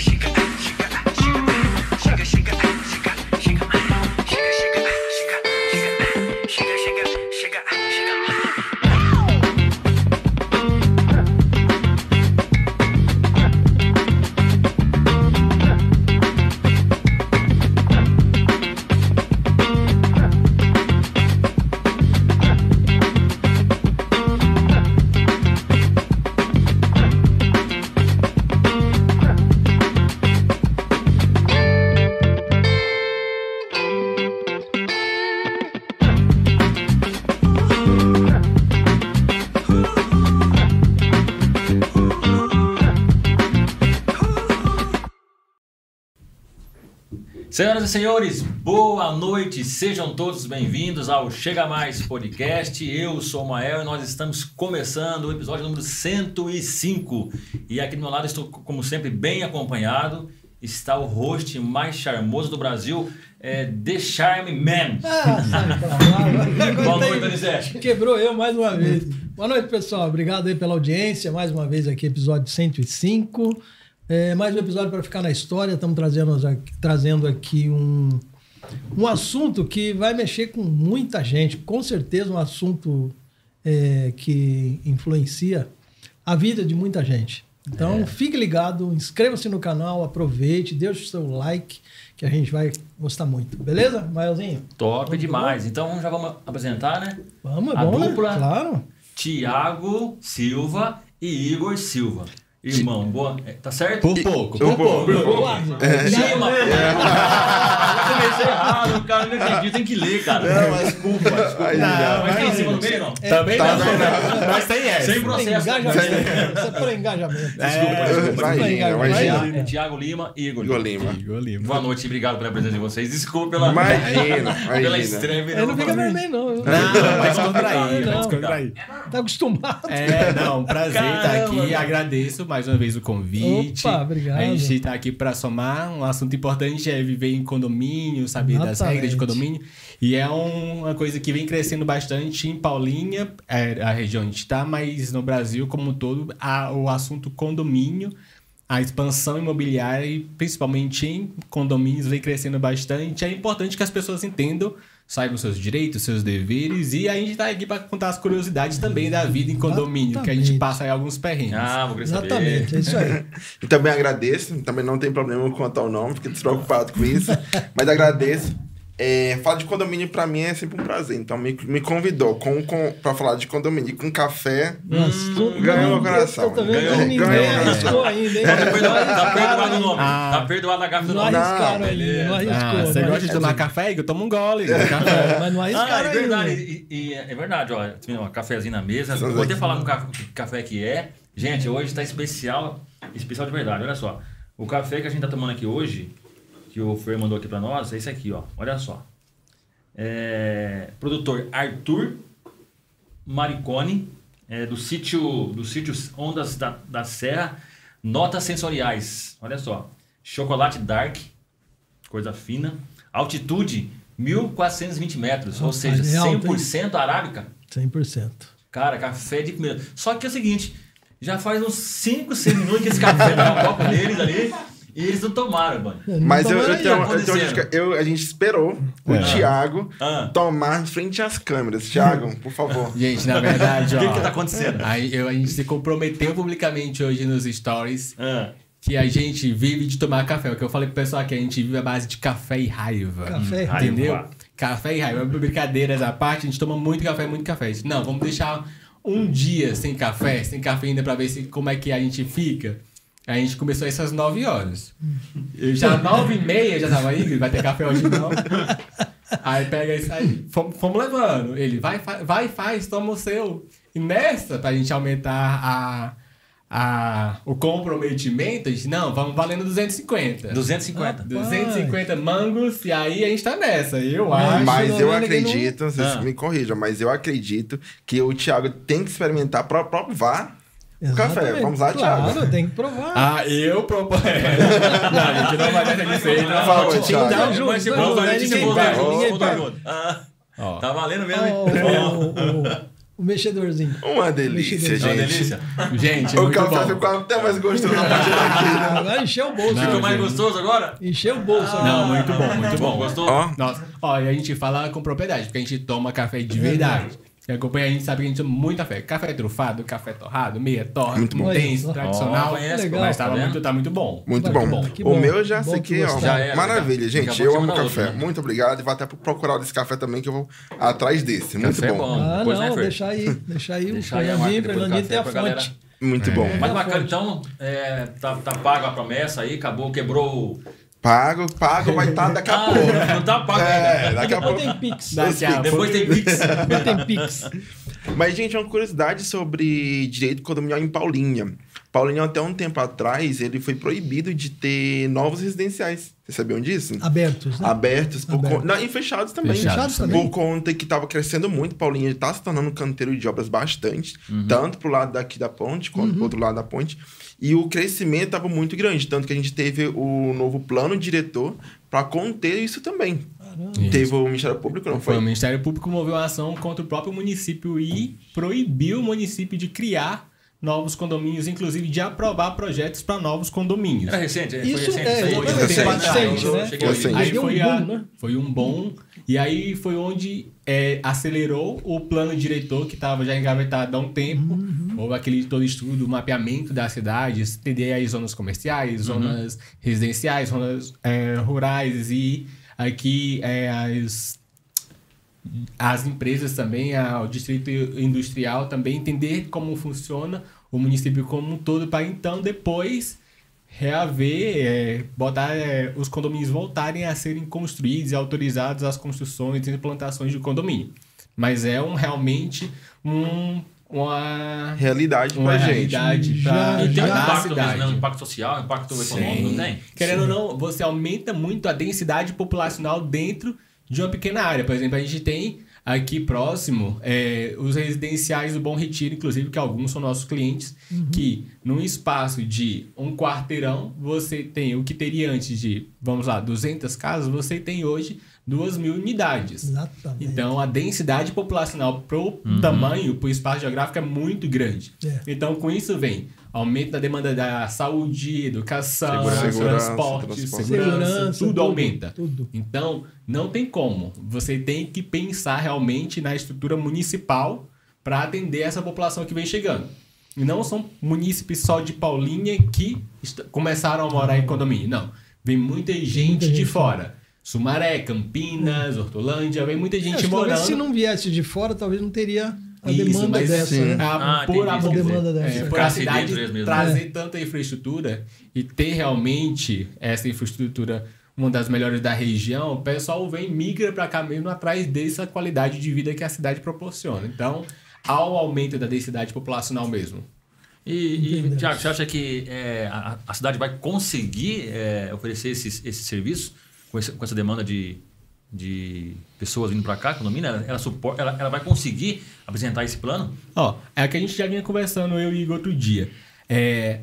she could Senhoras e senhores, boa noite, sejam todos bem-vindos ao Chega Mais Podcast. Eu sou o Mael e nós estamos começando o episódio número 105. E aqui do meu lado estou, como sempre, bem acompanhado. Está o host mais charmoso do Brasil, é The Charme Man. boa noite, Donizete. Quebrou eu mais uma vez. Boa noite, pessoal. Obrigado aí pela audiência. Mais uma vez aqui, episódio 105. É, mais um episódio para ficar na história. Estamos trazendo, trazendo aqui um, um assunto que vai mexer com muita gente. Com certeza, um assunto é, que influencia a vida de muita gente. Então, é. fique ligado, inscreva-se no canal, aproveite, deixe o seu like, que a gente vai gostar muito. Beleza, Maelzinho? Top vamos demais. Então, já vamos apresentar, né? Vamos, é a bom, dupla né? Claro. Tiago Silva e Igor Silva. Irmão, boa. É, tá certo? Por pouco. Por pouco. Por pouco. É. Lima. Eu comecei errado, cara. Não entendi. Tem que ler, cara. Não, mas desculpa. desculpa. Não, mas tem em cima do meio, não? É, Também tá, não. não. Mas tem essa. Sem processo. Engajamento. Você por engajamento. Desculpa, desculpa. Imagina, imagina. Tiago Lima e Igor. Lima. Igor Lima. Boa noite obrigado pela presença de vocês. Desculpa pela... Imagina, Pela estreia. Ele não fica vermelho, não. Não, vai descontrair, vai Não. descontrair. Tá acostumado. É, não, prazer estar aqui. mano. Agradeço mais uma vez o convite. Opa, obrigado. A gente está aqui para somar. Um assunto importante é viver em condomínio, saber das regras de condomínio. E é um- uma coisa que vem crescendo bastante em Paulinha, é a região onde a gente está, mas no Brasil como um todo, a- o assunto condomínio, a expansão imobiliária, e principalmente em condomínios, vem crescendo bastante. É importante que as pessoas entendam saibam seus direitos, seus deveres, e a gente tá aqui para contar as curiosidades também da vida em condomínio, que a gente Exatamente. passa aí alguns perrengues. Ah, vou querer saber. Exatamente, é isso aí. E também agradeço, também não tem problema quanto ao nome, fiquei despreocupado com isso, mas agradeço. É, falar de condomínio pra mim é sempre um prazer, então me, me convidou com, com, pra falar de condomínio com café. Nossa, tu- ganhou meu eu- coração. Eu Ganhou, ganhou. arriscou ainda, hein? Tá perdoado, tá perdoado o nome. Ah. Tá perdoado a gafe do Não nome. arriscaram Não, ainda, não beleza. arriscou. Ah, você gosta de tomar café, Igor? Toma um gole. né? Café. Mas não Ah, arriscaram é verdade. ainda. E, e é verdade, ó. Tem um cafezinho na mesa. Vou até falar café, que café que é. Gente, hoje tá especial. Especial de verdade, olha só. O café que a gente tá tomando aqui hoje, que o Fer mandou aqui pra nós, é esse aqui, ó. Olha só. É, produtor Arthur Maricone, é, do sítio do sítio Ondas da, da Serra, notas sensoriais. Olha só. Chocolate dark, coisa fina. Altitude 1420 metros, ou Rapaz, seja, é alto, hein? 100% arábica. 100%. Cara, café de primeira. Só que é o seguinte, já faz uns 5, 6 minutos que esse café tá no copo deles ali e eles não tomaram, mano. Mas eu, eu, tenho, eu, tenho eu, a gente esperou o É. Thiago Ah. tomar em frente às câmeras. Thiago, por favor. Gente, na verdade, O ó. que que tá acontecendo? Aí, eu, a gente se comprometeu publicamente hoje nos stories Ah, que a gente vive de tomar café. O que eu falei pro pessoal aqui, a gente vive a base de café e raiva. Café e raiva. Entendeu? Café e raiva. Brincadeiras à parte, a gente toma muito café, muito café. Não, vamos deixar um dia sem café, sem cafeína, pra ver se, como é que a gente fica. A gente começou essas 9 horas. Eu já 9 e meia já tava aí, vai ter café hoje não. Aí pega isso aí, fomos, fomos levando. Ele vai, fa- vai, faz, toma o seu. E nessa, pra gente aumentar a, a, o comprometimento, a gente, não, vamos valendo 250. 250. 250 mangos, e aí a gente tá nessa. Eu acho. Mas eu acredito, vocês Ah. me corrijam, mas eu acredito que o Thiago tem que experimentar pra provar o café. Exatamente. Vamos lá, Thiago. Claro, tem que provar. Ah, eu proponho. não, a gente não vai deixar de ser. Por favor, Não, Thiago. Mas junto, se dá for, junto, a aí gente se ninguém for, vai, a gente ninguém se vai. for junto. Ah. Tá valendo mesmo, hein? o, mexedorzinho. Uma delícia. É uma gente. delícia. Gente, O café bom. ficou até mais gostoso a partir daqui, né? Agora encheu o bolso. Não, Ficou mais gente. gostoso agora? Encheu o bolso. agora. Não, muito bom, muito bom. Gostou? Ó, Nossa, ó, e a gente fala com propriedade, porque a gente toma café de verdade. Quem acompanha a gente sabe que a gente toma muito café. Café trufado, café torrado, meia torta, Muito bom. intenso, tradicional. conhece, legal. mas tá vendo? muito, tá muito bom. muito Bom, bom. que O bom. meu eu já Bom sei que que, ó. Já era, maravilha, gente. Eu amo café. outro, né? Muito obrigado. E vou até procurar desse café também, que eu vou atrás desse. Muito Café é bom. bom. Ah, Depois, né, não, Fer? deixa aí. Deixa aí. Deixa o Fernandinho, Fernandinho tem a fonte. Muito bom. Mas É, bacana, então, é, tá, tá pago a promessa aí, acabou, quebrou o. Pago, pago, vai estar daqui a Ah, pouco. não tá pago É, ainda. daqui a Depois pouco. tem Pix. Daqui a Depois tem Pix. Depois tem Pix. Mas, gente, uma curiosidade sobre direito condominial em Paulinha. Paulinho, até um tempo atrás, ele foi proibido de ter novos residenciais. Vocês sabiam disso? Abertos, né? Abertos. Por Aberto. con- Não, e fechados também. Fechados Fechados também. Por conta que estava crescendo muito, Paulinho está se tornando um canteiro de obras bastante, tanto pro lado daqui da ponte quanto Uhum. pro outro lado da ponte. E o crescimento estava muito grande, tanto que a gente teve o novo plano diretor para conter isso também. Caramba. Isso. Teve o Ministério Público, não Foi foi? o Ministério Público moveu uma ação contra o próprio município e proibiu o município de criar novos condomínios, inclusive de aprovar projetos para novos condomínios. Era recente? Foi Isso recente, é, exatamente, Recente, recente, né? Recente. Aí um foi, a- boom, né? foi um bom. E aí foi onde é, acelerou o plano diretor que estava já engavetado há um tempo. Uhum. Houve aquele todo estudo, mapeamento das cidades, entender as zonas comerciais, zonas residenciais, zonas é, rurais e aqui é, as as empresas também, o distrito industrial também, entender como funciona o município como um todo, para então depois reaver, é, botar é, os condomínios voltarem a serem construídos e autorizados as construções e implantações de condomínio. Mas é um, realmente um, uma, Realidade uma pra gente. realidade para E tem um impacto cidade. mesmo, né? Um impacto social, um impacto econômico, não tem? Querendo ou não, você aumenta muito a densidade populacional dentro de uma pequena área. Por exemplo, a gente tem aqui próximo é, os residenciais do Bom Retiro, inclusive, que alguns são nossos clientes, que num espaço de um quarteirão, você tem o que teria antes de, vamos lá, 200 casas, você tem hoje 2 mil unidades. Exatamente. Então, a densidade populacional pro tamanho, pro espaço geográfico é muito grande. É. Então, com isso vem aumento da demanda da saúde, educação, Segurança. transporte, Segurança, segurança, Segurança, tudo, tudo, aumenta. tudo. Então, não tem como. Você tem que pensar realmente na estrutura municipal para atender essa população que vem chegando. E não são munícipes só de Paulinha que começaram a morar em condomínio. Não. Vem muita gente, muita gente de fora. Sumaré, Campinas, Hortolândia, vem muita É, gente morando. se não viesse de fora, talvez não teria a Isso, demanda dessa, sim. né? a- Ah, por a, demanda é, dessa. por a cidade né? trazer tanta infraestrutura e ter realmente essa infraestrutura uma das melhores da região, o pessoal vem migra para cá mesmo atrás dessa qualidade de vida que a cidade proporciona. Então, ao aumento da densidade populacional mesmo. E, e. Tiago, você acha que é, a, a cidade vai conseguir é, oferecer esses, esse serviço com, esse- com essa demanda de, de pessoas vindo para cá, condomínio? Ela, ela, supor- ela, ela vai conseguir apresentar esse plano? Ó, é o que a gente já vinha conversando, eu e Igor, outro dia. É,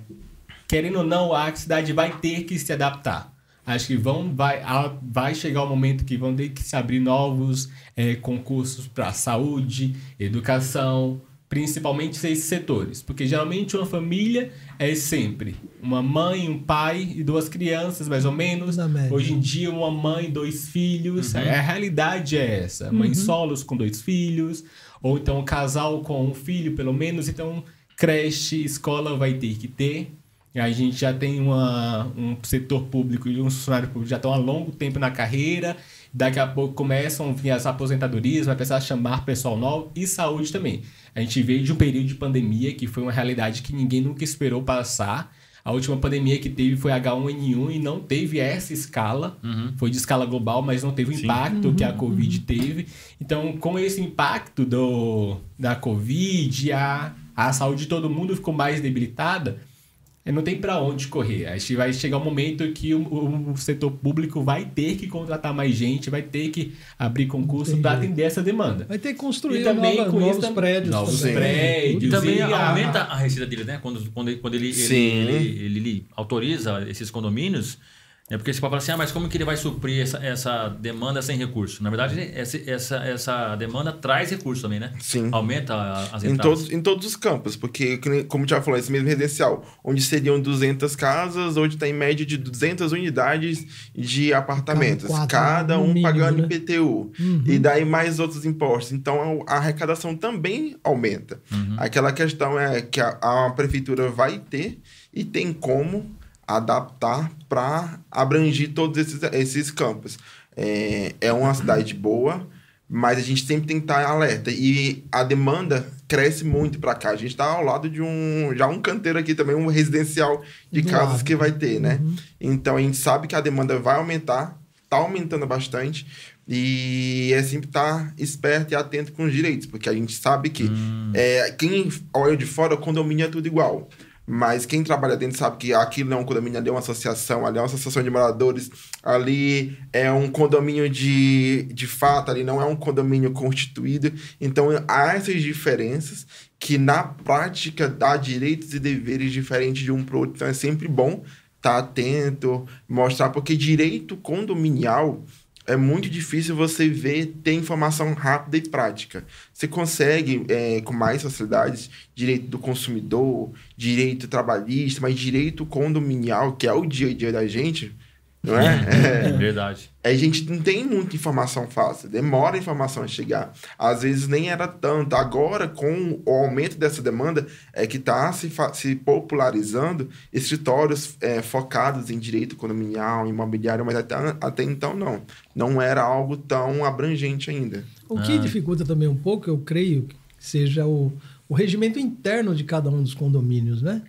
querendo ou não, a cidade vai ter que se adaptar. Acho que vão, vai, vai chegar o momento que vão ter que se abrir novos é, concursos para saúde, educação, principalmente esses setores. Porque geralmente uma família é sempre uma mãe, um pai e duas crianças, mais ou menos. Hoje em dia, uma mãe, dois filhos. A realidade é essa. Mães solos com dois filhos, ou então um casal com um filho, pelo menos. Então, creche, escola vai ter que ter. A gente já tem uma, um setor público e um funcionário público já estão há longo tempo na carreira. Daqui a pouco começam a vir as aposentadorias, vai precisar chamar pessoal novo e saúde também. A gente veio de um período de pandemia que foi uma realidade que ninguém nunca esperou passar. A última pandemia que teve foi H1N1 e não teve essa escala. Foi de escala global, mas não teve o impacto que a Covid teve. Então, com esse impacto do, da Covid, a, a saúde de todo mundo ficou mais debilitada. É, Não tem para onde correr. Acho que vai chegar um momento que o, o- o setor público vai ter que contratar mais gente, vai ter que abrir concurso para atender essa demanda. Vai ter que construir E também nova- com novos isso prédios. novos também. prédios. E também E a- aumenta a receita dele, né? Quando, quando, ele- quando ele, ele, ele, ele- ele autoriza esses condomínios, é porque você pode falar assim, ah, mas como que ele vai suprir essa, essa demanda sem recurso? Na verdade, essa, essa, essa demanda traz recurso também, né? Sim. Aumenta a- as Em entradas. todos, em todos os campos, porque, como o Thiago falou, esse mesmo residencial, onde seriam 200 casas, hoje está em média de 200 unidades de apartamentos, Cada cada, quatro, um mínimo, pagando né? IPTU, Uhum. e daí mais outros impostos. Então, a arrecadação também aumenta. Uhum. Aquela questão é que a, a prefeitura vai ter e tem como adaptar para abranger todos esses, esses campos. É, é uma cidade boa, mas a gente sempre tem que estar alerta. E a demanda cresce muito para cá. A gente está ao lado de um já um canteiro aqui também, um residencial de casas lado. que vai ter, né? Uhum. Então a gente sabe que a demanda vai aumentar, está aumentando bastante. E é sempre estar esperto e atento com os direitos, porque a gente sabe que é, quem olha de fora, o condomínio é tudo igual. Mas quem trabalha dentro sabe que aquilo não é um condomínio, ali é uma associação, ali é uma associação de moradores, ali é um condomínio de, de fato, ali não é um condomínio constituído. Então há essas diferenças que na prática dá direitos e deveres diferentes de um para o outro. Então é sempre bom estar tá atento, mostrar, porque direito condominial é muito difícil você ver, ter informação rápida e prática. Você consegue, é, com mais facilidades, direito do consumidor, direito trabalhista, mas direito condominial, que é o dia a dia da gente, não é? É, é verdade. A gente não tem muita informação fácil, demora a informação a chegar. Às vezes nem era tanto. Agora, com o aumento dessa demanda, é que está se, se popularizando escritórios é, focados em direito condominial, imobiliário, mas até, até então não. Não era algo tão abrangente ainda. O que ah. dificulta também um pouco, eu creio, seja o, o regimento interno de cada um dos condomínios, né?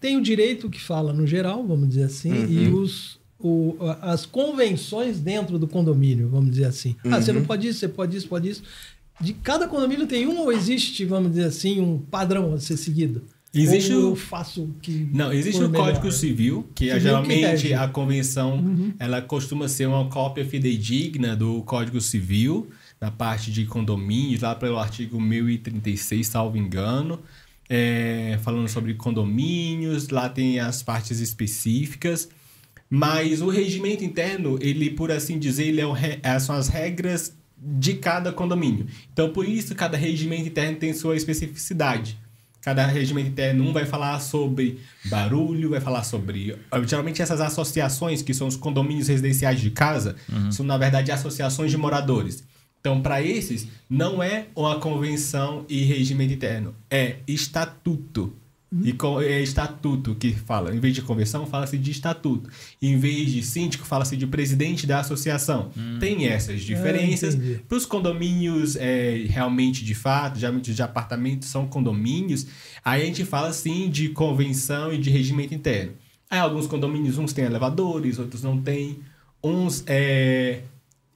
Tem o direito que fala no geral, vamos dizer assim, uhum. e os o, as convenções dentro do condomínio, vamos dizer assim. Uhum. Ah, você não uhum. pode isso, você pode isso, pode isso. De cada condomínio tem um ou existe, vamos dizer assim, um padrão a ser seguido? Existe ou eu faço que Não, existe o Código Civil, que é Civil geralmente que a convenção, uhum. ela costuma ser uma cópia fidedigna do Código Civil, na parte de condomínios, lá pelo artigo 1036, salvo engano. É, falando sobre condomínios, lá tem as partes específicas. Mas o regimento interno, ele, por assim dizer, ele é o, é, são as regras de cada condomínio. Então, por isso, cada regimento interno tem sua especificidade. Cada regimento interno, um vai falar sobre barulho, vai falar sobre. Geralmente, essas associações, que são os condomínios residenciais de casa, uhum. são, na verdade, associações de moradores. Então, para esses, não é uma convenção e regimento interno, é estatuto. E com, é estatuto que fala. Em vez de convenção, fala-se de estatuto. Em vez de síndico, fala-se de presidente da associação. Hum. Tem essas diferenças. Ah, Para os condomínios, é, realmente, de fato, geralmente de apartamentos são condomínios, aí a gente fala, sim, de convenção e de regimento interno. Aí alguns condomínios, uns têm elevadores, outros não têm. Uns, é...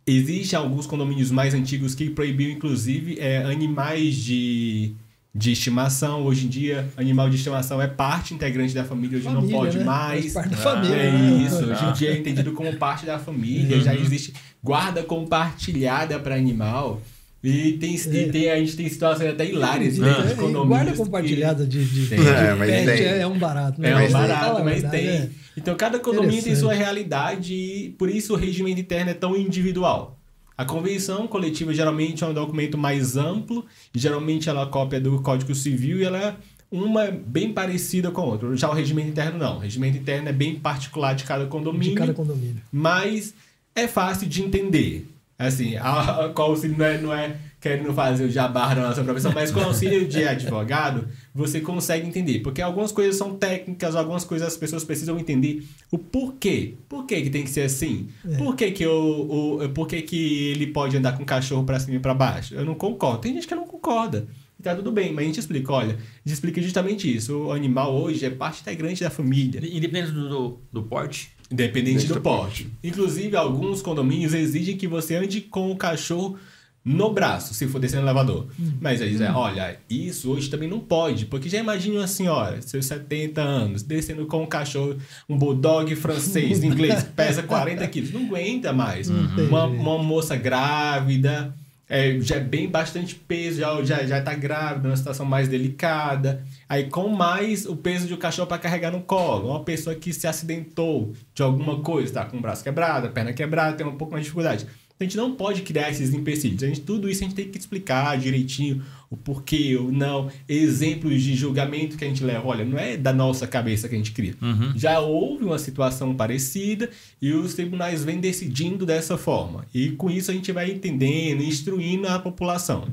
Existem alguns condomínios mais antigos que proibiam, inclusive, é, animais de de estimação. Hoje em dia, animal de estimação é parte integrante da família, hoje família, não pode né? mais. parte da família. É né? isso. Hoje em dia é entendido como parte da família. Uhum. Já existe guarda compartilhada para animal. E, tem, é. e tem, a gente tem situações até hilárias né, de condomínios. Guarda compartilhada de, de, de, é, mas pet tem. é um barato. Né? É um barato, mas tem. É. Então, cada condomínio tem sua realidade e por isso o regimento interno é tão individual. A convenção coletiva geralmente é um documento mais amplo, geralmente ela é cópia do Código Civil e ela é uma bem parecida com a outra. Já o regimento interno não. O regimento interno é bem particular de cada condomínio. De cada condomínio. Mas é fácil de entender. Assim, a, a, qual auxílio não é, não é querendo fazer o jabá da nossa profissão, mas com auxílio de advogado, você consegue entender. Porque algumas coisas são técnicas, algumas coisas as pessoas precisam entender o porquê. Por que, que tem que ser assim? É. Por, que, que, eu, o, por que, que ele pode andar com o cachorro para cima e para baixo? Eu não concordo. Tem gente que não concorda. Tá tudo bem, mas a gente explica, olha, a gente explica justamente isso. O animal hoje é parte integrante da família. Independente do, do, do porte? Independente do, do porte. porte. Inclusive, alguns condomínios exigem que você ande com o cachorro no braço, se for descer no elevador. Hum. Mas aí dizem, olha, isso hoje também não pode, porque já imagine uma senhora, seus 70 anos, descendo com um cachorro, um bulldog francês, inglês, pesa 40 quilos, não aguenta mais. Uhum. Uma, uma moça grávida, é, já é bem bastante peso, já, já, já tá grávida, numa situação mais delicada. Aí, com mais o peso de um cachorro para carregar no colo, uma pessoa que se acidentou de alguma coisa, tá com o braço quebrado, a perna quebrada, tem um pouco mais de dificuldade a gente não pode criar esses empecilhos. A gente, tudo isso a gente tem que explicar direitinho o porquê ou não, exemplos de julgamento que a gente leva. Olha, não é da nossa cabeça que a gente cria. Uhum. Já houve uma situação parecida e os tribunais vêm decidindo dessa forma. E com isso a gente vai entendendo, instruindo a população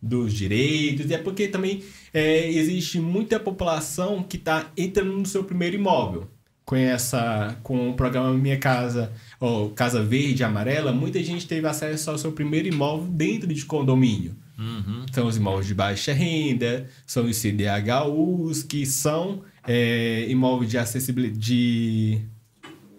dos direitos. E é porque também é, existe muita população que está entrando no seu primeiro imóvel com essa com o programa Minha Casa ou Casa Verde Amarela, muita gente teve acesso ao seu primeiro imóvel dentro de condomínio. Uhum. São os imóveis de baixa renda, são os CDHUs, que são é, imóveis de acessibilidade. De,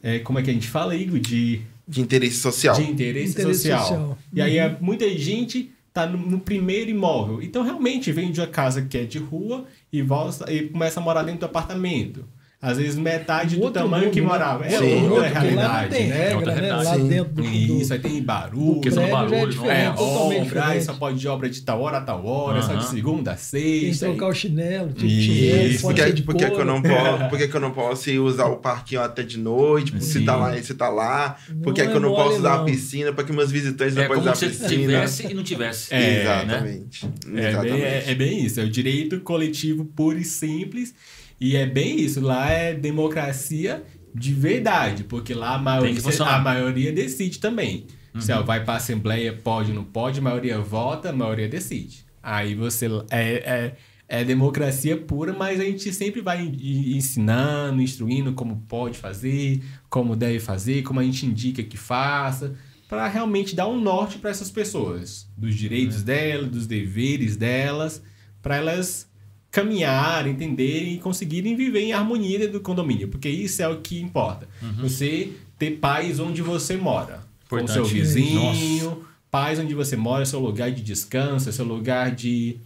é, como é que a gente fala, Igor? De, de interesse social. De interesse, interesse social. social. E uhum. aí muita gente tá no, no primeiro imóvel. Então, realmente, vem de uma casa que é de rua e, volta, e começa a morar dentro do apartamento. Às vezes metade do tamanho mundo, que né? morava. É Sim. outra porque não realidade, tem né? É outra regra, né? Lá dentro do, do, Isso, aí tem barulho. Questão do já é barulho, diferente, É, obra, só pode de obra de tal hora a tal hora, só de segunda a Tem que sexta. trocar o chinelo, tem Isso. chinelo, pode Por que, eu não posso, por que, eu não posso ir usar o parquinho até de noite? Tipo, se tá lá, se tá lá. Por que, Não que eu não é posso mole, usar não. a piscina? Para que meus visitantes não É podem como usar a se piscina? tivesse e não tivesse. É, Exatamente. É é, é bem isso, é o direito coletivo puro e simples. E é bem isso, lá é democracia de verdade, porque lá a maioria, a maioria decide também. Se ela vai pra assembleia, pode, não pode, a maioria vota, a maioria decide. Aí você. É, é, é democracia pura, mas a gente sempre vai en- ensinando, instruindo como pode fazer, como deve fazer, como a gente indica que faça, para realmente dar um norte para essas pessoas, dos direitos delas, dos deveres delas, para elas caminhar, entenderem e conseguirem viver em harmonia dentro do condomínio, porque isso é o que importa. Você ter paz onde você mora, com o seu Importante. vizinho, paz onde você mora, seu lugar de descanso, seu lugar de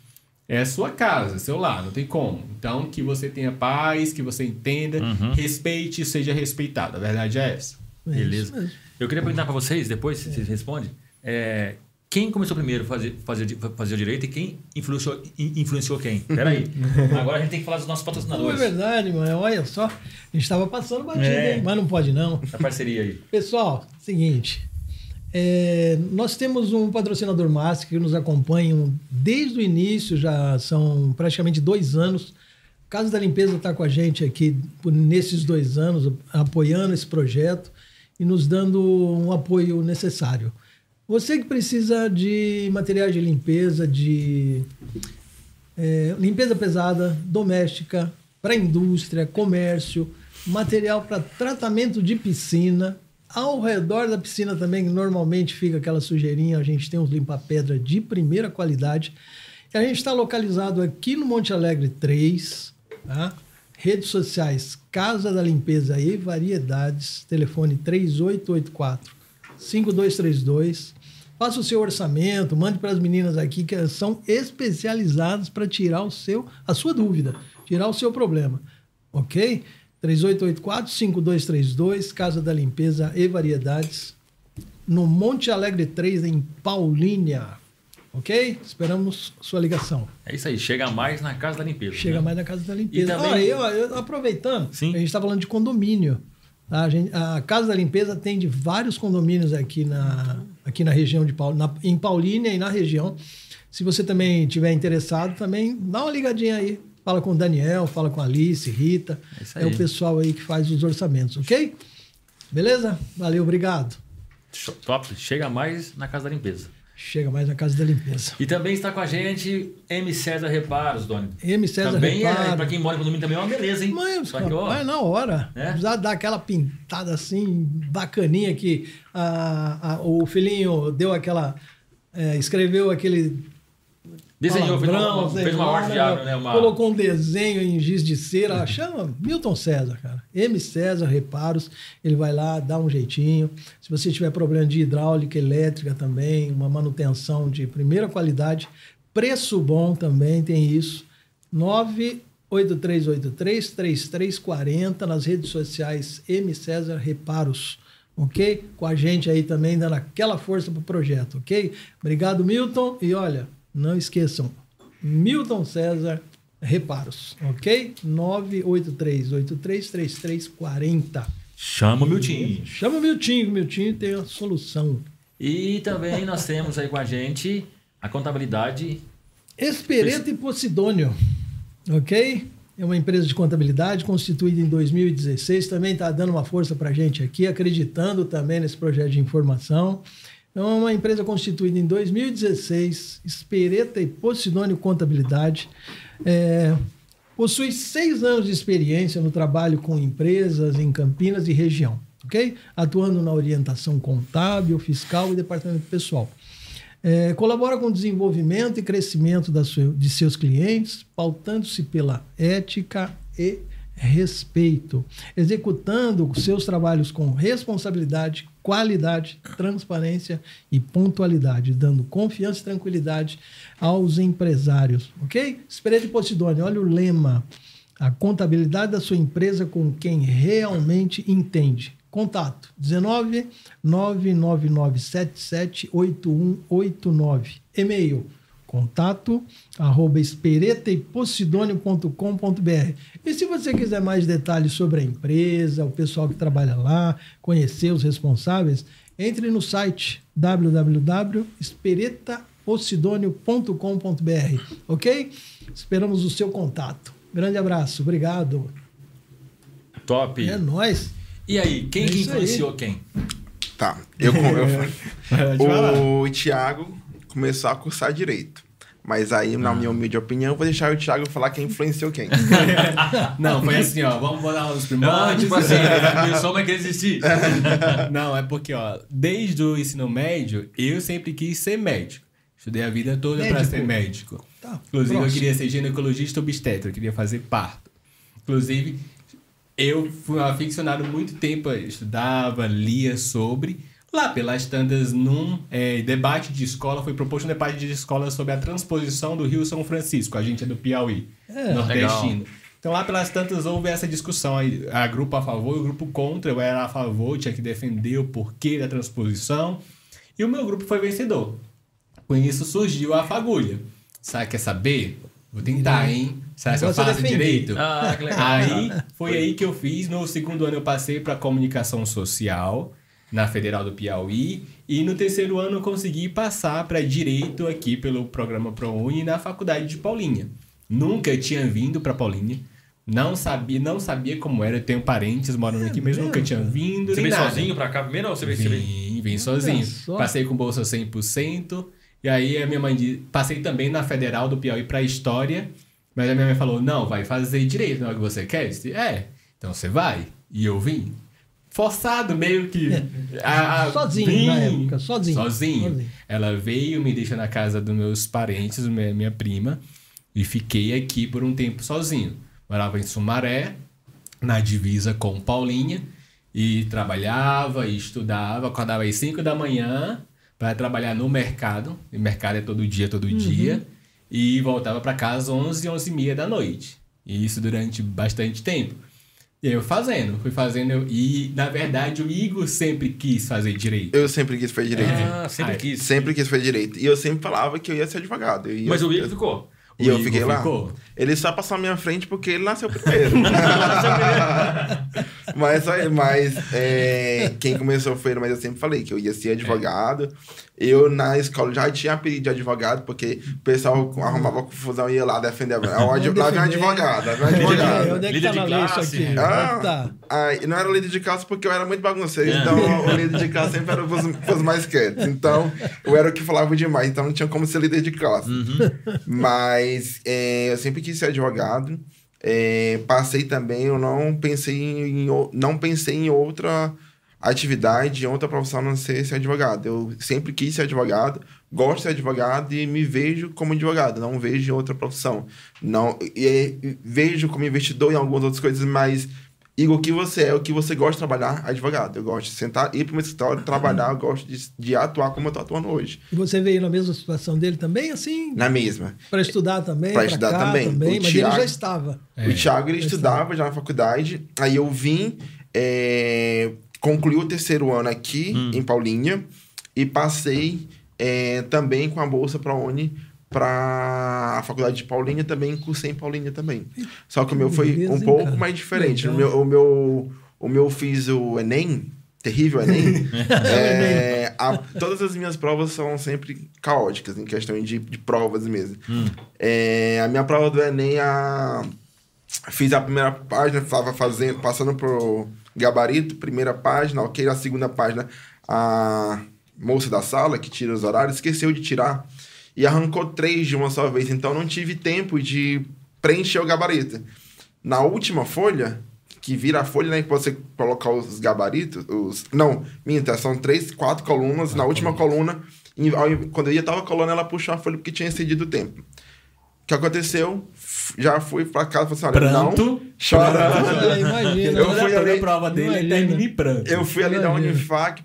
é a sua casa, seu lar, não tem como. Então, que você tenha paz, que você entenda, respeite e seja respeitado. A verdade é essa. É Beleza. Eu queria perguntar para vocês, depois vocês respondem, é, quem começou primeiro a fazer, fazer, fazer o direito e quem influenciou, in- influenciou quem? Peraí. Agora a gente tem que falar dos nossos Não é patrocinadores. verdade, mano. Olha só. A gente estava passando batido, É. hein? mas não pode não. A parceria aí. Pessoal, seguinte. é, nós temos um patrocinador master que nos acompanha desde o início, já são praticamente dois anos. Casa da Limpeza está com a gente aqui nesses dois anos, apoiando esse projeto e nos dando um apoio necessário. Você que precisa de materiais de limpeza, de é, limpeza pesada, doméstica, para indústria, comércio, material para tratamento de piscina. Ao redor da piscina também, normalmente fica aquela sujeirinha, a gente tem uns limpa-pedra de primeira qualidade. E a gente está localizado aqui no Monte Alegre 3, tá? Redes sociais Casa da Limpeza e Variedades, telefone 3884 5232. Faça o seu orçamento, mande para as meninas aqui que são especializadas para tirar o seu, a sua dúvida, tirar o seu problema. Ok? 3884-5232, Casa da Limpeza e Variedades, no Monte Alegre 3, em Paulínia. Ok? Esperamos sua ligação. É isso aí, chega mais na casa da limpeza. Chega né? mais na Casa da Limpeza. E também- Ah, eu, eu- aproveitando, Sim. a gente está falando de condomínio. tá? A, gente- a Casa da Limpeza atende vários condomínios aqui na, aqui na região de Paul, na, em Paulínia e na região. Se você também tiver interessado, também dá uma ligadinha aí. Fala com o Daniel, fala com a Alice, Rita. É É, o pessoal aí que faz os orçamentos, ok? Beleza? Valeu, obrigado. Top, chega mais na casa da limpeza. Chega mais na Casa da Limpeza. E também está com a gente M. César Reparos, Doni. M. César também Reparo. é, pra quem mora em condomínio também é uma beleza, hein? Mãe, Só que, ó, vai na hora. É? Precisa dar aquela pintada assim, bacaninha que a, a- o filhinho deu aquela. é, escreveu aquele. Desenhou, fez uma, palavrão, uma- sei fez uma horta de árvore, né? Uma... Colocou um desenho em giz de cera. Chama Milton César, cara. M. César Reparos. Ele vai lá, dá um jeitinho. Se você tiver problema de hidráulica, elétrica também, uma manutenção de primeira qualidade, preço bom também, tem isso. 98383-3340 nas redes sociais M. César Reparos. Ok? Com a gente aí também, dando aquela força pro projeto, ok? Obrigado, Milton. E olha, não esqueçam, Milton César Reparos, ok? 983833340. Chama o Miltinho. Chama o Miltinho, que o Miltinho tem a solução. E também nós temos aí com a gente a contabilidade. Espereta e Posidônio, ok? É uma empresa de contabilidade constituída em 2016, também está dando uma força para a gente aqui, acreditando também nesse projeto de informação. Então, é uma empresa constituída em 2016, Espereta e Posidônio Contabilidade. É, possui seis anos de experiência no trabalho com empresas em Campinas e região, ok? Atuando na orientação contábil, fiscal e departamento pessoal. É, colabora com o desenvolvimento e crescimento sua- de seus clientes, pautando-se pela ética e respeito, executando seus trabalhos com responsabilidade, qualidade, transparência e pontualidade, dando confiança e tranquilidade aos empresários, ok? Esperete Posidônia, olha o lema, a contabilidade da sua empresa com quem realmente entende. Contato 19 99977 8189. E-mail contato arroba esperetaeposidônio.com.br E se você quiser mais detalhes sobre a empresa, o pessoal que trabalha lá, conhecer os responsáveis, entre no site www.esperetaposidônio.com.br, ok? Esperamos o seu contato. Grande abraço, obrigado. Top. É nóis. E aí, quem É que isso aí. influenciou quem? Tá. Eu, eu, falar. o Thiago começou a cursar direito. Mas aí, na minha humilde opinião, vou deixar o Thiago falar quem influenciou quem. Não, foi assim, ó. Vamos botar os Não, primórdios. tipo assim, começou, mas queria existir. Não, é porque, ó, desde o ensino médio, eu sempre quis ser médico. Estudei a vida toda para ser médico. Tá, Inclusive, eu queria ser ginecologista obstetra, eu queria fazer parto. Inclusive, eu fui aficionado muito tempo, eu estudava, lia sobre. Lá pelas tantas, num eh, debate de escola, foi proposto um debate de escola sobre a transposição do Rio São Francisco. A gente é do Piauí, É. nordestino. Então lá pelas tantas houve essa discussão aí, a grupo a favor e o grupo contra. Eu era a favor, tinha que defender o porquê da transposição. E o meu grupo foi vencedor. Com isso surgiu a fagulha. Sabe, quer saber? Vou tentar, hein? Será que eu é faço defender. direito? Ah, que legal. Aí foi aí que eu fiz. No segundo ano eu passei para comunicação social na Federal do Piauí e no terceiro ano eu consegui passar para direito aqui pelo programa ProUni na Faculdade de Paulinha. Nunca tinha vindo para Paulinha. Não sabia, não sabia como era. Eu tenho parentes morando aqui, mas nunca tinha vindo. Você nem veio nada. sozinho pra cá primeiro ou você veio? Vim, vim sozinho. Passei com bolsa 100%. E aí a minha mãe disse, passei também na Federal do Piauí para história, mas a minha mãe falou: "Não, vai fazer direito, não é o que você quer?" Eu disse, é. Então você vai. E eu vim. Forçado meio que a- a- Sozinho, vim. na época, sozinho. Sozinho. Sozinho. Ela veio, me deixou na casa dos meus parentes, minha, minha prima, e fiquei aqui por um tempo sozinho. Morava em Sumaré, na divisa com Paulinha, e trabalhava e estudava, acordava às 5 da manhã para trabalhar no mercado, e mercado é todo dia, todo dia, e voltava para casa 11, 11 e meia da noite. E isso durante bastante tempo. E eu fazendo, fui fazendo, eu- e na verdade o Igor sempre quis fazer direito. Eu sempre quis fazer direito. Ah, sempre Ai, quis. Sempre quis fazer direito. E eu sempre falava que eu ia ser advogado. Eu ia- Mas o Igor ficou. E O eu Igor fiquei lá. ficou. Ele só passou na minha frente porque ele nasceu primeiro. mas aí- mas é, quem começou foi ele, mas eu sempre falei que eu ia ser advogado. Eu na escola já tinha pedido de advogado, porque o pessoal arrumava confusão e ia lá defender. a- Lá vem um advogado, lá vem um Onde advogado. é que Líder tá na aqui? Ah, Tá. ah, e não era líder de classe porque eu era muito bagunceiro. É. Então, o líder de classe sempre era os, os mais quietos. Então, eu era o que falava demais. Então, não tinha como ser líder de classe. Mas é, eu sempre quis ser advogado. É, passei também, eu não pensei em, não pensei em outra atividade, em outra profissão não ser ser advogado. Eu sempre quis ser advogado, gosto de ser advogado e me vejo como advogado, não vejo outra profissão. Não, e, e vejo como investidor em algumas outras coisas, mas Igor, o que você é, o que você gosta de trabalhar, advogado. Eu gosto de sentar, ir para o meu escritório, trabalhar, eu gosto de, de atuar como eu estou atuando hoje. E você veio na mesma situação dele também, assim? Na mesma. Para estudar também? Pra estudar cá também. O mas ele Thiago- já estava. É. O Thiago, ele estudava já na faculdade. Aí eu vim, é, concluí o terceiro ano aqui, em Paulinha. E passei é, também com a bolsa para a Uni para a faculdade de Paulinha também, cursei em Paulinha também. Só que o meu foi beleza, um pouco cara? mais diferente. O meu, o, meu, o meu fiz o Enem, terrível Enem. É, a- todas as minhas provas são sempre caóticas, em questão de, de provas mesmo. É, a minha prova do Enem, a, fiz a primeira página, estava fazendo, passando pro gabarito, primeira página, ok, a segunda página, a moça da sala, que tira os horários, esqueceu de tirar e arrancou três de uma só vez, então não tive tempo de preencher o gabarito. Na última folha, que vira a folha, né, que você colocar os gabaritos, os... Não, minta, são três, quatro colunas, na última coluna, quando eu ia tava colando, ela puxou a folha porque tinha excedido o tempo. que aconteceu? Já fui pra casa e falei assim: olha, Pranto. não, chorando. Imagina. Eu Toda, fui ali- a prova dele Imagina. termina em pranto. Eu fui ali da. Unifac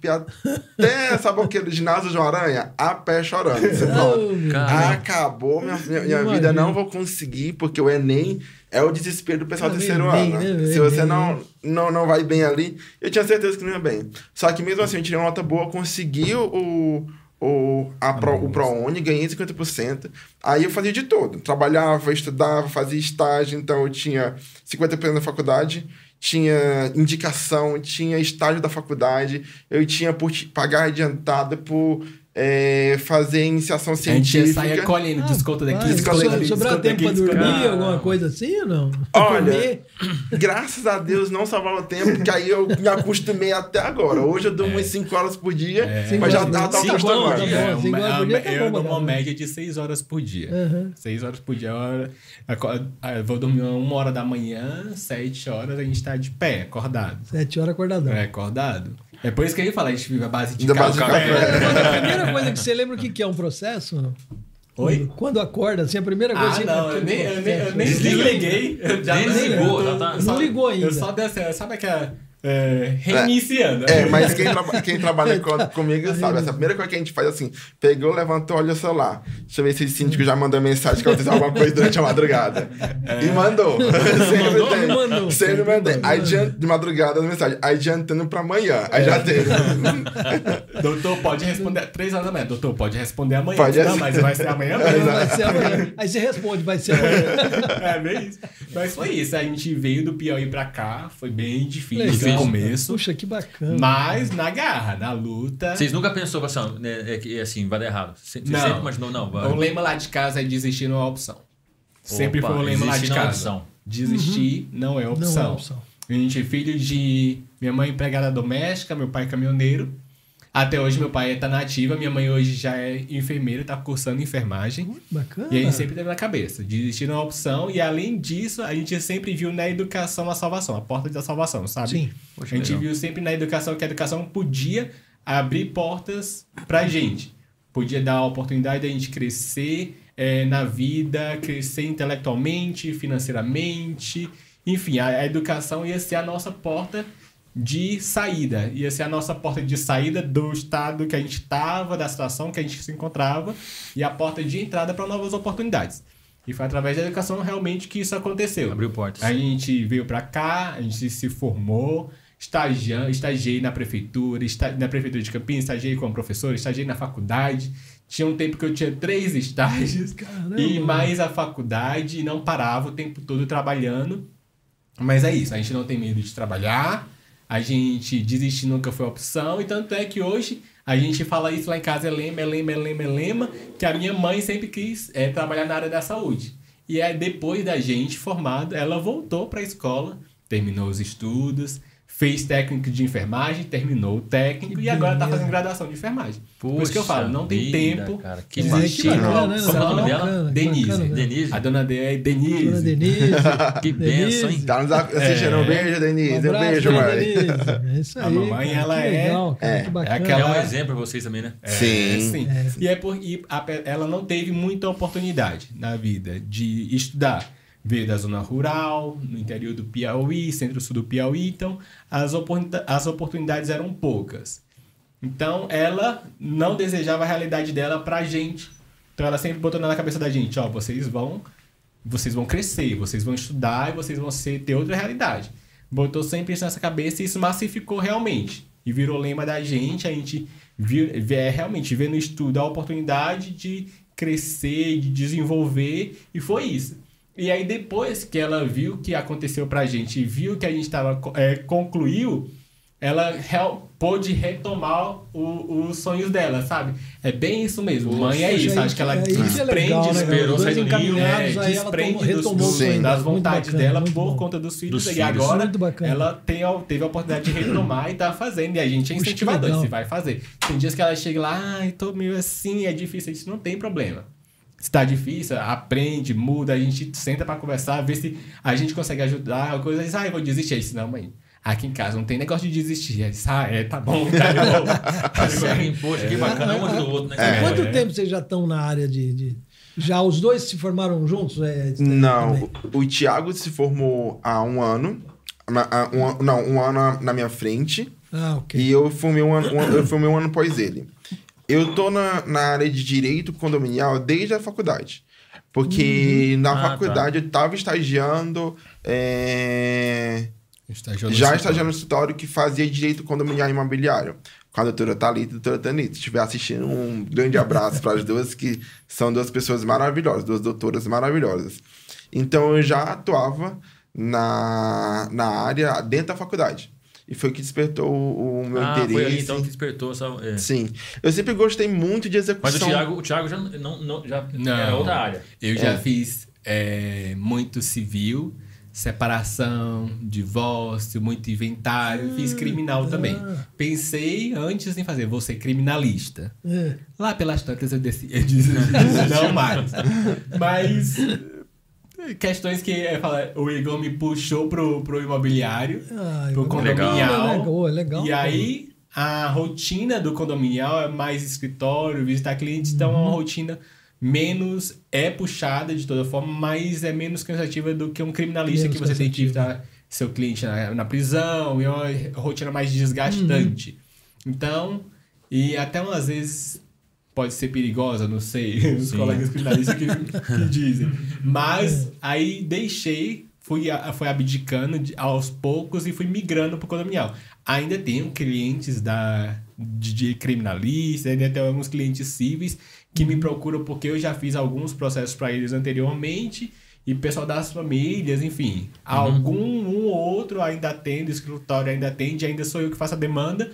até, sabe o que? Do ginásio João Aranha, a pé chorando. Você fala, Oh, Acabou minha, minha, minha vida, não vou conseguir, porque o Enem é o desespero do pessoal do Ah, terceiro bem, ano. né? Se você não, não, não vai bem ali, eu tinha certeza que não ia bem. Só que mesmo assim, eu tirei uma nota boa, consegui o, o, a Pro, o ProUni, ganhei 50%. Aí eu fazia de tudo. Trabalhava, estudava, fazia estágio, então eu tinha 50% da faculdade, tinha indicação, tinha estágio da faculdade, eu tinha por pagar adiantada por eh, fazer iniciação A gente científica. saia colhendo desconto daqui, Vai, desconto dali, Sobrar tempo daqui, pra desconto dormir, dali. alguma coisa assim ou não? Olha? Graças a Deus não sobrava tempo, porque aí eu me acostumei até agora. Hoje eu durmo umas 5 horas por dia, É. mas já Cinco tá, tá acostumado. É, Tá bom, cinco horas por dia tá eu dou uma média de 6 horas por dia. Aham. 6 horas por dia. Eu, vou dormir uma hora da manhã, 7 horas a gente tá de pé, acordado. Sete horas acordadão. É, acordado. É por isso que ele fala, a gente vive a base de Da base de café. A primeira coisa que você lembra o que que é um processo? Oi? Quando, acorda, assim, a primeira coisa Ah, que não, eu nem, eu nem, eu nem desliguei. Já Nem desligou, já tá- eu só- Não ligou ainda. Eu só desci, sabe aquela. É, reiniciando. É, mas quem, traba- quem trabalha com- comigo sabe. Essa primeira coisa que a gente faz assim: pegou, levantou, olha o celular. Deixa eu ver se o síndico já mandou mensagem que aconteceu alguma coisa durante a madrugada. E mandou. Sempre Mandou? tem. Mandou. Sempre mandei. Mandou. Adiant, de madrugada, a mensagem. Adiantando pra amanhã. Aí já teve. Doutor, pode responder. Três horas da manhã. Doutor, pode responder amanhã. Pode não, mas vai ser amanhã mesmo. Vai ser amanhã. Aí você responde, vai ser amanhã. É bem isso. Mas foi isso. A gente veio do Piauí pra cá. Foi bem difícil Legal. No começo. Puxa, que bacana. Mas na garra, na luta. Vocês nunca pensou assim, né, é que, assim, vai dar errado? Você você Não. sempre imaginou, não, vai. O lema lá de casa é desistir não é opção. Sempre Opa, foi o lema lá de desistir não é casa. opção. Desistir não é Não opção. é opção. A gente é filho de minha mãe empregada doméstica, meu pai caminhoneiro. Até hoje meu pai tá na ativa, minha mãe hoje já é enfermeira, tá cursando enfermagem. Bacana. E a gente sempre teve na cabeça, desistir não é opção. E além disso, a gente sempre viu na educação a salvação, a porta da salvação, sabe? Sim. Poxa, a gente legal. viu sempre na educação que a educação podia abrir portas pra gente. Podia dar a oportunidade da gente crescer eh, na vida, crescer intelectualmente, financeiramente. Enfim, a, a educação ia ser a nossa porta de saída. Ia ser a nossa porta de saída do estado que a gente estava, da situação que a gente se encontrava, e a porta de entrada para novas oportunidades. E foi através da educação realmente que isso aconteceu. Abriu portas. A gente veio pra cá, a gente se formou, estagiei na prefeitura, esta, na prefeitura de Campinas, estagiei como professor, estagiei na faculdade. Tinha um tempo que eu tinha três estágios Caramba. e mais a faculdade e não parava o tempo todo trabalhando. Mas é isso, a gente não tem medo de trabalhar, a gente desistir nunca foi opção, e tanto é que hoje a gente fala isso lá em casa, é lema, é lema, é lema, é lema, que a minha mãe sempre quis é, trabalhar na área da saúde. E aí, depois da gente formado, ela voltou para a escola, terminou os estudos, fez técnico de enfermagem, terminou o técnico Que e agora está fazendo graduação de enfermagem. Por isso que eu falo, não tem vida, tempo. cara, que de É, desistir, que bacana, né? Como é o nome dela? Denise. bacana, né? Denise? A dona D é Denise. Dona Denise. Que benção, hein? Tá nos assistindo. Um beijo, Denise. Um abraço, beijo, dona mãe. Denise. É isso aí. A mamãe, cara, ela que é- legal, cara, é, que bacana. é aquela- É um exemplo pra vocês também, né? É, Sim. sim. E é por, e a pe- ela não teve muita oportunidade na vida de estudar. Veio da zona rural, no interior do Piauí, centro-sul do Piauí, então as, oportunida- as oportunidades eram poucas. Então ela não desejava a realidade dela pra gente. Então ela sempre botou na cabeça da gente, ó, vocês vão, vocês vão crescer, vocês vão estudar e vocês vão ser, ter outra realidade. Botou sempre isso nessa cabeça e isso massificou realmente. E virou lema da gente, a gente viu, vê, realmente vê no estudo a oportunidade de crescer, de desenvolver, e foi isso. E aí depois que ela viu o que aconteceu pra gente e viu que a gente tava, é, concluiu, ela real, pôde retomar o- os sonhos dela, sabe? É bem isso mesmo. Mãe é isso. aí Acho que ela é desprende, né, cara? esperou Dois sair do ninho, encaminhados, é, desprende tomou- retomou dos, dela. das vontades bacana, dela por bom. conta dos filhos. Dos e filhos. agora ela tem, a- teve a oportunidade de retomar e tá fazendo. E a gente é incentivador. Você vai fazer. Tem dias que ela chega lá, ai, tô meio assim, é difícil. Isso não tem problema. Se tá difícil, aprende, muda, a gente senta pra conversar, vê se a gente consegue ajudar. Coisa, diz, ah, eu vou desistir. Aí, disse, não, mãe. Aqui em casa não tem negócio de desistir. Aí, ah, é, tá bom. Tá bom. Que bacana, um ajuda o outro, né? Cara? quanto É. tempo vocês já estão na área de, de, Já os dois se formaram juntos? É, Não, também? o, o Thiago se formou há um ano. na- há um não, um ano na- minha frente. Ah, ok. E eu formei um ano, um eu formei um ano após ele. Eu tô na, na área de direito condominial desde a faculdade. Porque na Ah, faculdade eu tava estagiando. é, Estagiou no já estagiando no escritório que fazia direito condominial imobiliário. Com a doutora Thalita e a doutora Tanita. Se estiver assistindo, um grande abraço para as duas, que são duas pessoas maravilhosas, duas doutoras maravilhosas. Então eu já atuava na, na área dentro da faculdade. E foi o que despertou o, o meu ah, interesse. foi aí então que despertou essa. é. Sim. Eu sempre gostei muito de execução. Mas o Thiago, o Thiago já, não, não- já Não. era outra área. Eu já É. fiz é, muito civil, separação, divórcio, muito inventário, fiz criminal também. Pensei antes em fazer, vou ser criminalista. É. Lá pelas tantas eu decidi, eu disse, não mais. Mas questões que é, fala, o Igor me puxou pro, pro imobiliário, Ah, pro eu- condominial. Legal, legal. E aí a rotina do condominial é mais escritório, visitar clientes, então é uma rotina menos é puxada de toda forma, mas é menos cansativa do que um criminalista Menos que você tem que visitar seu cliente na, na prisão, e é uma rotina mais desgastante. Então, e até umas vezes pode ser perigosa, não sei, os Sim. colegas criminalistas que, que dizem. Mas aí deixei, fui, fui abdicando de- aos poucos e fui migrando para o condominial. Ainda tenho clientes da, de, de criminalistas, ainda tenho alguns clientes cíveis que me procuram porque eu já fiz alguns processos para eles anteriormente e pessoal das famílias, enfim. Algum um ou outro ainda atende, o escritório ainda atende, ainda sou eu que faço a demanda,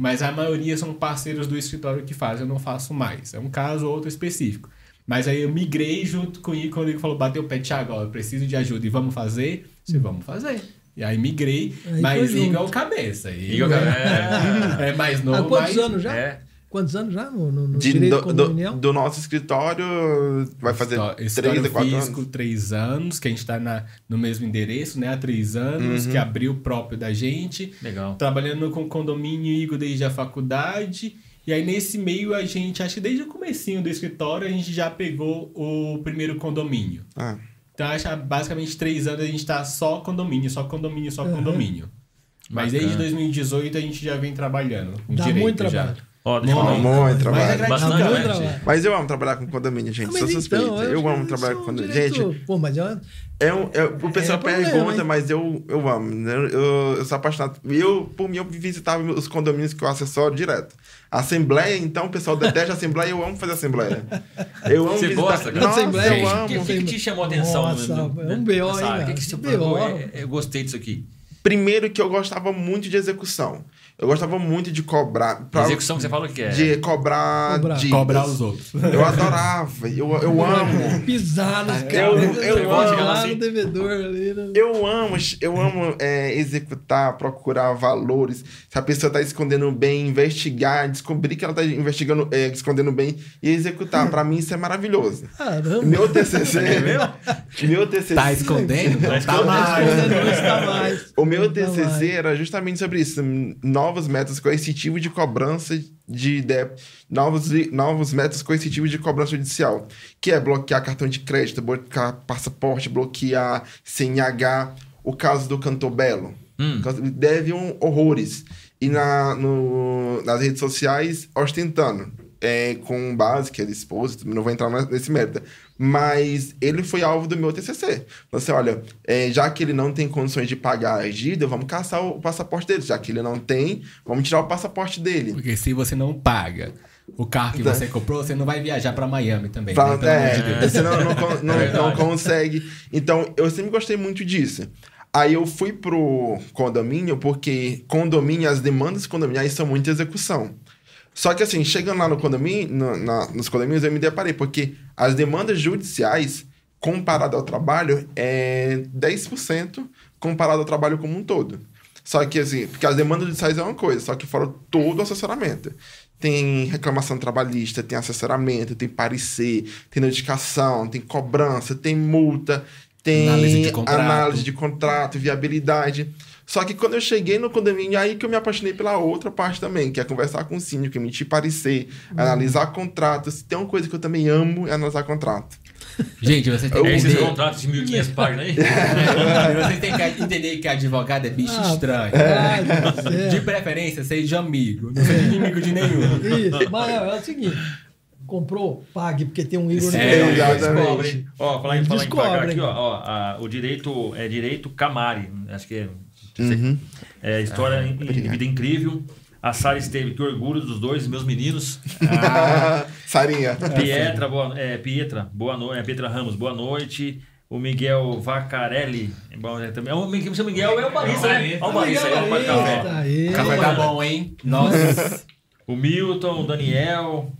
mas a maioria são parceiros do escritório que fazem, eu não faço mais. É um caso ou outro específico. Mas aí eu migrei junto com ele quando ele falou, bateu o pé, Thiago, ó, eu preciso de ajuda e vamos fazer? Se vamos fazer. E aí migrei, Aí mas junto. Igor cabeça. Igor Igor é- é mais Há novo, quantos mas... anos já? É. Quantos anos já no, no, no De- direito do, do, do nosso escritório vai fazer Escritório- três a físico, anos. três anos, que a gente está no mesmo endereço, né? Há três anos, Uhum. que abriu o próprio da gente. Legal. Trabalhando com condomínio Igor desde a faculdade. E aí, nesse meio, a gente, acho que desde o comecinho do escritório, a gente já pegou o primeiro condomínio. Ah, Então, acho que há basicamente três anos a gente tá só condomínio, só condomínio, só condomínio. Mas Bacana. desde 2018 a gente já vem trabalhando com Dá direito muito já. Ó, deixa eu Muito, Mas é trabalho. Dá gratificante. muito trabalho. Mas eu amo trabalhar com condomínio, gente. Ah, Sou mas suspeito. então, eu acho amo trabalhar com é condomínio. direito- Gente, Pô, mas é, é um, é- o pessoal É problema, pergunta, hein? mas eu, eu amo. né? Eu, eu sou apaixonado. Eu, por mim, eu visitava os condomínios que eu assessoro direto. Assembleia, então, o pessoal detesta a Assembleia. Eu amo fazer Assembleia. Eu amo Você visitar. gosta, cara? Nossa, Assembleia? eu O amo. que, que, que te chamou a atenção? Nossa, no- no- é um BO, hein? O que, que você BO. É, é, Eu gostei disso aqui. Primeiro que eu gostava muito de execução. Eu gostava muito de cobrar. pra- Execução que você fala que é. De cobrar. Cobrar. dívidas. Cobrar os outros. Eu adorava. Eu, eu amo. pisar nos Eu- caras. eu Eu, gosto de lá assim. no devedor ali. né? Eu amo, eu amo é, executar, procurar valores. Se a pessoa está escondendo bem, investigar, descobrir que ela está investigando, é, escondendo bem e executar. Para mim isso é maravilhoso. Caramba. Meu TCC, É meu TCC, Tá escondendo? Não tá escondendo. mais. Está mais. o meu TCC era justamente sobre isso, novos métodos coercitivos de cobrança de débito, novos, novos métodos coercitivos de cobrança judicial, que é bloquear cartão de crédito, bloquear passaporte, bloquear CNH, o caso do Cantor Belo. Hum. Deve um horrores. E na, no- nas redes sociais, ostentando. É, com base que ele expôs, não vou entrar nesse mérito. Mas ele foi alvo do meu TCC. Você olha, é, já que ele não tem condições de pagar a dívida, vamos caçar o passaporte dele. Já que ele não tem, vamos tirar o passaporte dele. Porque se você não paga o carro que Tá. você comprou, você não vai viajar pra Miami também. Pra- né? É, você não, não, não- É não consegue. Então, eu sempre gostei muito disso. Aí eu fui pro condomínio, porque condomínio, as demandas condominiais são muita execução. Só que assim, chegando lá no condomínio, no- na- nos condomínios, eu me deparei, porque as demandas judiciais, comparado ao trabalho, é 10% comparado ao trabalho como um todo. Só que assim, porque as demandas judiciais é uma coisa, só que fora todo o assessoramento. Tem reclamação trabalhista, tem assessoramento, tem parecer, tem notificação, tem cobrança, tem multa, tem Análise de contrato. análise de contrato, viabilidade. Só que quando eu cheguei no condomínio, aí que eu me apaixonei pela outra parte também, que é conversar com o síndico, emitir parecer, analisar contrato. Se tem uma coisa que eu também amo, é analisar contrato. Gente, você tem que Esses entender... contratos de 1.500 páginas aí. você tem que entender que advogado é bicho Ah, estranho. Céu. De preferência, seja amigo. Não seja inimigo de nenhum. Isso, mas é, é o seguinte: comprou, pague, porque tem um Igor no É. Descobre. Ó, falar em, falar em pagar aqui, ó. ó a- o direito é direito Camari. Acho que é. Uhum. É história em vida incrível. A Sara esteve, que orgulho dos dois, meus meninos. Sarinha. Pietra, boa, é, Pietra, boa noite. É, Pietra Ramos, boa noite. O Miguel Vacarelli. é Bom, é, também, é o Miguel, seu Miguel é o barista, né? Olha o barista aí, olha o café. Aí, O café tá bom, hein? Nossa. O Milton, o Daniel.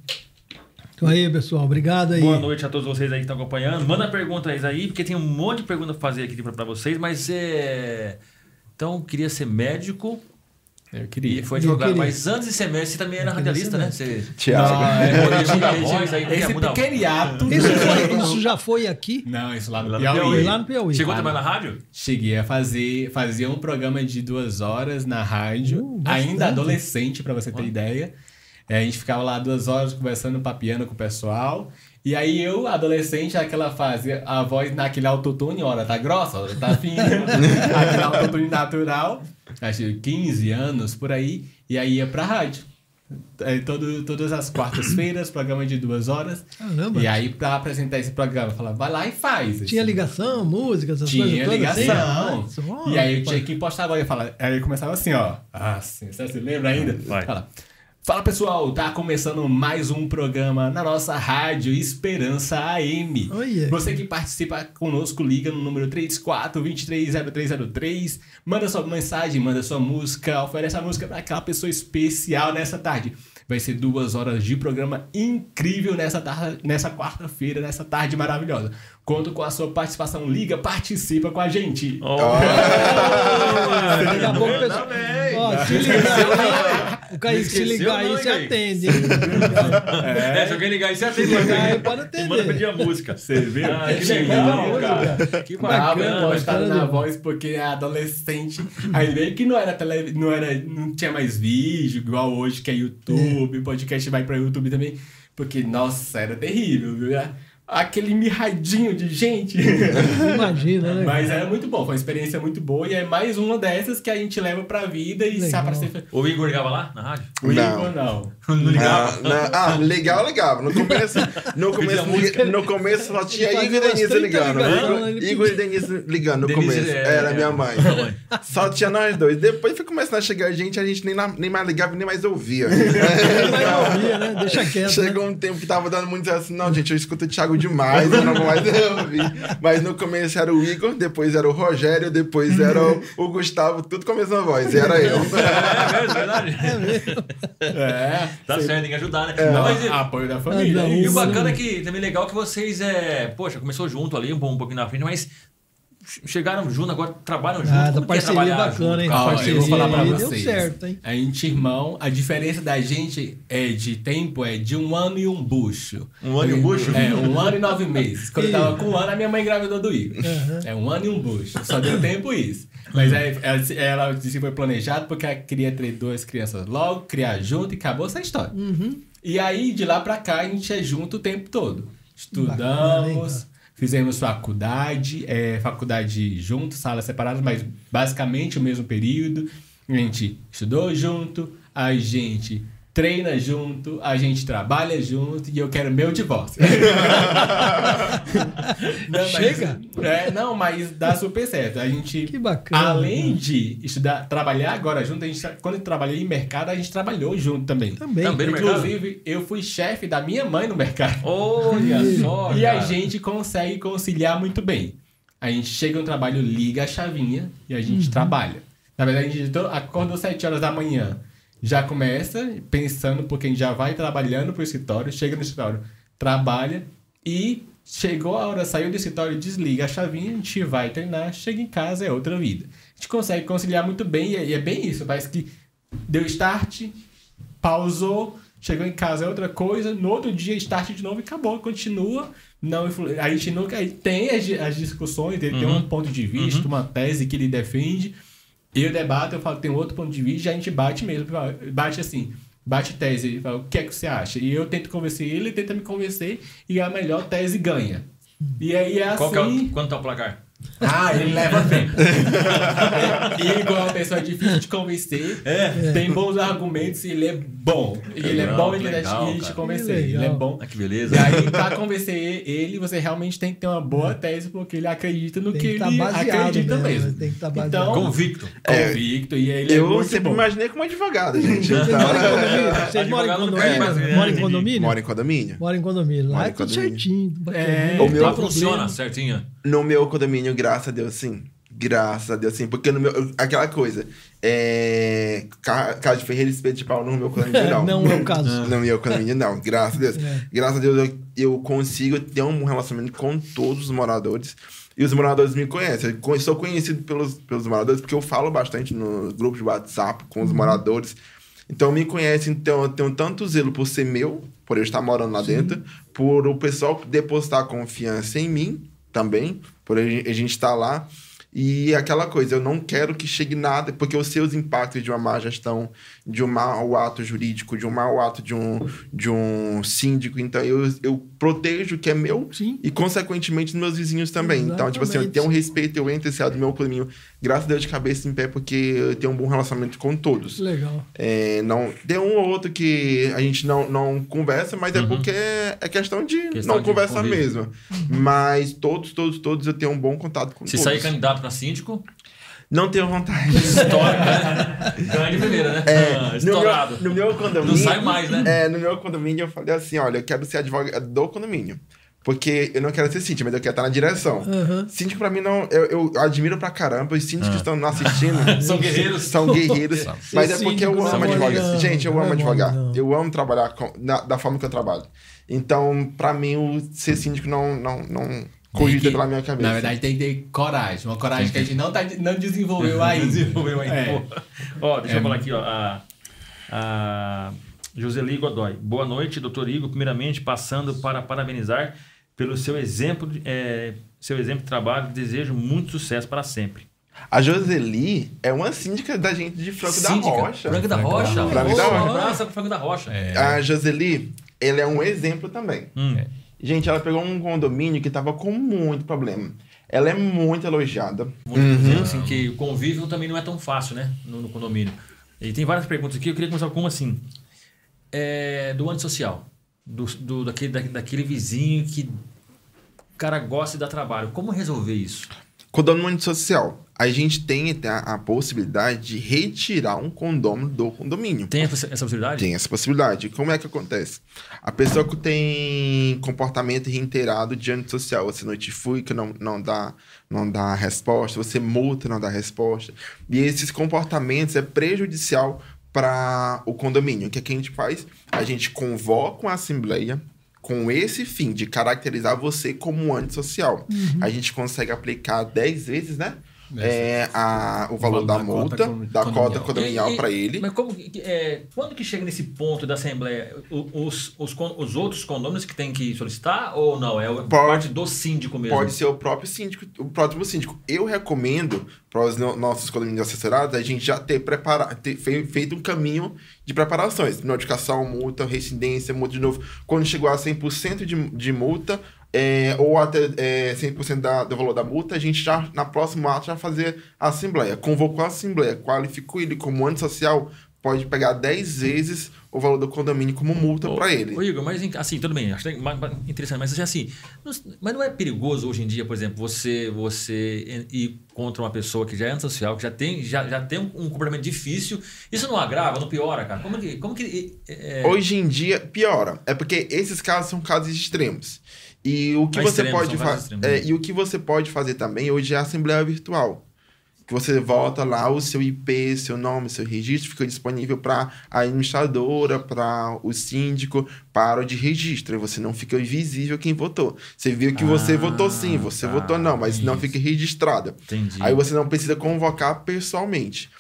Então aí, pessoal, obrigado aí. Boa noite a todos vocês aí que estão acompanhando. Manda perguntas aí, porque tem um monte de pergunta pra fazer aqui pra, pra vocês, mas é. Então, queria ser médico Eu e queria. foi Eu advogado. Mas antes de ser médico, você também era Eu radialista, né? Você. Tiago. Não, é, voz aí, esse pequeno ato. Isso, foi- isso já foi aqui? Não, isso lá no Lá no Piauí. Piauí. Lá no Piauí. Chegou trabalhar na rádio? Cheguei a fazer, fazia um programa de duas horas na rádio, Uh, ainda adolescente, pra você ter ideia. É, a gente ficava lá duas horas conversando, papiando com o pessoal. E aí eu, adolescente, aquela fase, a voz naquele autotune, hora tá grossa, hora tá fina, aquele autotune natural, acho que 15 anos por aí, e aí ia pra rádio. É, todo, todas as quartas-feiras, programa de duas horas. Caramba. E aí, pra apresentar esse programa, eu falava, vai lá e faz. Tinha assim. ligação, música, essas coisas Tinha ligação. assim? Nossa, E aí eu tinha que postar agora e falar. Aí eu começava assim, ó. Assim, você se lembra ainda? Vai. Fala. Fala pessoal, tá começando mais um programa na nossa rádio Esperança AM. Olha. Você que participa conosco, liga no número 34-230303, manda sua mensagem, manda sua música, oferece a música para aquela pessoa especial nessa tarde. Vai ser duas horas de programa incrível nessa, tarde, nessa quarta-feira, nessa tarde maravilhosa. Conto com a sua participação. Liga, participa com a gente. Daqui a pouco o pessoal. Ó, se ligar aí, o Kaique, se Esqueceu, ligar aí, você atende. hein? É, se alguém ligar aí, você atende. ligar aí, pode atender. Manda pedir a música. Você viu? Ah, que legal, cara. Que bacana. eu gostava cara na do- voz porque é adolescente. Aí veio que não era tele, não era, não tinha mais vídeo igual hoje que é YouTube, podcast vai para YouTube também, porque nossa, era terrível, viu? Aquele mirradinho de gente. Imagina, né? Mas era muito bom, foi uma experiência muito boa e é mais uma dessas que a gente leva pra vida e se Legal. aparecer. O Igor ligava lá na rádio? O Não. Igor não. Não ligava. Ah, não, ah, legal, legal. No começo, no começo, no começo só tinha Igor e Denise umas 30 ligando. Igor, ele Igor e Denise ligando no Denise começo. é- Era é- minha mãe. Só tinha nós dois. Depois foi começando a chegar gente, a gente nem, na- nem mais ligava, nem mais ouvia. Ele vai ouvir, né? Deixa quieto. Chegou um tempo que tava dando muito assim, não, gente, eu escuto o Thiago demais, eu não vou mais ouvir. Mas no começo era o Igor, depois era o Rogério, depois era o, o Gustavo, tudo com a mesma voz, e era eu. É mesmo, verdade. É. Tá certo, tem que ajudar, né? É. Não, mas, Apoio da família. Ah, não. E o bacana é que também legal que vocês, é, poxa, começou junto ali, um, bom- um pouquinho na frente, mas chegaram junto, agora trabalham junto. Ah, da é parceria trabalhar bacana, junto, hein? cara? Ó, eu parceria vou falar pra vocês. deu certo, hein? A gente, irmão, a diferença da gente é de tempo é de um ano e um bucho. Um ano e um bucho? É, um ano e nove meses. Quando eu tava com um ano, a minha mãe engravidou do Igor. É um ano e um bucho. Só deu tempo isso. Mas aí, ela, ela disse que foi planejado porque ela queria ter duas crianças logo, criar junto e acabou essa história. E aí, de lá pra cá, a gente é junto o tempo todo. Bacana, Estudamos, fizemos faculdade, é, faculdade junto, salas separadas, mas basicamente o mesmo período. A gente estudou junto, a gente treina junto, a gente trabalha junto e eu quero meu divórcio. Não, mas- Chega? é, não, mas dá super certo. A gente, Que bacana, além de estudar, trabalhar agora junto, a gente, quando eu trabalhei em mercado, a gente trabalhou junto também. Também. Também. Inclusive, eu fui chefe da minha mãe no mercado. Olha só, E a cara. gente consegue conciliar muito bem. A gente chega no trabalho, liga a chavinha e a gente trabalha. Na verdade, a gente às 7 horas da manhã, já começa pensando, porque a gente já vai trabalhando pro escritório, chega no escritório, trabalha e chegou a hora, saiu do escritório, desliga a chavinha, a gente vai treinar, chega em casa, é outra vida. A gente consegue conciliar muito bem e é, e é bem isso, parece que deu start, pausou, chegou em casa é outra coisa, no outro dia start de novo e acabou, continua. Não, influ- a gente nunca tem as, as discussões, ele tem Uhum. um ponto de vista, uma tese que ele defende. Eu debato, eu falo, tem outro ponto de vista, e a gente bate mesmo, bate assim, bate tese, ele fala, o que é que você acha? E eu tento convencer ele, ele tenta me convencer, e a melhor tese ganha. E aí é assim. Qual que é o, quanto tá o placar? Ah, ele leva tempo. e é uma pessoa difícil de convencer, tem bons argumentos e ele é bom. Ele é Legal, bom internet legal, e te cara. convencer. Que Ele é bom. Ah, que beleza. E aí, pra convencer ele, você realmente tem que ter uma boa tese, porque ele acredita no Tem que, que tá ele baseado acredita mesmo, mesmo. Tem que tá baseado. Então, Convicto. convicto. E aí ele é Eu muito sempre bom. imaginei como advogado, gente. Vocês Então, moram em condomínio? Vocês moram em condomínio? Moram em condomínio? moro em condomínio. Mora em condomínio. Lá Mora é em tudo condomínio. certinho. É. O meu funciona certinho. No meu condomínio, graças a Deus, sim. Graças a Deus, sim. Porque no meu. Aquela coisa. É. ca- Caso de ferreira e espeto de pau no meu condomínio, não. Não é o caso. No meu condomínio, não. Graças a Deus. É. Graças a Deus, eu, eu consigo ter um relacionamento com todos os moradores. E os moradores me conhecem. Eu sou conhecido pelos, pelos moradores porque eu falo bastante no grupo de WhatsApp com os moradores. Então me conhecem, então eu tenho tanto zelo por ser meu, por eu estar morando lá dentro, por o pessoal depositar confiança em mim também, por a gen- a gente estar lá. E aquela coisa, eu não quero que chegue nada, porque eu sei os impactos de uma má gestão, de um mau ato jurídico, de um mau ato de um, de um síndico. Então, eu, eu protejo o que é meu Sim. e, consequentemente, os meus vizinhos também. Então, tipo assim, eu Exatamente. tenho um respeito, eu entro esse lado do meu caminho, graças a Deus, de cabeça em pé, porque eu tenho um bom relacionamento com todos. Legal. É, não, tem um ou outro que a gente não, não conversa, mas é porque é questão de Uhum. Questão não de conversar convívio. mesmo. Mas todos, todos, todos eu tenho um bom contato com Se todos. sair candidato pra síndico, Não tenho vontade. história, né? Ganha de primeira, né? É, Ah, no, estourado. meu, no meu condomínio. Não sai mais, né? É, no meu condomínio eu falei assim: olha, eu quero ser advogado do condomínio. Porque eu não quero ser síndico, mas eu quero estar na direção. Aham. Síndico, pra mim, não. Eu, eu admiro pra caramba. Os síndicos que estão nos assistindo. São guerreiros. São guerreiros. mas é porque eu amo é advogar. não. Gente, eu Não amo é advogar. não. Eu amo trabalhar com, na- da forma que eu trabalho. Então, pra mim, o ser síndico não, não, não que- pela minha cabeça. Na verdade, tem que ter coragem. Uma coragem que a gente não, tá, não desenvolveu ainda. Desenvolveu ainda. É. Ó, deixa É. eu falar aqui, ó. A, a Joseli Godoy. Boa noite, doutor Igor. Primeiramente, passando para parabenizar pelo seu exemplo, de- é, seu exemplo de trabalho. Desejo muito sucesso para sempre. A Joseli é uma síndica da gente de Franco Síndica. da Rocha. Franco da Rocha. Franco da Rocha. Pro Franco da Rocha. É. A Joseli, ela é um exemplo também. Hum. Gente, ela pegou um condomínio que tava com muito problema. Ela é muito elogiada. Muito dizendo assim que o convívio também não é tão fácil, né? No, no condomínio. E tem várias perguntas aqui. Eu queria começar com uma assim. É, do antissocial. Do, do, daquele, da- daquele vizinho que o cara gosta de dar trabalho. Como resolver isso? Condomínio social. A gente tem a, a possibilidade de retirar um condômino do condomínio. Tem essa, essa possibilidade? Tem essa possibilidade. Como é que acontece? A pessoa que tem comportamento reiterado de antissocial, você notifica, não, não, dá, não dá resposta, você multa, não dá resposta. E esses comportamentos é prejudicial para o condomínio. O que, é que a gente faz? A gente convoca uma assembleia com esse fim de caracterizar você como um antissocial. A gente consegue aplicar 10 vezes, né? É, a, o valor valor da, da cota multa, con- da cota condominial. para ele. Mas como, é, quando que chega nesse ponto da Assembleia? Os, os, os outros condôminos que tem que solicitar ou não? É a parte do síndico mesmo? Pode ser o próprio síndico, o próximo síndico. Eu recomendo para os no- nossos condomínios assessorados a gente já ter, prepara ter fe- feito um caminho de preparações. Notificação, multa, residência, multa de novo. Quando chegou a 100% de, de multa, é, ou até é, 100% da, do valor da multa, a gente já, na próxima ato, já fazer a assembleia. Convocou a assembleia, qualificou ele como antissocial, pode pegar 10 vezes o valor do condomínio como multa para ele. Ô, Igor, mas assim, tudo bem, acho que é interessante, mas assim, não- mas não é perigoso hoje em dia, por exemplo, você você ir contra uma pessoa que já é antissocial, que já tem, já, já tem um, um comportamento difícil, isso não agrava, não piora, cara? Como que. Como que é, Hoje em dia, piora. É porque esses casos são casos extremos. E o que Ah, você extremos, pode fazer. extremos. e o que você pode fazer também hoje é a assembleia virtual. Que você volta lá, o seu IP, seu nome, seu registro fica disponível para a administradora, para o síndico, para o de registro. E você não fica invisível quem votou. Você viu que você Ah, votou sim, você tá, votou não, mas não isso. fica registrado. Entendi. Aí você não precisa convocar pessoalmente.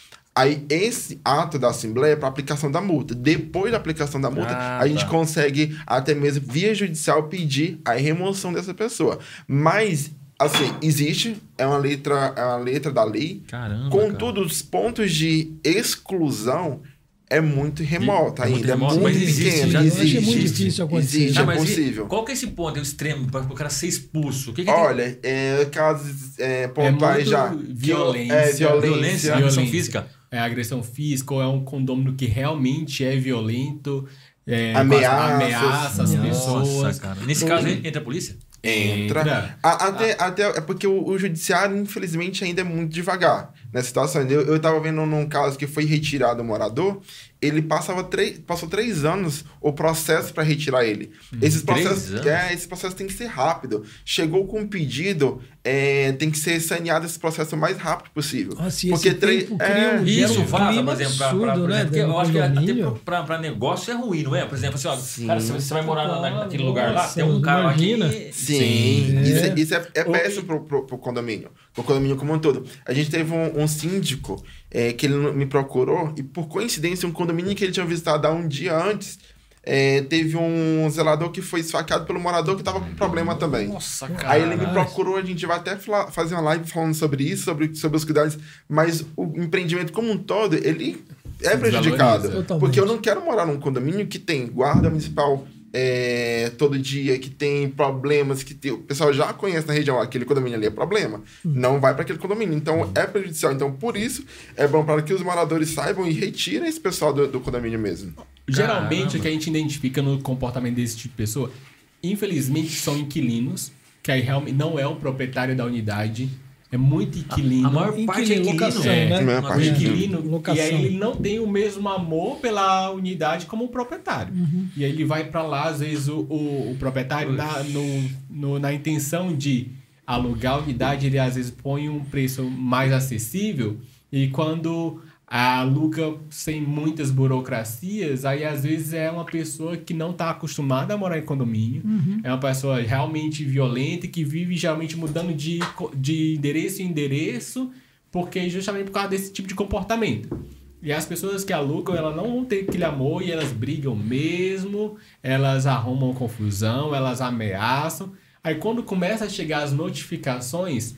Aí esse ato da Assembleia é para aplicação da multa. Depois da aplicação da multa, Ah, a gente tá. consegue até mesmo via judicial pedir a remoção dessa pessoa. Mas assim, existe, é uma letra, é uma letra da lei. Caramba. Contudo, os pontos de exclusão é muito remota É muito ainda, é remoto, muito mas existe, pequeno. já- Eu achei existe, muito difícil acontecer. Existe, Tá, é mas e- possível. qual que é esse ponto, é o extremo, para o cara ser expulso? O que, que tem? Olha, é, casos é, pontuais muito já. violência. É, violência. Violência, Violência. física? É agressão física ou é um condômino que realmente é violento, é, Ameaças. ameaça as pessoas. Nossa, cara. Nesse caso, entra a polícia? Entra. Entra. A- até, até é porque o, o judiciário, infelizmente, ainda é muito devagar nessa situação. Eu, eu tava vendo num caso que foi retirado o morador, ele passava três, passou três anos o processo para retirar ele. Esses três processos, é, esse processo tem que ser rápido. Chegou com um pedido, é, tem que ser saneado esse processo o mais rápido possível. Nossa, e porque esse três- tempo é, cria um, Isso vaza, clima por exemplo, pra, pra, absurdo, por né? exemplo, porque dentro eu acho que até pra, pra, pra negócio é ruim, não é? Por exemplo, assim, ó, Sim. cara, você, você vai morar na- na- naquele lugar lá, tem um cara que... Sim, Sim. isso, É. é, isso é, é Ou- péssimo pro, pro, pro condomínio, pro condomínio como um todo. A gente teve um, um síndico é, que ele me procurou e, por coincidência, um condomínio que ele tinha visitado há um dia antes, é, teve um zelador que foi esfaqueado pelo morador que tava com problema também. Nossa, cara. Aí ele me procurou, a gente vai até fazer uma live falando sobre isso, sobre, sobre os cuidados, mas o empreendimento como um todo, ele é prejudicado. Porque eu não quero morar num condomínio que tem guarda municipal é, todo dia, que tem problemas, que tem- o pessoal já conhece na região, aquele condomínio ali é problema. Não vai para aquele condomínio. Então é prejudicial. Então, por isso, é bom para que os moradores saibam e retirem esse pessoal do, do condomínio mesmo. Geralmente, Caramba. o que a gente identifica no comportamento desse tipo de pessoa, infelizmente, são inquilinos, que aí realmente não é o proprietário da unidade, é muito inquilino. A maior parte é Inquilino, inquilino. locação, É, né? Uma parte o é coisa- inquilino, Locação. e aí ele não tem o mesmo amor pela unidade como o proprietário. E aí ele vai para lá, às vezes, o, o, o proprietário, na, no, no- na intenção de alugar a unidade, ele às vezes põe um preço mais acessível, e quando aluga sem muitas burocracias, aí às vezes é uma pessoa que não está acostumada a morar em condomínio, é uma pessoa realmente violenta que vive geralmente mudando de, de endereço em endereço, porque justamente por causa desse tipo de comportamento. E as pessoas que alugam, elas não vão ter aquele amor e elas brigam mesmo, elas arrumam confusão, elas ameaçam. Aí quando começa a chegar as notificações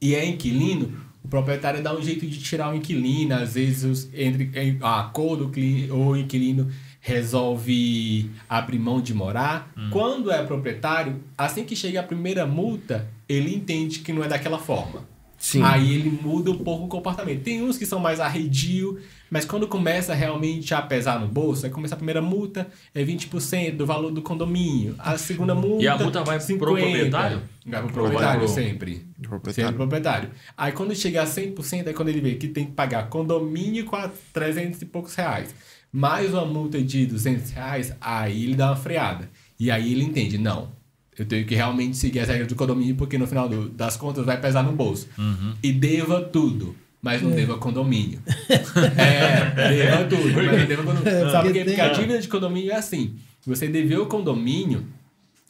e é inquilino, o proprietário dá um jeito de tirar o inquilino, às vezes os, entre em acordo, o cli- o inquilino resolve abrir mão de morar. Quando é proprietário, assim que chega a primeira multa, ele entende que não é daquela forma. Sim. Aí ele muda um pouco o comportamento. Tem uns que são mais arredio, mas quando começa realmente a pesar no bolso, aí começa a primeira multa, é 20% do valor do condomínio. A segunda multa. E a multa vai pro proprietário? Vai pro Ou vai proprietário pro- sempre. Proprietário. Sempre proprietário. Aí quando chega a 100%, é quando ele vê que tem que pagar condomínio com 300 e poucos reais. Mais uma multa de 200 reais, aí ele dá uma freada. E aí ele entende, não, eu tenho que realmente seguir as regras do condomínio, porque no final do- das contas vai pesar no bolso. E deva tudo. Mas não deva condomínio. é, deva tudo, mas não deva condomínio. Sabe por quê? porque Porque a dívida de condomínio é assim. Você deveu o condomínio,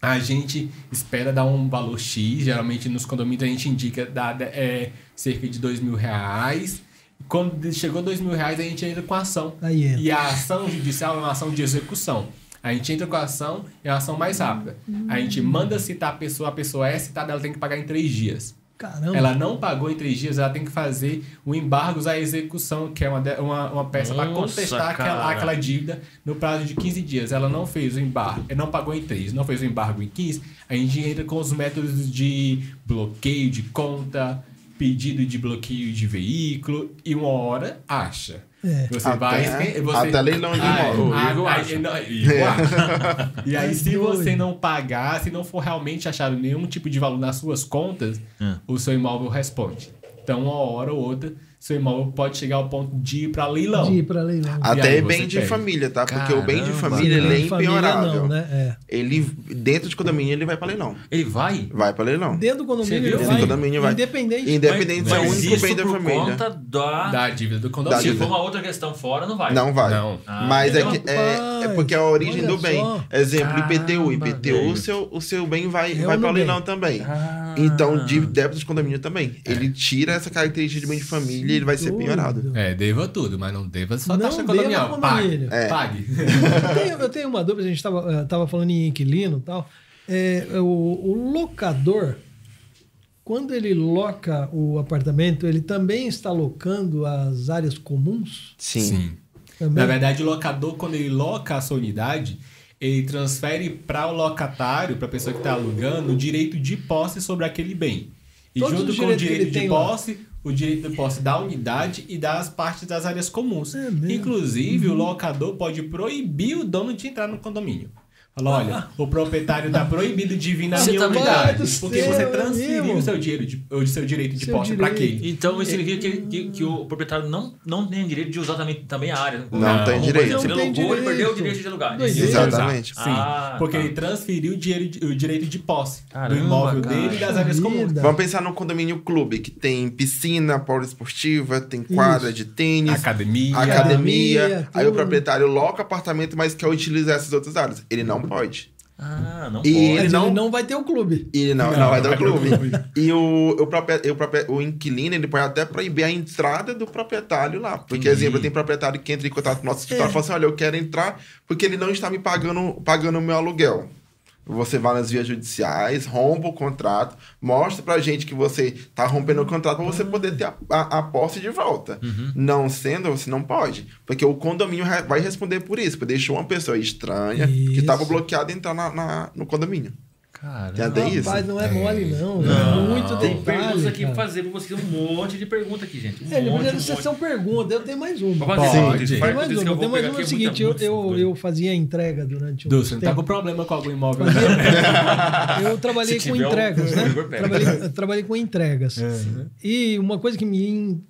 a gente espera dar um valor X. Geralmente nos condomínios a gente indica dar é, cerca de dois mil reais. Quando chegou dois mil reais, a gente entra com a ação. Aí entra. E a ação judicial é uma ação de execução. A gente entra com a ação, é uma ação mais rápida. A gente manda citar a pessoa, a pessoa é citada, ela tem que pagar em três dias. Caramba. Ela não pagou em três dias, ela tem que fazer o embargos à execução, que é uma, uma, uma peça para contestar aquela, aquela dívida no prazo de 15 dias. Ela não fez o embargo, não pagou em três, não fez o embargo em 15, a gente entra com os métodos de bloqueio de conta, pedido de bloqueio de veículo, e uma hora acha. É. Você Até- vai. Você, até leilão de Ah, imóvel. ah, O Igor acha. não, Igor acha. E aí, se você não pagar, se não for realmente achado nenhum tipo de valor nas suas contas, Hum. o seu imóvel responde. Então, uma hora ou outra, seu imóvel pode chegar ao ponto de ir para leilão. De ir pra leilão. Até bem de perde. família, tá? Porque o bem de Caramba. família ele é Família impenhorável. não, né? É. Ele, dentro de condomínio, ele vai pra leilão. Ele vai? Vai pra leilão. Dentro do condomínio, ele Dentro vai, do condomínio vai. independente. Independente é o único bem da por família. conta da... Da dívida do Da condomínio. Se dívida. for uma outra questão fora, não vai. Não vai. Não. Ah, Mas é, que, é, é porque é a origem olha do bem. só. Exemplo, IPTU. Caramba, IPTU, o seu, o seu bem vai, É vai não leilão também. Ah. Então, de débito de condomínio também. Ele tira essa característica de bem de família ele vai ser penhorado. É, deva tudo, mas não deva só Não taxa deva condominial. Pague. É. Pague. Eu tenho, eu tenho uma dúvida, a gente estava tava falando em inquilino e tal. É, o, o locador, quando ele loca o apartamento, ele também está locando as áreas comuns? Sim. Também? Na verdade, o locador, quando ele loca a sua unidade, ele transfere para o locatário, para a pessoa que está alugando, o direito de posse sobre aquele bem. E Todos junto com o direito de tem lá. O direito de posse da unidade e das partes das áreas comuns. É? Inclusive, Uhum. o locador pode proibir o dono de entrar no condomínio. Fala, olha, o proprietário está proibido de vir na Você minha tá unidade. Porque Seu, você transferiu o seu, dinheiro de, o seu direito de Seu posse para aquele. Então isso significa que, que, que o proprietário não, não tem direito de usar também, também a área. Não Não, tem direito. Ele Não tem alugou, ele perdeu o direito. de alugar. Exatamente. Sim, Ah, porque tá. ele transferiu o, dinheiro, o direito de posse Caramba, do imóvel cara. dele e das áreas Vida. comuns. Vamos pensar no condomínio clube, que tem piscina poliesportiva, tem quadra Isso. de tênis, Academia. academia. Academia, Aí o proprietário loca apartamento, mas quer utilizar essas outras áreas. Ele não pode. Ah, não E pode. ele não- ele não vai ter o clube. E ele não, Não, não, vai dar o vai dar o clube. clube. E o, o, propria- o, propria- o inquilino, ele pode até proibir a entrada do proprietário lá. Porque, Entendi. exemplo, tem proprietário que entra em contato com o nosso escritório e fala assim, olha, eu quero entrar porque ele não está me pagando, pagando o meu aluguel. Você vai nas vias judiciais, rompa o contrato, mostra pra gente que você tá rompendo o contrato para você poder ter a, a, a posse de volta. Não sendo, você não pode. Porque o condomínio vai responder por isso, porque deixou uma pessoa estranha que Isso. estava bloqueada entrar na, na- no condomínio. Caramba. Já tem isso? Rapaz, não é Tem. mole, não. Não, é muito tem detalhe, perguntas aqui pra fazer pra vocês. Um monte de pergunta aqui, gente. Um É, monte, um monte. são perguntas. Eu tenho mais uma. Pode fazer, Pode. Tem faz- mais eu uma. vou Tem mais uma é o seguinte, muita- eu, muita- eu, eu fazia entrega durante um Du, você não tá com problema com algum imóvel. Eu trabalhei Se com tiver, o- entregas, o né? Trabalhei, eu trabalhei com entregas. Uhum. E uma coisa que me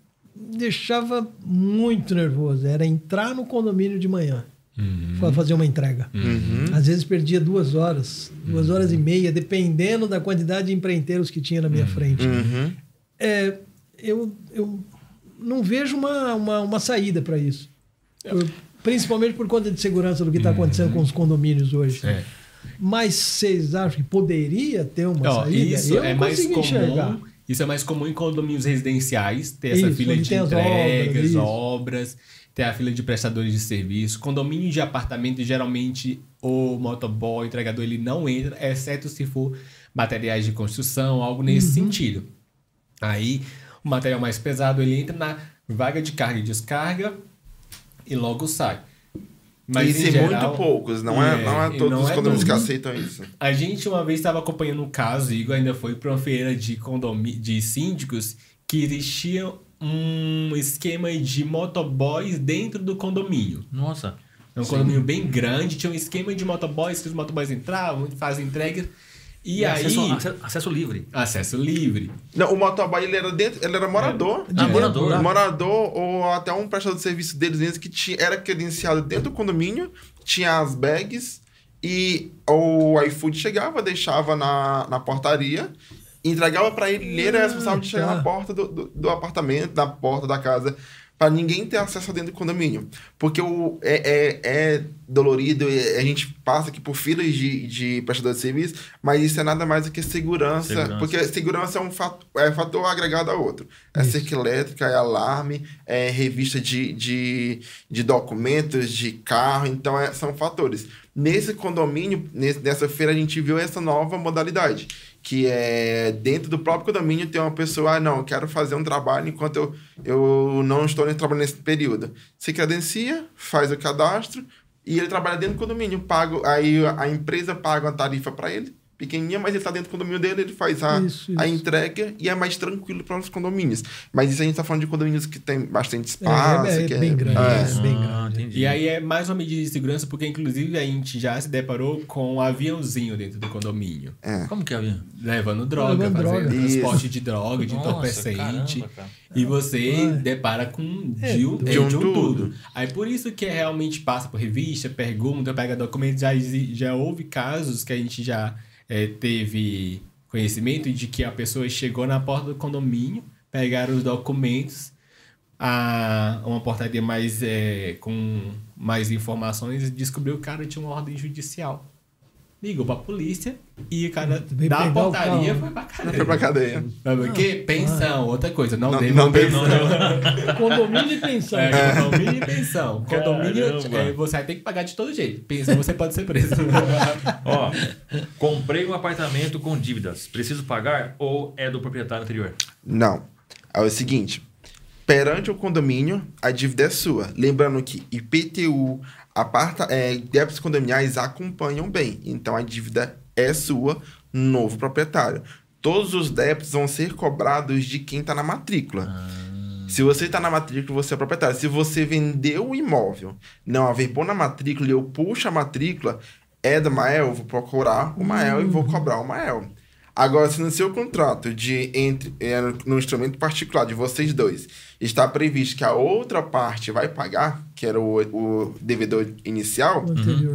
deixava muito nervoso era entrar no condomínio de manhã Uhum. para fazer uma entrega. Às vezes perdia duas horas, duas horas e meia, dependendo da quantidade de empreiteiros que tinha na minha frente. Uhum. É, eu, eu não vejo uma, uma, uma saída para isso. Por- principalmente por conta de segurança do que está acontecendo com os condomínios hoje. É. Mas vocês acham que poderia ter uma Ó, saída? isso eu é mais comum. enxergar. Isso é mais comum em condomínios residenciais, ter essa Isso, fila de entregas, obras, obras, ter a fila de prestadores de serviço. Condomínio de apartamento, geralmente, o motoboy, o entregador, ele não entra, exceto se for materiais de construção, algo nesse Uhum. sentido. Aí, o material mais pesado, ele entra na vaga de carga e descarga e logo sai. Mas em Isso é geral- muito poucos, não é, É, não é e todos não os é condomínios que todos. aceitam isso. A gente uma vez estava acompanhando um caso, Igor ainda foi para uma feira de condomínio, de síndicos, que existia um esquema de motoboys dentro do condomínio. Nossa. É um condomínio bem grande, tinha um esquema de motoboys, que os motoboys entravam, fazem entregas. E, aí. Acesso, acesso, acesso livre. Acesso livre. Não, o motoboy ele era dentro, ele era morador. De Ah, dentro, morador. lá. Morador ou até um prestador de serviço deles mesmo que tinha, era credenciado dentro do condomínio, tinha as bags e o iFood chegava, deixava na, na portaria, entregava para ele, ele era responsável de chegar na porta do, do, do apartamento, na porta da casa, para ninguém ter acesso dentro do condomínio. Porque o, é, é, é dolorido, é- a gente passa aqui por filas de, de prestador de serviço, mas isso é nada mais do que segurança, Segurança. porque segurança é um fator, é fator agregado a outro. É Isso. cerca elétrica, é alarme, é revista de, de, de documentos, de carro, então é- são fatores. Nesse condomínio, nesse- nessa feira, a gente viu essa nova modalidade, que é dentro do próprio condomínio tem uma pessoa, ah, não, eu quero fazer um trabalho enquanto eu, eu não estou trabalhando nesse período. Se credencia, faz o cadastro e ele trabalha dentro do condomínio, paga, aí a empresa paga uma tarifa para ele, pequenininha, mas ele está dentro do condomínio dele, ele faz a, Isso, a isso. entrega e é mais tranquilo para os condomínios. Mas isso a gente está falando de condomínios que tem bastante É, espaço, é, é que bem grande. é. É bem Ah, grande. entendi. E aí é mais uma medida de segurança, porque inclusive a gente já se deparou com um aviãozinho dentro do condomínio. Como que é, Avinha? Levando droga, Levando fazendo droga. transporte de droga, de Nossa, entorpecente. caramba, cara. E você Ai. depara com É de, um, é, De um de um tudo. tudo. Aí por isso que realmente passa por revista, pergunta, pega documentos. Já, já houve casos que a gente já é, teve conhecimento de que a pessoa chegou na porta do condomínio, pegaram os documentos, a, uma portaria mais é, com mais informações e descobriu que o cara tinha uma ordem judicial. Ligou pra polícia e o cara Veio da pegar o portaria foi pra cadeia. foi pra cadeia. O quê? Pensão, outra coisa. Não, Não- deva não pensão. Condomínio e pensão. É, condomínio e pensão. Condomínio, é, você vai ter que pagar de todo jeito. Pensão, você pode ser preso. Ó, comprei um apartamento com dívidas. Preciso pagar ou é do proprietário anterior? Não. É o seguinte: perante o condomínio, a dívida é sua. Lembrando que IPTU, aparta, é, débitos condominiais acompanham bem. Então a dívida é sua, novo proprietário. Todos os débitos vão ser cobrados de quem está na matrícula. Se você está na matrícula, você é proprietário. Se você vendeu o imóvel, não averbou na matrícula e eu puxo a matrícula, é do Mael, eu vou procurar o Mael e vou cobrar o Mael. Agora, se no seu contrato de entre é, no instrumento particular de vocês dois está previsto que a outra parte vai pagar, que era o, o devedor inicial,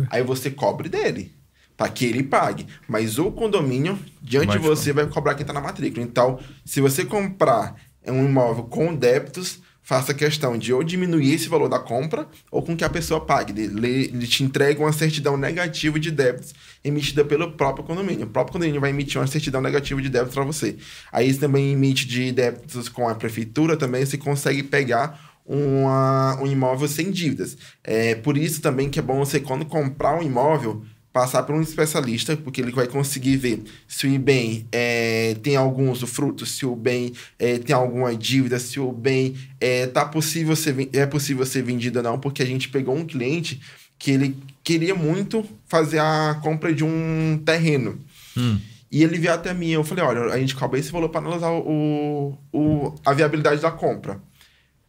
aí você cobre dele. Para que ele pague. Mas o condomínio, diante de você, vai cobrar quem está na matrícula. Então, se você comprar um imóvel com débitos, faça questão de ou diminuir esse valor da compra ou com que a pessoa pague. Ele, te entrega uma certidão negativa de débitos emitida pelo próprio condomínio. O próprio condomínio vai emitir uma certidão negativa de débitos para você. Aí você também emite de débitos com a prefeitura, também você consegue pegar uma, um imóvel sem dívidas. É por isso também que é bom você, quando comprar um imóvel, passar por um especialista, porque ele vai conseguir ver se o bem é, tem algum usufruto, se o bem é, tem alguma dívida, se o bem é, tá possível ser, é possível ser vendido ou não, porque a gente pegou um cliente que ele queria muito fazer a compra de um terreno. Hum. E ele veio até mim, eu falei, olha, a gente cobra esse valor para analisar o, o, a viabilidade da compra.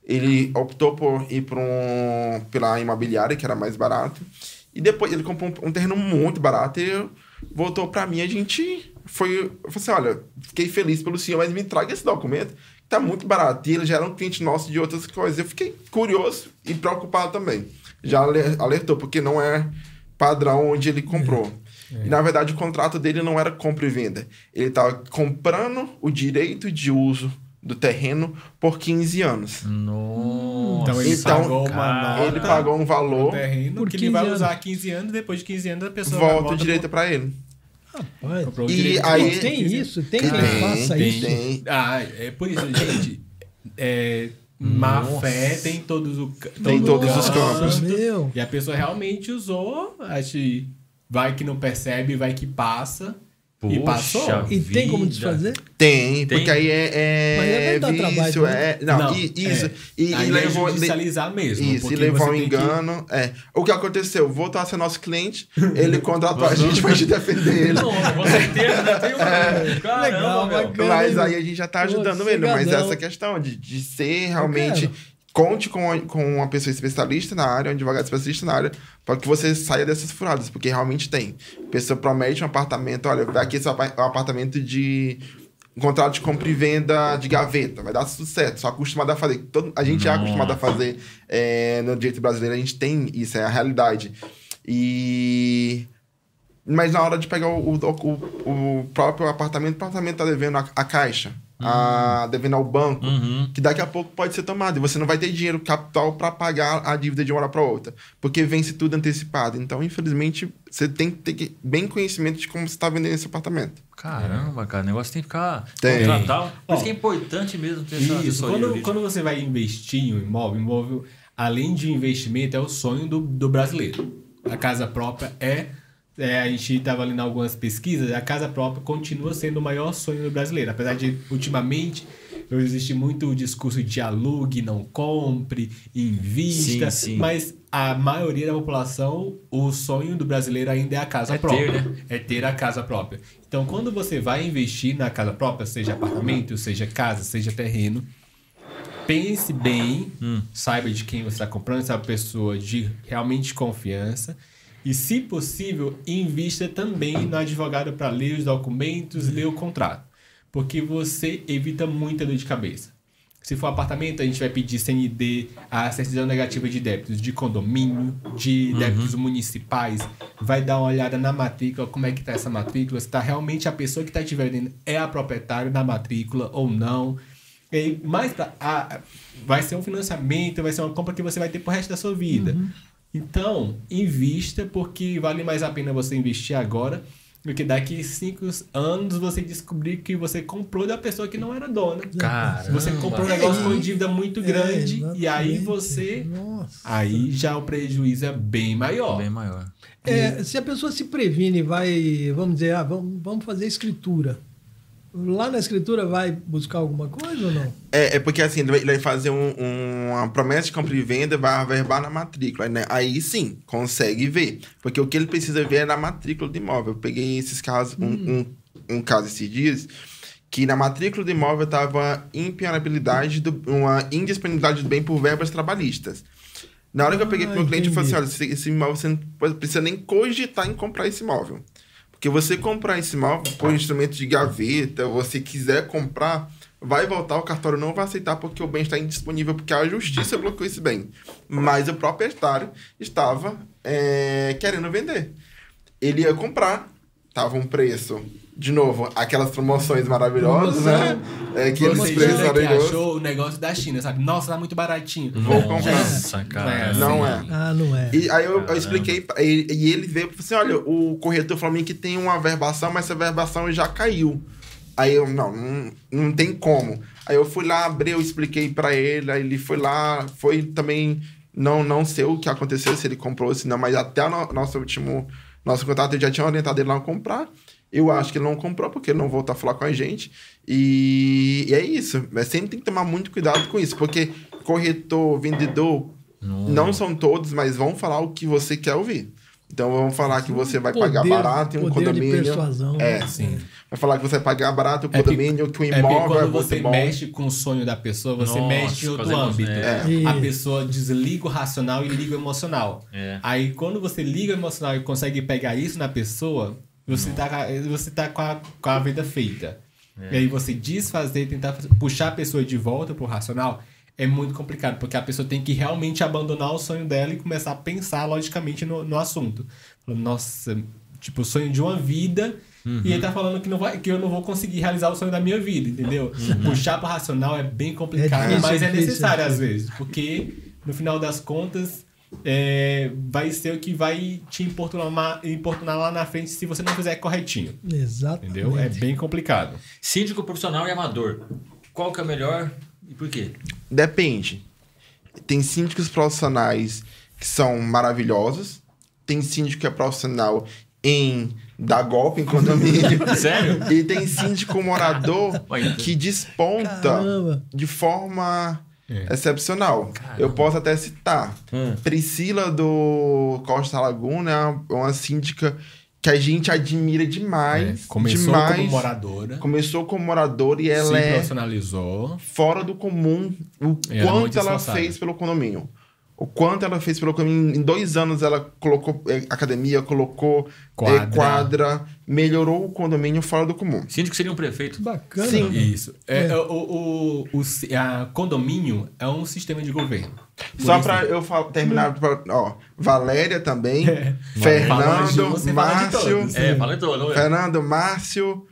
Ele optou por ir um, pela imobiliária, que era mais barato. E depois ele comprou um, um terreno muito barato e voltou para mim. A gente foi. Eu falei assim: olha, fiquei feliz pelo senhor, mas me traga esse documento, que tá muito barato. E ele já era um cliente nosso de outras coisas. Eu fiquei curioso e preocupado também. Já ale- alertou, porque não é padrão onde ele comprou. E na verdade o contrato dele não era compra e venda. Ele estava comprando o direito de uso do terreno por 15 anos. Nossa. Então ele Então, pagou uma nota. Ele pagou um valor, terreno Por que ele 15 vai anos. usar 15 anos, depois de 15 anos a pessoa volta o volta direito para ele. Rapaz. E direito aí-. Tem isso? Tem quem faça tem, isso? tem. Ah, é por isso, gente. É, má Nossa. fé tem todos, o, ca- Tem todo todos os canto. campos. Meu. E a pessoa realmente usou, acho que vai que não percebe, vai que passa. E passou. E tem como desfazer? Tem, Tem? porque aí é, é Mas aí vai dar vício, trabalho, né? é, não, e- isso, é. e, Aí e é levou, judicializar mesmo. Isso, e você um tem que- engano. É. O que aconteceu? Voltou a ser nosso cliente, ele contratou a gente pra gente defender ele. Não, com certeza, né? Tem um... Caramba, Legal, meu. bacana. Mas aí a gente já tá Pô, ajudando ele. Mas essa questão de, de ser realmente. Conte com, com uma pessoa especialista na área, um advogado especialista na área, para que você saia dessas furadas, porque realmente tem. A pessoa promete um apartamento, olha, aqui esse é um apartamento de. Um contrato de compra e venda de gaveta, vai dar tudo certo, só acostumado a fazer. Todo, a gente é Nossa. acostumado a fazer é, no direito brasileiro, a gente tem isso, é a realidade. E. Mas na hora de pegar o, o, o próprio apartamento, o apartamento tá devendo a, a caixa, a, devendo ao banco, Uhum. que daqui a pouco pode ser tomado. E você não vai ter dinheiro, capital, para pagar a dívida de uma hora para outra, porque vence tudo antecipado. Então, infelizmente, você tem que ter que- bem conhecimento de como você está vendendo esse apartamento. Caramba, cara, o negócio tem que ficar Tem. contratar. Por isso que é importante mesmo ter essa Isso, assessoria quando, quando você vai investir em um imóvel, imóvel, além de investimento, é o sonho do, do brasileiro. A casa própria é, é, A gente estava lendo algumas pesquisas, a casa própria continua sendo o maior sonho do brasileiro. Apesar de, ultimamente, existe muito o discurso de alugue, não compre, invista. Sim, sim. Mas a maioria da população, o sonho do brasileiro ainda é a casa É própria. ter, né? É ter a casa própria. Então, quando você vai investir na casa própria, seja apartamento, seja casa, seja terreno, pense bem, Hum. saiba de quem você está comprando, se é uma pessoa de realmente confiança. E, se possível, invista também no advogado para ler os documentos, ler o contrato. Porque você evita muita dor de cabeça. Se for apartamento, a gente vai pedir CND, a certidão negativa de débitos de condomínio, de débitos municipais. Vai dar uma olhada na matrícula, como é que está essa matrícula, se tá realmente a pessoa que está te vendendo é a proprietária da matrícula ou não. E aí, mais pra, a, vai ser um financiamento, vai ser uma compra que você vai ter pro resto da sua vida. Então, invista, porque vale mais a pena você investir agora do que daqui cinco anos você descobrir que você comprou da pessoa que não era dona. Caramba. Você comprou um negócio com dívida muito É, grande e aí você. Nossa. Aí já o prejuízo é bem maior. Bem maior. É, se a pessoa se previne e vai, vamos dizer, ah, vamos, vamos fazer escritura. Lá na escritura vai buscar alguma coisa ou não? É, é porque assim, ele vai, fazer um- um- uma promessa de compra e venda, vai averbar na matrícula. Né? Aí sim, consegue ver. Porque o que ele precisa ver é na matrícula do imóvel. Eu peguei esses casos, um, um, um caso esses dias, que na matrícula do imóvel estava impenhorabilidade, do, uma indisponibilidade do bem por verbas trabalhistas. Na hora que eu peguei Ah, pro meu cliente, eu falei assim: olha, esse, esse imóvel você não precisa nem cogitar em comprar esse imóvel. Porque você comprar esse imóvel por instrumento de gaveta, você quiser comprar, vai voltar, o cartório não vai aceitar porque o bem está indisponível, porque a justiça bloqueou esse bem. Mas o proprietário estava é, querendo vender. Ele ia comprar, tava um preço, de novo, aquelas promoções maravilhosas, né? É, aqueles Você preços que maravilhosos. achou o negócio da China, sabe? Nossa, tá muito baratinho. Vou comprar. Nossa, cara. Não é. Ah, não é. E aí eu, eu expliquei, ele- e ele veio e falou assim: olha, o corretor falou pra mim que tem uma verbação, mas essa verbação já caiu. Aí eu, não, não, não tem como. Aí eu fui lá, abri, eu expliquei pra ele, aí ele foi lá, foi também, não, não sei o que aconteceu, se ele comprou, se não, mas até o no- nosso último, nosso contato, eu já tinha orientado ele lá a comprar. Eu acho que ele não comprou, porque ele não voltou a falar com a gente. E, e é isso. Mas sempre tem que tomar muito cuidado com isso, porque corretor, vendedor, não são todos, mas vão falar o que você quer ouvir. Então vão falar que você vai pagar Poder- barato em um poder de condomínio. persuasão, é, né? sim. Vai falar que você vai pagar barato em um É porque- condomínio, que o É porque imóvel é, quando você bom. mexe com o sonho da pessoa, você Nossa, mexe em outro âmbito. é. A pessoa desliga o racional e liga o emocional. É. Aí quando você liga o emocional e consegue pegar isso na pessoa, você tá, com- você tá com, a, com a venda feita. É. E aí você desfazer, tentar puxar a pessoa de volta pro racional, é muito complicado, porque a pessoa tem que realmente abandonar o sonho dela e começar a pensar logicamente no, no assunto. Falando, Nossa, tipo, o sonho de uma vida. Uhum. E ele tá falando que, não vai, que eu não vou conseguir realizar o sonho da minha vida, entendeu? Puxar pro racional é bem complicado, difícil, mas é difícil, necessário é às vezes, porque no final das contas é, vai ser o que vai te importunar, importunar lá na frente se você não fizer corretinho, Exatamente. entendeu? É bem complicado. Síndico profissional e amador. Qual que é o melhor e por quê? Depende. Tem síndicos profissionais que são maravilhosos. Tem síndico que é profissional em dar golpe em condomínio. Sério? e tem síndico morador Olha, que desponta Caramba. de forma É. excepcional. Eu posso até citar. Hum. Priscila do Costa Laguna é uma síndica que a gente admira demais. É, começou demais. como moradora, Começou como moradora e ela se é profissionalizou. fora do comum o Ela é quanto ela fez pelo condomínio. O quanto ela fez pelo condomínio. Em dois anos ela colocou eh, academia, colocou Quadra. quadra. quadra, melhorou o condomínio fora do comum. Síndico seria um prefeito. Bacana. Sim. Isso. É, É. O, o, o, o- a condomínio é um sistema de governo. Por Só pra eu terminar, pra- ó, Valéria também, Falando de um, Fernando, Márcio, todos. É, fala todo. não é? Fernando, Márcio,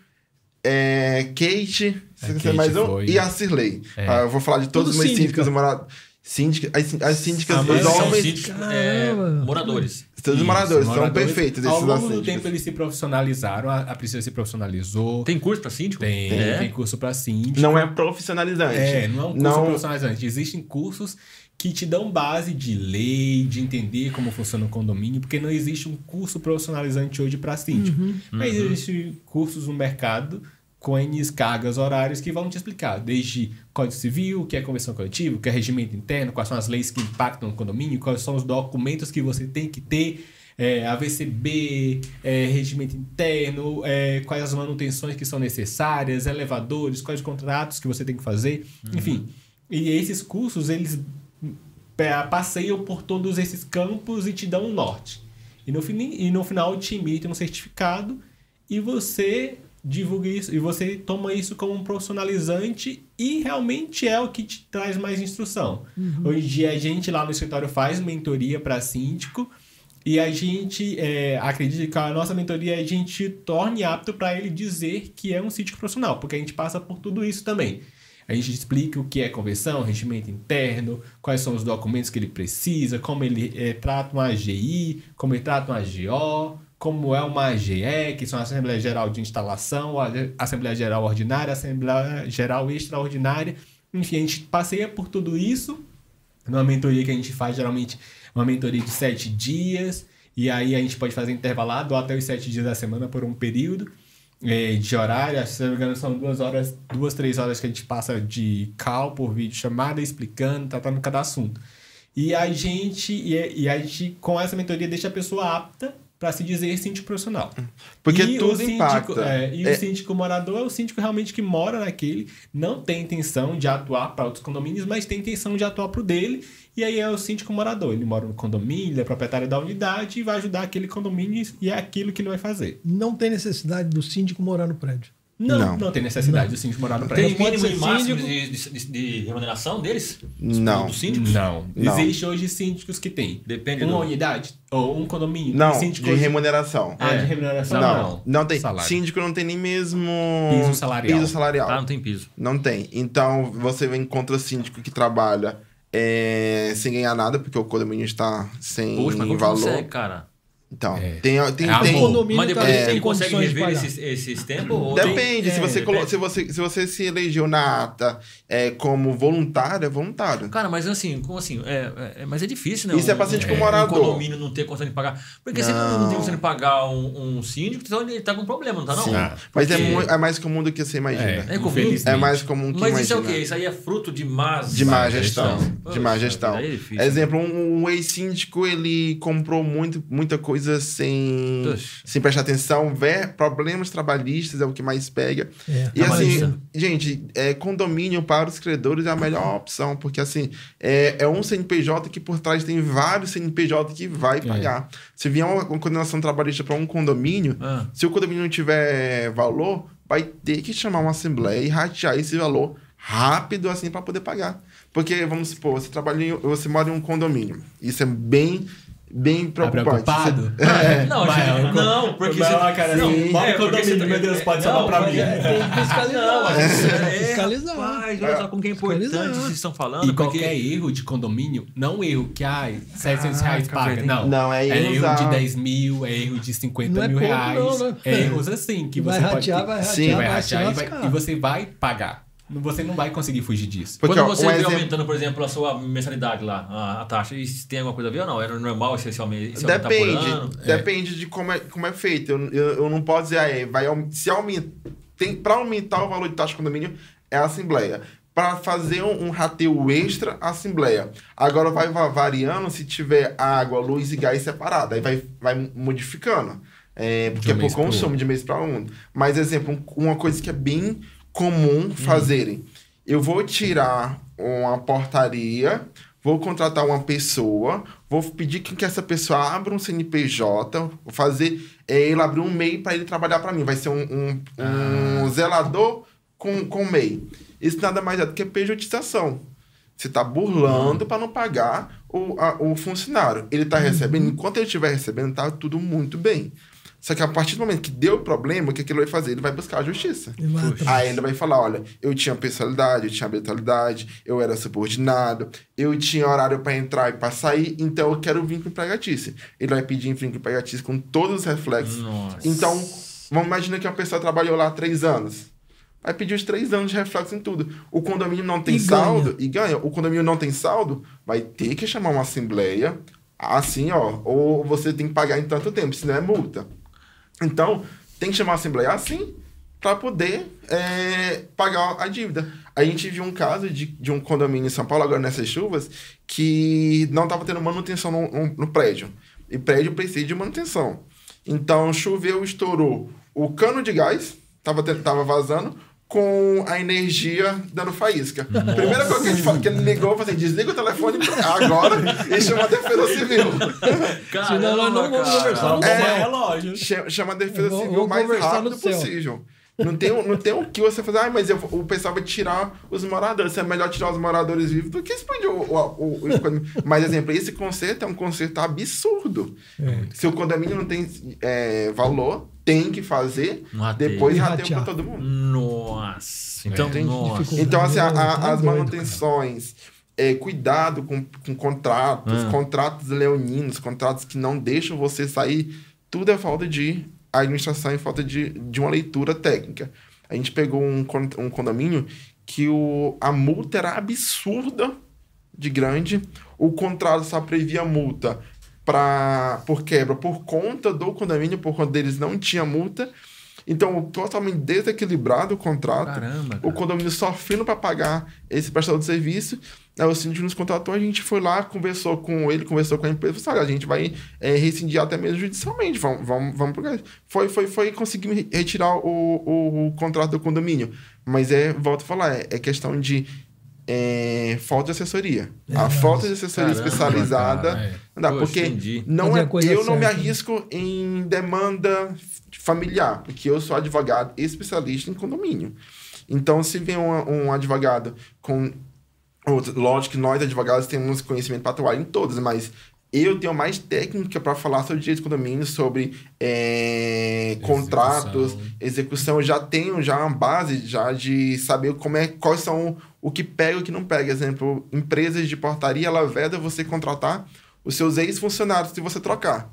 é, Kate, se- Kate mais um, foi. e a Cirlei. É. Ah, eu vou falar de todos Tudo os meus síndicos moradores. Síndica, as, as síndicas, Ah, mas São síndicos é, moradores. todos os Isso, moradores, são perfeitos Ao longo do tempo eles se profissionalizaram, a, a Priscila se profissionalizou. Tem curso pra síndico? Tem, É. tem curso pra síndico. Não é profissionalizante. É, não é um curso Não- profissionalizante. Existem cursos que te dão base de lei, de entender como funciona o condomínio, porque não existe um curso profissionalizante hoje para síndico. Mas existem cursos no mercado com N cargas horárias que vão te explicar, desde Código Civil, o que é convenção coletiva, o que é regimento interno, quais são as leis que impactam o condomínio, quais são os documentos que você tem que ter, é, AVCB, é, regimento interno, é, quais as manutenções que são necessárias, elevadores, quais os contratos que você tem que fazer, enfim. E esses cursos, eles é, passeiam por todos esses campos e te dão um norte. E no, e no final te emitem um certificado e você divulga isso, e você toma isso como um profissionalizante e realmente é o que te traz mais instrução. Hoje em dia a gente lá no escritório faz mentoria para síndico e a gente é, acredita que a nossa mentoria a gente torne apto para ele dizer que é um síndico profissional, porque a gente passa por tudo isso também. A gente explica o que é convenção, regimento interno, quais são os documentos que ele precisa, como ele eh, trata uma AGI, como ele trata uma AGO, como é uma AGE, que são a Assembleia Geral de Instalação, a Assembleia Geral Ordinária, a Assembleia Geral Extraordinária. Enfim, a gente passeia por tudo isso numa mentoria que a gente faz, geralmente, uma mentoria de sete dias. E aí a gente pode fazer intervalado até os sete dias da semana por um período é, de horário. Se não me engano, são duas horas, duas, três horas que a gente passa de call por vídeo chamada, explicando, tratando cada assunto. E a gente, e, e a gente, com essa mentoria, deixa a pessoa apta para se dizer síndico profissional. Porque e tudo o síndico, impacta. é, e É. o síndico morador é o síndico realmente que mora naquele, não tem intenção de atuar para outros condomínios, mas tem intenção de atuar para o dele, e aí é o síndico morador. Ele mora no condomínio, ele é proprietário da unidade e vai ajudar aquele condomínio e é aquilo que ele vai fazer. Não tem necessidade do síndico morar no prédio. Não, Não. não, tem necessidade do síndico morar no prédio. Tem mínimo e máximo de, de, de- de remuneração deles? Não. Dos síndicos? Não. Não. Existe hoje síndicos que tem Depende uma do- unidade ou um condomínio. Não, síndico de hoje- remuneração. Ah, É. de remuneração Não, não. não tem. Salário. Síndico não tem nem mesmo Piso salarial. piso salarial. Ah, não tem piso. Não tem. Então, você encontra síndico que trabalha é, sem ganhar nada, porque o condomínio está sem Poxa, mas como valor. consegue, cara? Então, É. tem, tem, É tem- condomínio Mas depois tá ele sem consegue rever esses, esses tempos? ou tem- Depende, se, É, você colo- depende. se, você, se você se elegeu na ata é, como voluntário, é voluntário. Cara, mas assim, como assim? É, é- mas é difícil, né? Isso é um- pra síndico um morador. condomínio não ter condição de pagar. Porque se não Não. tem condição de pagar um, um síndico, então ele tá com problema, não tá não? Sim. Ah, Mas é, porque- é mais comum do que você imagina. É comum? infelizmente. É mais comum que Mas imagina. isso é o quê? Isso aí é fruto de más... De má má gestão. De má gestão. é difícil. Exemplo, um, um ex-síndico, ele comprou muito, muita coisa sem, Puxa. sem prestar atenção. Ver, problemas trabalhistas é o que mais pega. É, E assim, trabalhista. gente, é, condomínio para os credores é a melhor opção, porque assim, é, é um CNPJ que por trás tem vários CNPJ que vai pagar. Se vier uma, uma condenação trabalhista para um condomínio, Ah. se o condomínio não tiver valor, vai ter que chamar uma assembleia e ratear esse valor rápido assim para poder pagar. Porque, vamos supor, você trabalha em, você mora em um condomínio. Isso é bem, bem Tá preocupado? É. Não, gente, não, porque Vai você- lá, cara, não, assim, é, condomínio, você- meu Deus, pode não, sobrar pra mim. é- Tem que fiscalizar. Não, mas é, Fiscalizar. Rapaz, olha só como que é importante vocês estão falando. E porque- qualquer erro de condomínio, não erro que, ai, 700 reais Caraca, paga. Não, Não, é é erros erro de a- 10 mil, é erro de 50 Não é mil pouco, reais. não, né? É erros assim que vai você pode ratear, vai ratear, Sim. vai ratear vai- lascar. e você vai pagar. Você não vai conseguir fugir disso. Porque, Quando ó, você um vê exemplo- aumentando, por exemplo, a sua mensalidade lá, a, a taxa, isso tem alguma coisa a ver ou não? Era normal esse, esse aumento? Depende, ano? depende de como é, como é feito. Eu, eu, eu não posso dizer, ah, é, vai, se aumenta, tem para aumentar o valor de taxa de condomínio é a assembleia. Para fazer um, um rateio extra, a assembleia. Agora vai va- variando se tiver água, luz e gás separado, aí vai, vai modificando. É, porque um é por mês pro consumo outro. de mês para um. Mas exemplo, um- uma coisa que é bem comum fazerem. Eu vou tirar uma portaria, vou contratar uma pessoa, vou pedir que, essa pessoa abra um CNPJ, vou fazer é, ele abrir um MEI para ele trabalhar para mim. Vai ser um, um, um zelador com, com MEI. Isso nada mais é do que pejotização. Você está burlando para não pagar o, a- o funcionário. Ele está recebendo, enquanto ele estiver recebendo, tá tudo muito bem. Só que a partir do momento que deu o problema, o que, que ele vai fazer? Ele vai buscar a justiça. Aí ele vai falar: olha, eu tinha personalidade, eu tinha habilidade, eu era subordinado, eu tinha horário para entrar e para sair, então eu quero vínculo empregatício. Ele vai pedir vínculo empregatício com todos os reflexos. Nossa. Então, vamos imaginar que uma pessoa trabalhou lá três anos. Vai pedir os três anos de reflexo em tudo. O condomínio não tem E saldo e ganha. O condomínio não tem saldo, vai ter que chamar uma assembleia. Assim, ó. Ou você tem que pagar em tanto tempo, senão é multa. Então, tem que chamar a assembleia assim para poder é, pagar a dívida. A gente viu um caso de, de um condomínio em São Paulo, agora nessas chuvas, que não estava tendo manutenção no, no- no prédio. E prédio precisa de manutenção. Então, choveu, estourou o cano de gás, estava tava vazando, com a energia dando faísca. Primeira coisa que ele, fa- que ele ligou, foi assim, desliga o telefone agora e chama a defesa civil. Caramba, Senão nós não vamos cara. conversar É. relógio. Chama, chama a defesa Vamos- civil o mais rápido possível. Não tem, não tem o que você fazer, ah, mas eu, o pessoal vai tirar os moradores. É melhor tirar os moradores vivos do que expandir o, o, o. Mas, exemplo, esse conserto é um conserto absurdo. É. Se o condomínio não tem é, valor, tem que fazer, rateio. depois E rateio para todo mundo. Nossa. Então, Entende? nossa. Então, assim, a- a- Tá as manutenções, é, cuidado com, com contratos, Ah. contratos leoninos, contratos que não deixam você sair tudo é falta de administração e falta de, de uma leitura técnica. A gente pegou um, um condomínio que o, a multa era absurda de grande. O contrato só previa multa pra, por quebra por conta do condomínio, por conta deles não tinha multa. Então, totalmente desequilibrado o contrato. Caramba, O cara. condomínio sofrendo para pagar esse prestador de serviço. Aí o síndico nos contratou, a gente foi lá, conversou com ele, conversou com a empresa, falou olha, a gente vai é, rescindir até mesmo judicialmente, vamos, vamos, vamos pro... Foi, foi, foi conseguir re- retirar o, o, o contrato do condomínio. Mas é, volto a falar, é, é questão de é, falta de assessoria. a falta de assessoria Caramba, especializada. cara, é. não dá, Poxa, porque entendi. não é, eu não me certa, arrisco em demanda familiar, porque eu sou advogado especialista em condomínio. Então, se vem um, um advogado com. Lógico que nós, advogados, temos conhecimento para atuar em todas, mas eu tenho mais técnica para falar sobre direito de condomínio, sobre é, contratos, execução. Eu já tenho já uma base já de saber como é, quais são o que pega e o que não pega. Exemplo, empresas de portaria, ela veda você contratar os seus ex-funcionários se você trocar.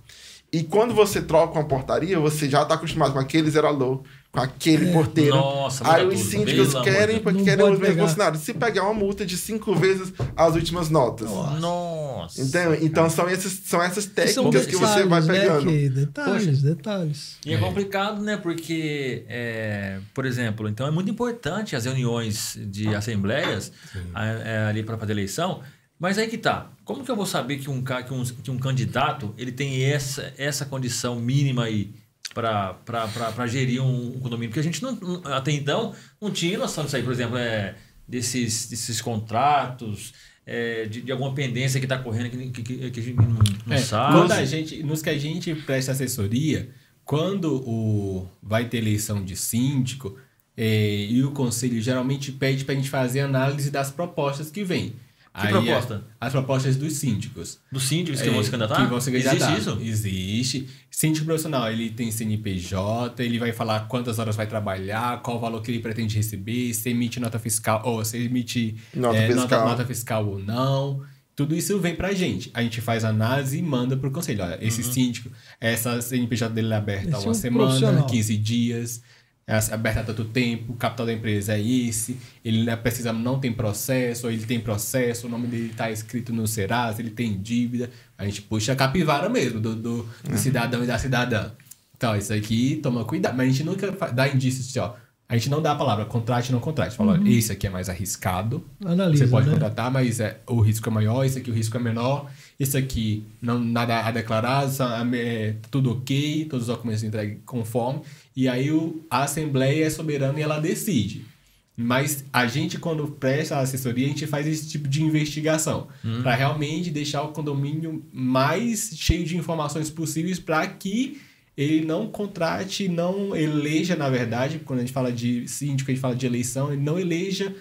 E quando você troca uma portaria, você já está acostumado com aquele zerador, com aquele porteiro. Nossa, Aí os tudo, síndicos pelo querem, porque Não querem os mesmos funcionários. Se pegar uma multa de cinco vezes as últimas notas. Nossa. Então, então são, esses, são essas São técnicas que você vai né, pegando. que- detalhes, detalhes. E é complicado, né? Porque, é, por exemplo, então é muito importante as reuniões de assembleias a- é, ali para fazer eleição. Mas aí que tá. Como que eu vou saber que um, que um, que um candidato ele tem essa, essa condição mínima aí para gerir um, um condomínio? Porque a gente não, até então não tinha noção disso aí, por exemplo, é, desses, desses contratos, é, de, de alguma pendência que está correndo que, que, que- a gente não, não É, sabe. quando a gente, nos que a gente presta assessoria, quando o, vai ter eleição de síndico eh, e o conselho geralmente pede para a gente fazer análise das propostas que vêm. Que proposta? As propostas dos síndicos. Dos síndicos que É, vão se candidatar? Que vão se candidatar. Existe isso? Existe. Síndico profissional, ele tem CNPJ, ele vai falar quantas horas vai trabalhar, qual o valor que ele pretende receber, se emite nota fiscal, ou se emite Nota é, fiscal. Nota, nota fiscal ou não. Tudo isso vem pra gente. A gente faz análise e manda pro conselho. Olha, esse Uhum. síndico, essa CNPJ dele é aberta há Esse é uma um semana, profissional. 15 dias, é aberta há tanto tempo, o capital da empresa é esse, ele né, precisa, não tem processo, ou ele tem processo, o nome dele está escrito no Serasa, ele tem dívida. A gente puxa a capivara mesmo do, do, do cidadão e da cidadã. Então, isso aqui, toma cuidado. Mas a gente nunca dá indícios de, ó, a gente não dá a palavra contrate não contrate. Fala, olha, esse aqui é mais arriscado, Analisa, você pode né? contratar, mas é, o risco é maior, esse aqui o risco é menor, esse aqui não nada a declarar, só, é, tudo ok, todos os documentos entregues conforme, e aí o, a Assembleia é soberana e ela decide. Mas a gente, quando presta a assessoria, a gente faz esse tipo de investigação para realmente deixar o condomínio mais cheio de informações possíveis para que ele não contrate, não eleja, na verdade, quando a gente fala de síndico, a gente fala de eleição, ele não eleja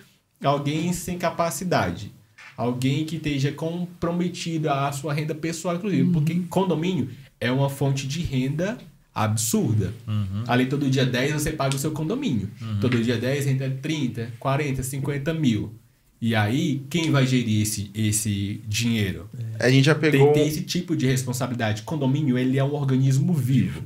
alguém sem capacidade. Alguém que esteja comprometido à sua renda pessoal, inclusive. Porque condomínio é uma fonte de renda absurda. Ali todo dia 10 você paga o seu condomínio. Todo dia 10 entra 30, 40, 50 mil. E aí, quem vai gerir esse, esse dinheiro? A gente já Tem pegou. que ter esse tipo de responsabilidade. Condomínio, ele é um organismo vivo,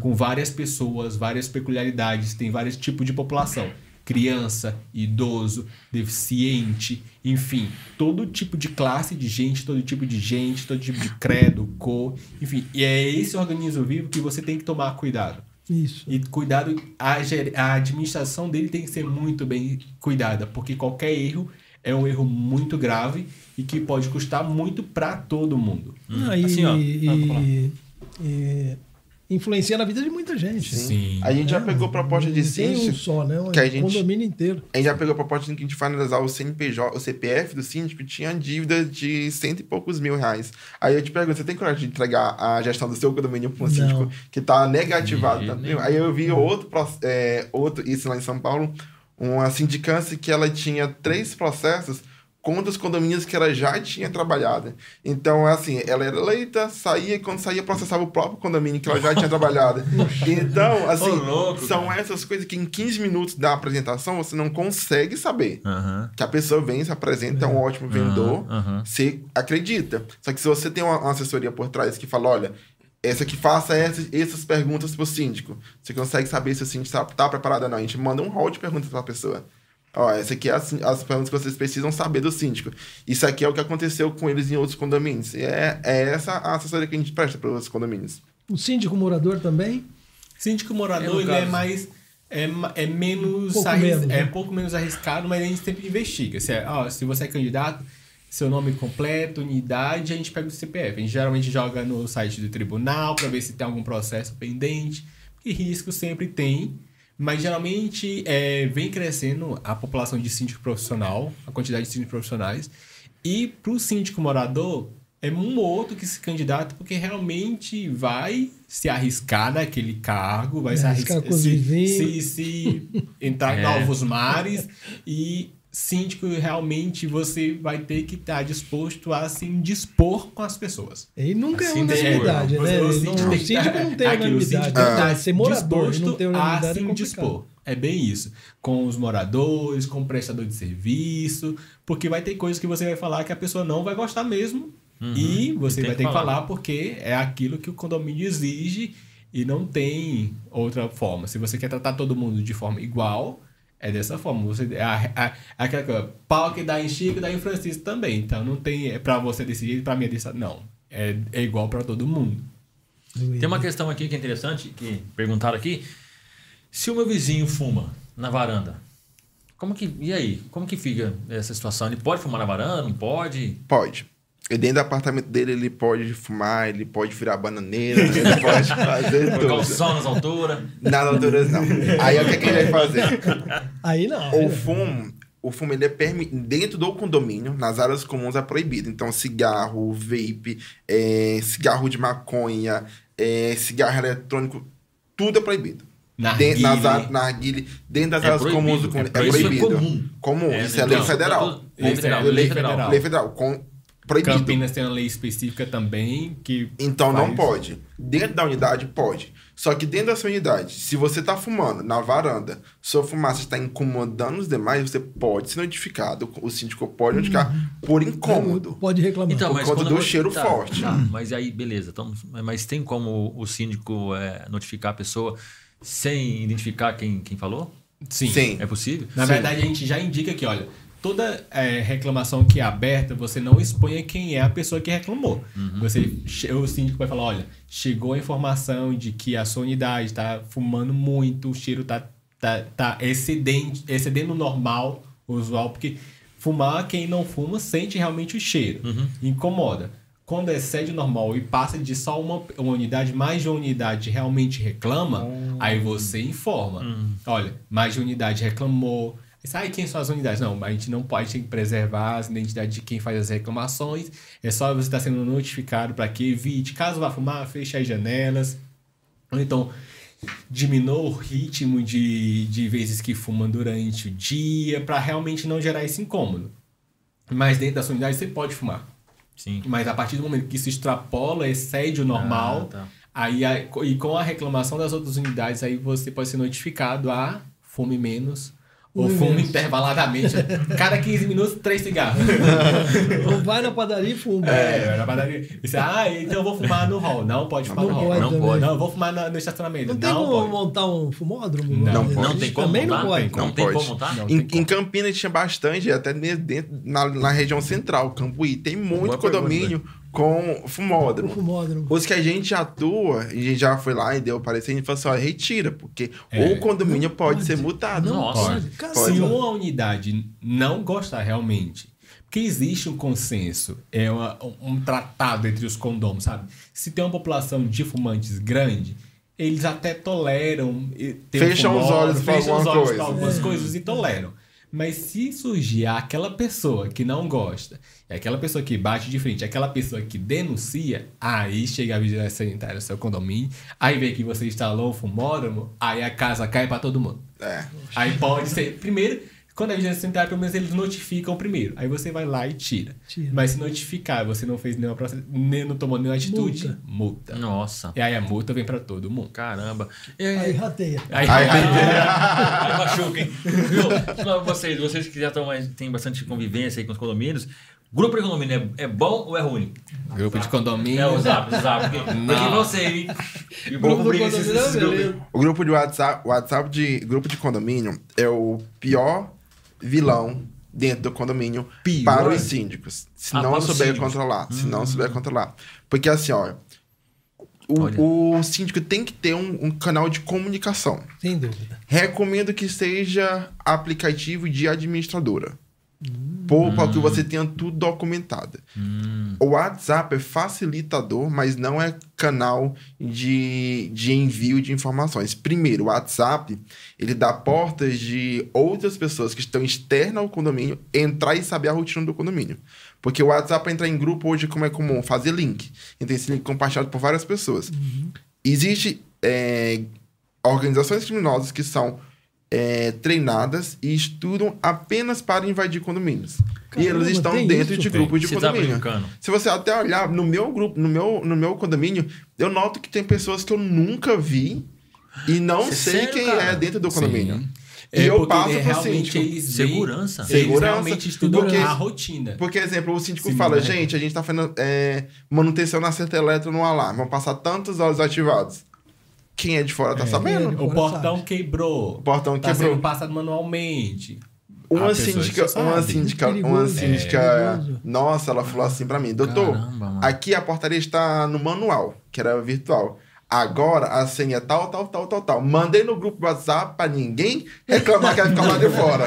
com várias pessoas, várias peculiaridades, tem vários tipos de população. Criança, idoso, deficiente, enfim, todo tipo de classe de gente, todo tipo de gente, todo tipo de credo, cor, enfim. E é esse organismo vivo que você tem que tomar cuidado. Isso. E cuidado, a, a administração dele tem que ser muito bem cuidada, porque qualquer erro é um erro muito grave e que pode custar muito para todo mundo. Ah, e, Assim, ó. e- Ah, e influencia na vida de muita gente. Sim. A gente já pegou proposta de tem um síndico. só, né? Um que a gente- condomínio inteiro. A gente já pegou a proposta de que a gente vai analisar o CNPJ, o CPF do síndico, tinha dívida de cento e poucos mil reais. Aí eu te pergunto, você tem coragem de entregar a gestão do seu condomínio para um Não. síndico que está negativado? Tá? Aí eu vi outro, é, outro, isso lá em São Paulo, uma sindicância que ela tinha três processos contra os condomínios que ela já tinha trabalhado. Então, assim, ela era eleita, saía, e quando saía, processava o próprio condomínio que ela já tinha trabalhado. Então, assim, Ô, louco, são cara. essas coisas que em 15 minutos da apresentação você não consegue saber. Aham. Que a pessoa vem, se apresenta, é um ótimo vendedor, aham. você acredita. Só que se você tem uma, uma assessoria por trás que fala, olha, essa que faça essas, essas perguntas pro síndico. Você consegue saber se o síndico tá, tá preparado ou não. A gente manda um rol de perguntas pra pessoa. Ó, essa aqui é as, as perguntas que vocês precisam saber do síndico. Isso aqui é o que aconteceu com eles em outros condomínios. E é, é essa a assessoria que a gente presta para os condomínios. O síndico morador também? Síndico É, morador, no ele é caso. mais. É, é menos Pouco arris- menos, né? é um pouco menos arriscado, mas a gente sempre investiga. Se, é- ó, se você é candidato, seu nome completo, unidade, a gente pega o CPF. A gente geralmente joga no site do tribunal para ver se tem algum processo pendente. E risco sempre tem. Mas geralmente é, vem crescendo a população de síndico profissional, a quantidade de síndicos profissionais. E para o síndico morador, é um ou outro que se candidata porque realmente vai se arriscar naquele cargo, vai se Arriscar arriscar se, se, se entrar em É. novos mares e síndico realmente você vai ter que estar disposto a se indispor com as pessoas. E nunca é Assim, unanimidade, Você- né? o Não- síndico O tem que síndico tá- não tem aquilo, o unanimidade. síndico né? tem que tá Ser morador e não disposto ter a unanimidade se é indispor. É bem isso. Com os moradores, com o prestador de serviço, porque vai ter coisas que você vai falar que a pessoa não vai gostar mesmo. E você Uhum. tem vai que ter que falar. falar porque é aquilo que o condomínio exige e não tem outra forma. Se você quer tratar todo mundo de forma igual, é dessa forma. Você, é a, a, aquela coisa, pau que dá em Chico, dá em Francisco também. Então não tem é pra você jeito, pra mim é desse Não. É, é igual pra todo mundo. Tem uma questão aqui que é interessante, que perguntaram aqui. Se o meu vizinho fuma na varanda, como que. E aí? Como que fica essa situação? Ele pode fumar na varanda? Não pode? Pode. E dentro do apartamento dele, ele pode fumar, ele pode virar bananeira, ele pode fazer Colocar o tudo. sol nas alturas? Nada alturas, não. Aí o que, é que ele vai fazer? Aí não. O né? fumo, o fumo ele é permitido dentro do condomínio, nas áreas comuns é proibido. Então, cigarro, vape, é, cigarro de maconha, é, cigarro eletrônico, tudo é proibido. Narguile. Dentro, nas áreas, narguile, dentro das É áreas proibido, comuns do é condomínio. pro- É isso é proibido. comum. Comum, É, isso é então, lei federal. tá tudo- Lei federal. Lei Lei federal. federal. Lei federal, com, proibido. Campinas tem uma lei específica também que. Então não faz- pode. Dentro da unidade pode. Só que dentro da sua unidade, se você tá fumando na varanda, sua fumaça está incomodando os demais, você pode ser notificado. O síndico pode notificar por incômodo. Pode reclamar. Então, Por mas conta do eu- cheiro tá, forte. tá, mas aí, beleza. Então, mas tem como o síndico é, notificar a pessoa sem identificar quem, quem falou? Sim. Sim. É possível? Na Sim. verdade, a gente já indica que, olha, toda é, reclamação que é aberta, você não exponha quem é a pessoa que reclamou. Você, che- o síndico vai falar, olha, chegou a informação de que a sua unidade está fumando muito, o cheiro tá, tá, tá excedente, excedendo o normal, usual, porque fumar, quem não fuma, sente realmente o cheiro. Incomoda. Quando excede o normal e passa de só uma, uma unidade, mais de uma unidade realmente reclama, aí você informa. Olha, mais de uma unidade reclamou. Sabe quem são as unidades? Não, a gente não pode tem que preservar as identidades de quem faz as reclamações. É só você estar sendo notificado para que evite. Caso vá fumar, feche as janelas. Ou então, diminua o ritmo de, de vezes que fuma durante o dia, para realmente não gerar esse incômodo. Mas dentro da sua unidade você pode fumar. Sim. Mas a partir do momento que isso extrapola, excede o normal, Ah, tá. aí a- e com a reclamação das outras unidades, aí você pode ser notificado a fume menos fume menos. intervaladamente. Cada 15 minutos, três cigarros. Ou vai na padaria e fuma. É, na padaria. Você, ah, então eu vou fumar no hall. Não pode fumar Não no hall. pode Não pode. Não, eu vou fumar no estacionamento. Não tem Não, como pode. montar um fumódromo? Não, lá? pode. Não tem como Também montar? não pode. Não, Não tem pode. como montar? Não. Em, como. em Campinas tinha bastante, até dentro, na, na região central, Cambuí. Tem muito Boa pergunta, condomínio com O fumódromo. fumódromo. Os que a gente atua, a gente já foi lá e deu parecer, a gente falou assim, ó, retira, porque É. o condomínio pode, pode. ser multado. Não Nossa. pode. Se Caramba. uma unidade não gostar realmente, porque existe um consenso, é uma- um tratado entre os condôminos, sabe? Se tem uma população de fumantes grande, eles até toleram. e- ter um Fecham os fumódromo, olhos pra fecham os olhos pra algumas coisas e toleram. Mas se surgir aquela pessoa que não gosta, aquela pessoa que bate de frente, aquela pessoa que denuncia, aí chega a vigilância sanitária no seu condomínio, aí vê que você instalou um fumódromo, aí a casa cai pra todo mundo. É. Aí pode ser. Primeiro, quando a vigilância sanitária, pelo menos eles notificam primeiro. Aí você vai lá e tira. Tira. Mas se notificar, você não fez nenhuma processo, nem não tomou nenhuma atitude, multa. Nossa. E aí a multa vem pra todo mundo. Caramba. E Aí rateia. Aí, Aí- Aí machuca, hein? Viu? Não, vocês, vocês que já estão mais, têm bastante convivência aí com os condomínios, Grupo de condomínio é, é bom ou é ruim? Grupo de condomínio. É o Zap, o Zap. Porque, porque você e, e o Grupo esses, condomínio, esses grupos. beleza. O grupo de WhatsApp, WhatsApp de grupo de condomínio é o pior vilão dentro do condomínio Pior? para os síndicos. Se Ah, não souber síndicos. Hum. controlar. Se não souber controlar. Porque assim, ó. O, o síndico tem que ter um, um canal de comunicação. Sem dúvida. Recomendo que seja aplicativo de administradora. Hum. Para que você tenha tudo documentado. O WhatsApp é facilitador, mas não é canal de, de envio de informações. Primeiro, o WhatsApp, ele dá portas de outras pessoas que estão externas ao condomínio entrar e saber a rotina do condomínio. Porque o WhatsApp, entrar em grupo hoje, como é comum, fazer link. Então, esse link compartilhado por várias pessoas. Existe é, organizações criminosas que são é, treinadas e estudam apenas para invadir condomínios. e Caramba, eles estão dentro isso? de grupos de Você tá condomínio. Se você até olhar no meu grupo, no meu, no meu condomínio, eu noto que tem pessoas que eu nunca vi e não Isso é sei sério, quem cara? é dentro do condomínio. Sim. E É eu porque passo ele- pro realmente síndico. eles Segurança. Eles Segurança, realmente estudam porque- a rotina. Por exemplo, o síndico Sim, fala, né? gente, a gente tá fazendo é, manutenção na certa elétrica no alarme, vão passar tantas horas ativados. Quem é de fora tá é sabendo. de O portão sabe. quebrou. O portão tá quebrou. sendo passado manualmente. Uma síndica, uma síndica, uma síndica, é, perigoso. nossa, ela falou assim pra mim, doutor, Caramba, aqui a portaria está no manual, que era virtual. Agora a senha é tal, tal, tal, tal, tal. Mandei no grupo do WhatsApp pra ninguém reclamar que vai ficar lá de fora.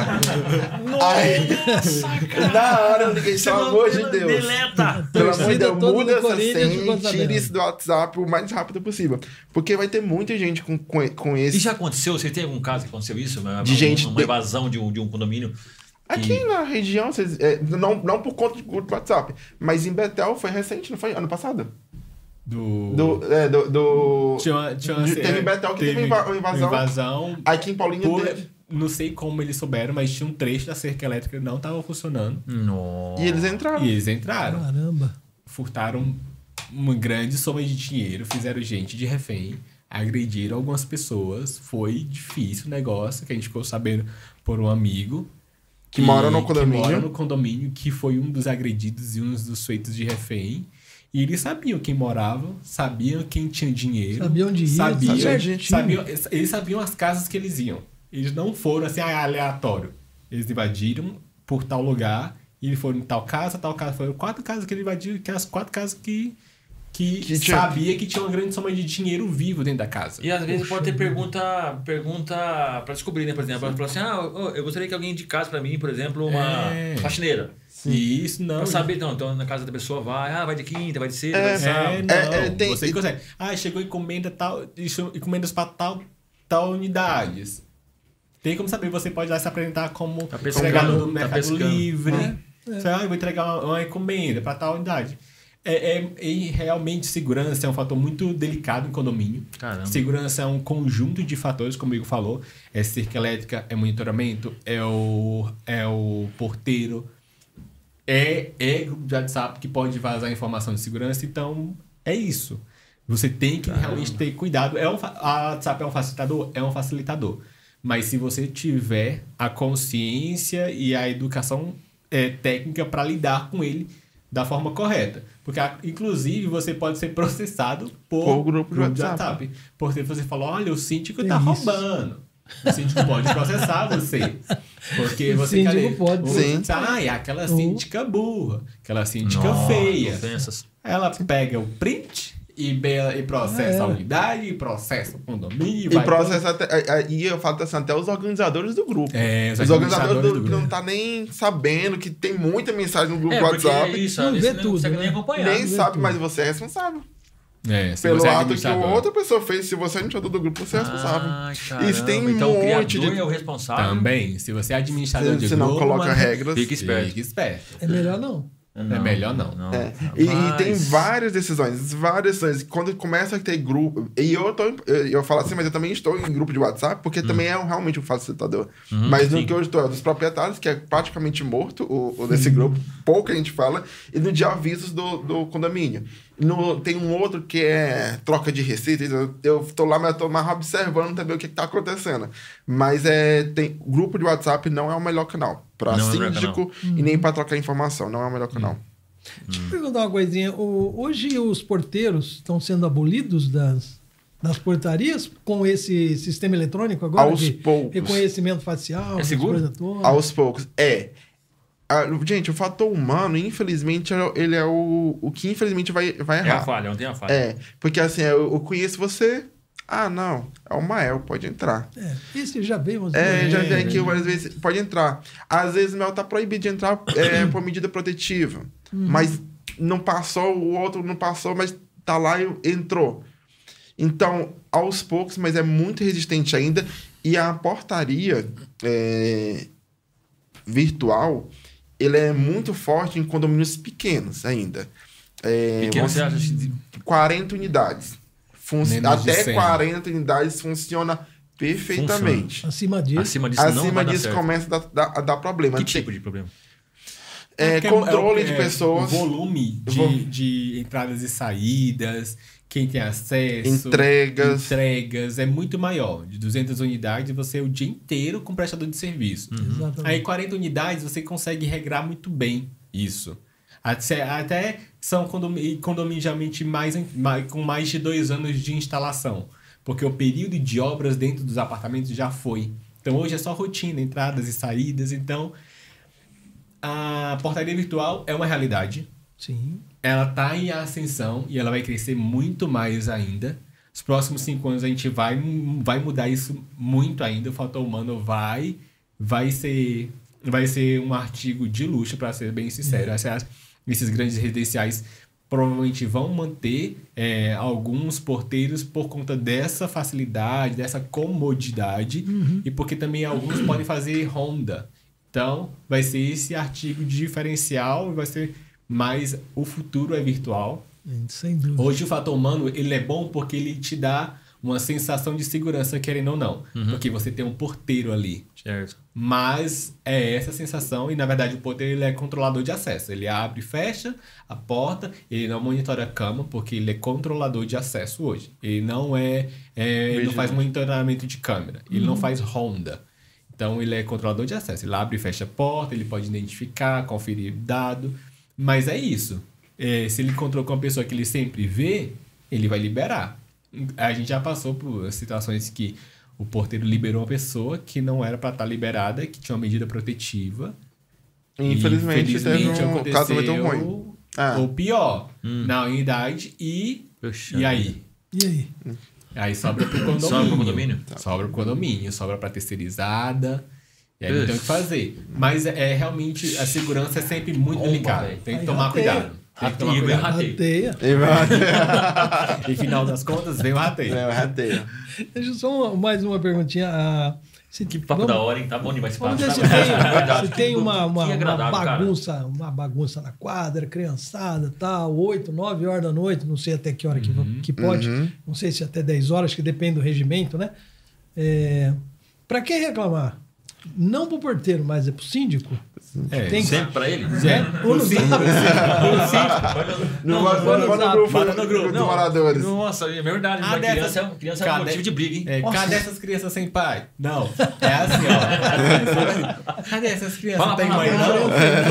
Aí, na hora eu liguei, pelo amor de Deus. Deleta! Pelo amor de Deus, muda essa senha e tira isso do WhatsApp o mais rápido possível. Porque vai ter muita gente com, com, com E esse. já aconteceu? Você tem algum caso que aconteceu isso? Uma, De gente uma evasão de um, de um condomínio? Aqui na região, vocês- é, não, não por conta de grupo do WhatsApp, mas em Betel foi recente, não foi? Ano passado? Do. Do, é, do, do- Tinha, uma- tinha de- teve em Betel que teve uma invasão. invasão Aqui em Paulínia por- teve. não sei como eles souberam, mas tinha um trecho da cerca elétrica que não estava funcionando. Nossa. E eles entraram. E eles entraram. Caramba. Furtaram uma grande soma de dinheiro, fizeram gente de refém, agrediram algumas pessoas. Foi difícil o negócio, que a gente ficou sabendo por um amigo. Que mora no condomínio. Que mora no condomínio, que foi um dos agredidos e um dos feitos de refém. E eles sabiam quem morava, sabiam quem tinha dinheiro. Sabia onde ia, sabiam, sabia sabiam, eles sabiam as casas que eles iam. Eles não foram assim, ah, aleatório. Eles invadiram por tal lugar, e eles foram em tal casa, tal casa. Foram quatro casas que eles invadiram, que as quatro casas que, que, Que tinha- sabia que tinha uma grande soma de dinheiro vivo dentro da casa. E às vezes pode ter pergunta, pergunta pra descobrir, né? Por exemplo, ela assim: ah, eu gostaria que alguém indicasse pra mim, por exemplo, uma É. faxineira. E isso não. Pra saber, então, então na casa da pessoa vai, ah, vai de quinta, vai de sexta, vai de É, sábado. não. É, é, tem- Você consegue. Ah, chegou encomenda tal, isso- encomendas para tal, tal unidades. Tem como saber, você pode lá se apresentar como Tá entregador do tá Mercado pescando. Livre. É. Você, ah, eu vou entregar uma, uma encomenda para tal unidade. É, é- e realmente segurança é um fator muito delicado em condomínio. Caramba. Segurança é um conjunto de fatores, como o Igor falou. É cerca elétrica, é monitoramento, é o, é o porteiro, é, é grupo de WhatsApp que pode vazar informação de segurança. Então, é isso. Você tem que realmente ter cuidado. É um, a WhatsApp é um facilitador? É um facilitador. Mas se você tiver a consciência e a educação é, técnica para lidar com ele da forma correta. Porque, inclusive, você pode ser processado por, Por grupo de WhatsApp. Porque você falou, olha, o síndico tá isso. roubando. O síndico pode processar você. Porque O você, síndico cadê? pode. O- Sim. Ah, é aquela Uhum. síndica burra. Aquela síndica Nossa, feia. Ofensas. Ela pega o print e, be- e processa É. a unidade, e processa o condomínio. E processa até. aí eu falo assim, até os organizadores do grupo. É, os os organizadores do, do que não grupo. tá nem sabendo que tem muita mensagem no grupo É, WhatsApp. é isso, Não vê tudo, não consegue né? nem acompanhar. nem sabe, tudo. mas você é responsável. É, se Pelo você é ato que outra pessoa fez, se você é administrador do grupo, você é responsável. Ai, Isso tem caramba. então, o um monte de- é o responsável. Também, se você é administrador Se de não grupo, coloca mas- regras. Fica esperto. Fique esperto. É melhor não. É melhor não. É. E, e tem várias decisões, várias decisões. Quando começa a ter grupo. E eu tô. Eu, eu falo assim, mas eu também estou em grupo de WhatsApp, porque também é um- realmente um facilitador. mas no sim. que eu estou é dos proprietários, que é praticamente morto o, o desse grupo, pouco a gente fala, e no de avisos do, do condomínio. No, tem um outro que é troca de receitas. Eu, eu tô lá, mas eu tô mais observando também o que, que tá acontecendo. Mas é, tem, grupo de WhatsApp não é o melhor canal. pra Não é síndico e nem pra trocar informação. Não é o melhor canal. Deixa eu perguntar uma coisinha. O- hoje os porteiros estão sendo abolidos das, das portarias com esse sistema eletrônico agora? Aos de poucos. Reconhecimento facial, É seguro? Aos poucos. É. Ah, gente, o fator humano, infelizmente, é- ele é o, o que infelizmente vai, vai É a errar. falha, não tem a falha. É, porque assim, eu, eu conheço você. Ah, não, é o Mael, pode entrar. É, esse já veio. umas É, duas já vezes. vem aqui várias vezes, pode entrar. Às vezes o Mel tá proibido de entrar é, por medida protetiva. Mas não passou, o outro não passou, mas tá lá e entrou. Então, aos poucos, mas é muito resistente ainda. E a portaria é, virtual, ele é muito forte em condomínios pequenos ainda. É, Pequeno, vamos- você acha de- 40 unidades. Fun- Menos de até 100. 40 unidades funciona perfeitamente. Acima disso. acima disso não Acima vai dar disso certo. começa a dar, dar- a dar problema. Que tipo de problema? é, porque controle é- de é pessoas, volume de, Vo- de entradas e saídas, quem tem acesso. entregas. Entregas é muito maior. De 200 unidades, você é o dia inteiro com prestador de serviço. Exatamente. Aí 40 unidades, você consegue regrar muito bem isso. Até, até são condomí- condomínios geralmente mais, mais- com mais de dois anos de instalação. Porque o período de obras dentro dos apartamentos já foi. Então hoje é só rotina, entradas e saídas. Então a portaria virtual é uma realidade Sim. Ela tá em ascensão e ela vai crescer muito mais ainda. Os próximos cinco anos a gente vai, vai mudar isso muito ainda. O fator humano vai, vai ser, vai ser um artigo de luxo, para ser bem sincero. Essas- Esses grandes residenciais provavelmente vão manter é, alguns porteiros por conta dessa facilidade, dessa comodidade e porque também alguns podem fazer Honda. Então, vai ser esse artigo diferencial vai ser mais o futuro é virtual. Sem dúvida. Hoje o fator humano, ele é bom porque ele te dá uma sensação de segurança, querendo ou não. Porque você tem um porteiro ali. Certo. Mas é essa sensação, e na verdade o porteiro ele é controlador de acesso. Ele abre e fecha a porta, ele não monitora a cama, porque ele é controlador de acesso hoje. Ele não é. é ele não faz monitoramento de câmera, ele não faz ronda. Então ele é controlador de acesso. Ele abre e fecha a porta, ele pode identificar, conferir dado. Mas é isso. É, se ele encontrou com uma pessoa que ele sempre vê, ele vai liberar. A gente já passou por situações que o porteiro liberou uma pessoa que não era para estar liberada, que tinha uma medida protetiva. E, Infelizmente, teve um aconteceu caso muito ruim. Ah. Ou pior, na unidade e. Poxa e aí? E aí? Aí sobra pro condomínio. Sobra pro condomínio? Sobra pro condomínio, sobra pra terceirizada. E aí não tem o que fazer. Mas é, é realmente, a segurança é sempre muito Bomba, delicada. velho. Tem que Aí tomar rateia. cuidado. Tem que tomar cuidado. Ratei. Rateia. E final das contas, vem o rateio. É, eu rateio. Deixa eu só uma- mais uma perguntinha. Ah, se, Que papo vamos- da hora, hein? Tá bom demais papo. se tá? tem, se tem que- uma, uma, que uma cara. bagunça, uma bagunça na quadra, criançada, tal, 8, 9 horas da noite, não sei até que hora que, Uhum. que pode, não sei se até 10 horas, que depende do regimento, né? É, para quem reclamar? Não pro porteiro, mas é pro síndico? É, Tem- Sempre pra ele? Ou no zap, Não vai no grupo Não. moradores. Nossa, é verdade. Ah, criança, é- criança é um Cadê- motivo de briga, hein? É, Nossa. cadê essas crianças sem pai? Não. É assim, ó. Cadê essas crianças? Fala não tem mãe, não? não. Não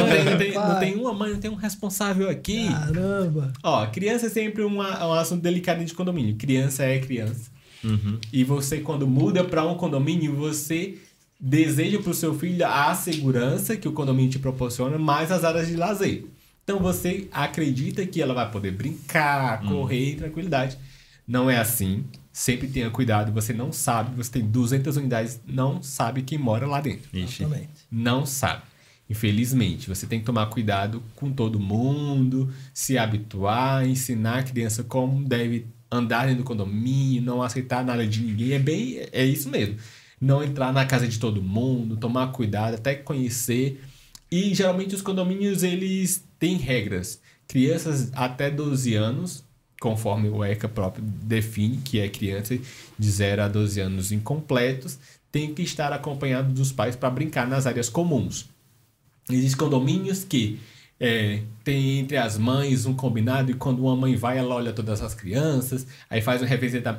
tem, não, tem, não Pai. tem uma mãe, não tem um responsável aqui. Caramba! Ó, criança é sempre uma, um assunto delicado de condomínio. Criança é criança. Uhum. E você, quando muda para um condomínio, você deseja para o seu filho a segurança que o condomínio te proporciona, mais as áreas de lazer. Então você acredita que ela vai poder brincar, correr em tranquilidade. Não é assim. Sempre tenha cuidado. Você não sabe, você tem 200 unidades, não sabe quem mora lá dentro. Ixi. Exatamente. Não sabe. Infelizmente, você tem que tomar cuidado com todo mundo, se habituar, ensinar a criança como deve andar dentro do condomínio, não aceitar nada de ninguém. É bem, é isso mesmo. Não entrar na casa de todo mundo, tomar cuidado, até conhecer. E geralmente os condomínios eles têm regras. Crianças até 12 anos, conforme o ECA próprio define, que é criança de 0 a 12 anos incompletos, tem que estar acompanhado dos pais para brincar nas áreas comuns. Existem condomínios que é, tem entre as mães um combinado e quando uma mãe vai, ela olha todas as crianças, aí faz um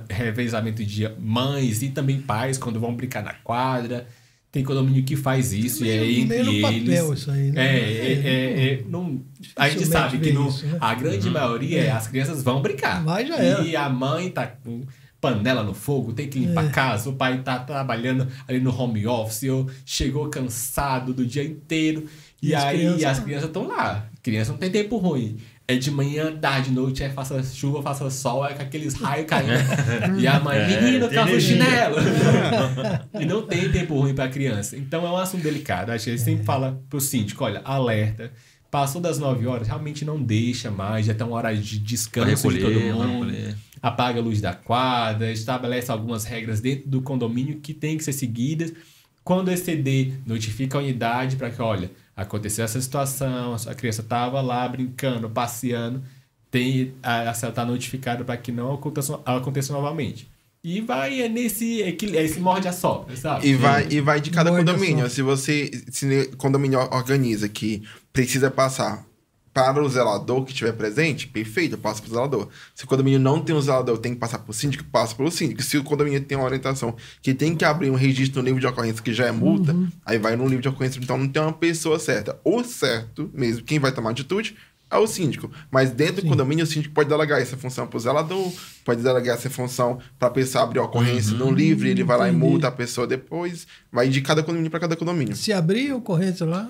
revezamento de mães e também pais quando vão brincar na quadra. Tem condomínio que faz isso e é Meio- entre meio papel eles. isso aí, né? É, é, é, é, não, a gente sabe que no, isso, né? a grande maioria é as crianças vão brincar. Vai, já era. E a mãe tá com panela no fogo, tem que limpar É. a casa, o pai tá trabalhando ali no home office, ou chegou cansado do dia inteiro. E, E as aí crianças as crianças estão lá. Criança não tem tempo ruim. É de manhã, tarde, noite, é faça chuva, faça sol, é com aqueles raios caindo. e a mãe, É, menino, tem calça o energia. chinelo. e não tem tempo ruim pra criança. Então é um assunto delicado. Acho que ele sempre fala pro síndico, olha, alerta. Passou das 9 horas, realmente não deixa mais, já tem uma hora de descanso de todo recolher, mundo recolher. apaga a luz da quadra, estabelece algumas regras dentro do condomínio que tem que ser seguidas. Quando exceder, notifica a unidade para que, olha, aconteceu essa situação, a criança estava lá brincando, passeando, tem, a, a está notificada para que não aconteça, aconteça novamente. E vai é nesse é esse morde a sopra, sabe? E vai, e vai de cada Morde condomínio. só. Se você. Se condomínio organiza que precisa passar para o zelador que estiver presente, perfeito, passa para o zelador. Se o condomínio não tem um zelador, tem que passar para o síndico, passa pelo síndico. Se o condomínio tem uma orientação que tem que abrir um registro no livro de ocorrência que já é multa, Uhum. aí vai no livro de ocorrência. Então não tem uma pessoa certa. O certo mesmo, quem vai tomar atitude é o síndico. Mas dentro do condomínio, o síndico pode delegar essa função para o zelador, pode delegar essa função para a pessoa abrir ocorrência no livro, ele vai lá e multa a pessoa depois. Vai de cada condomínio para cada condomínio. Se abrir a ocorrência lá,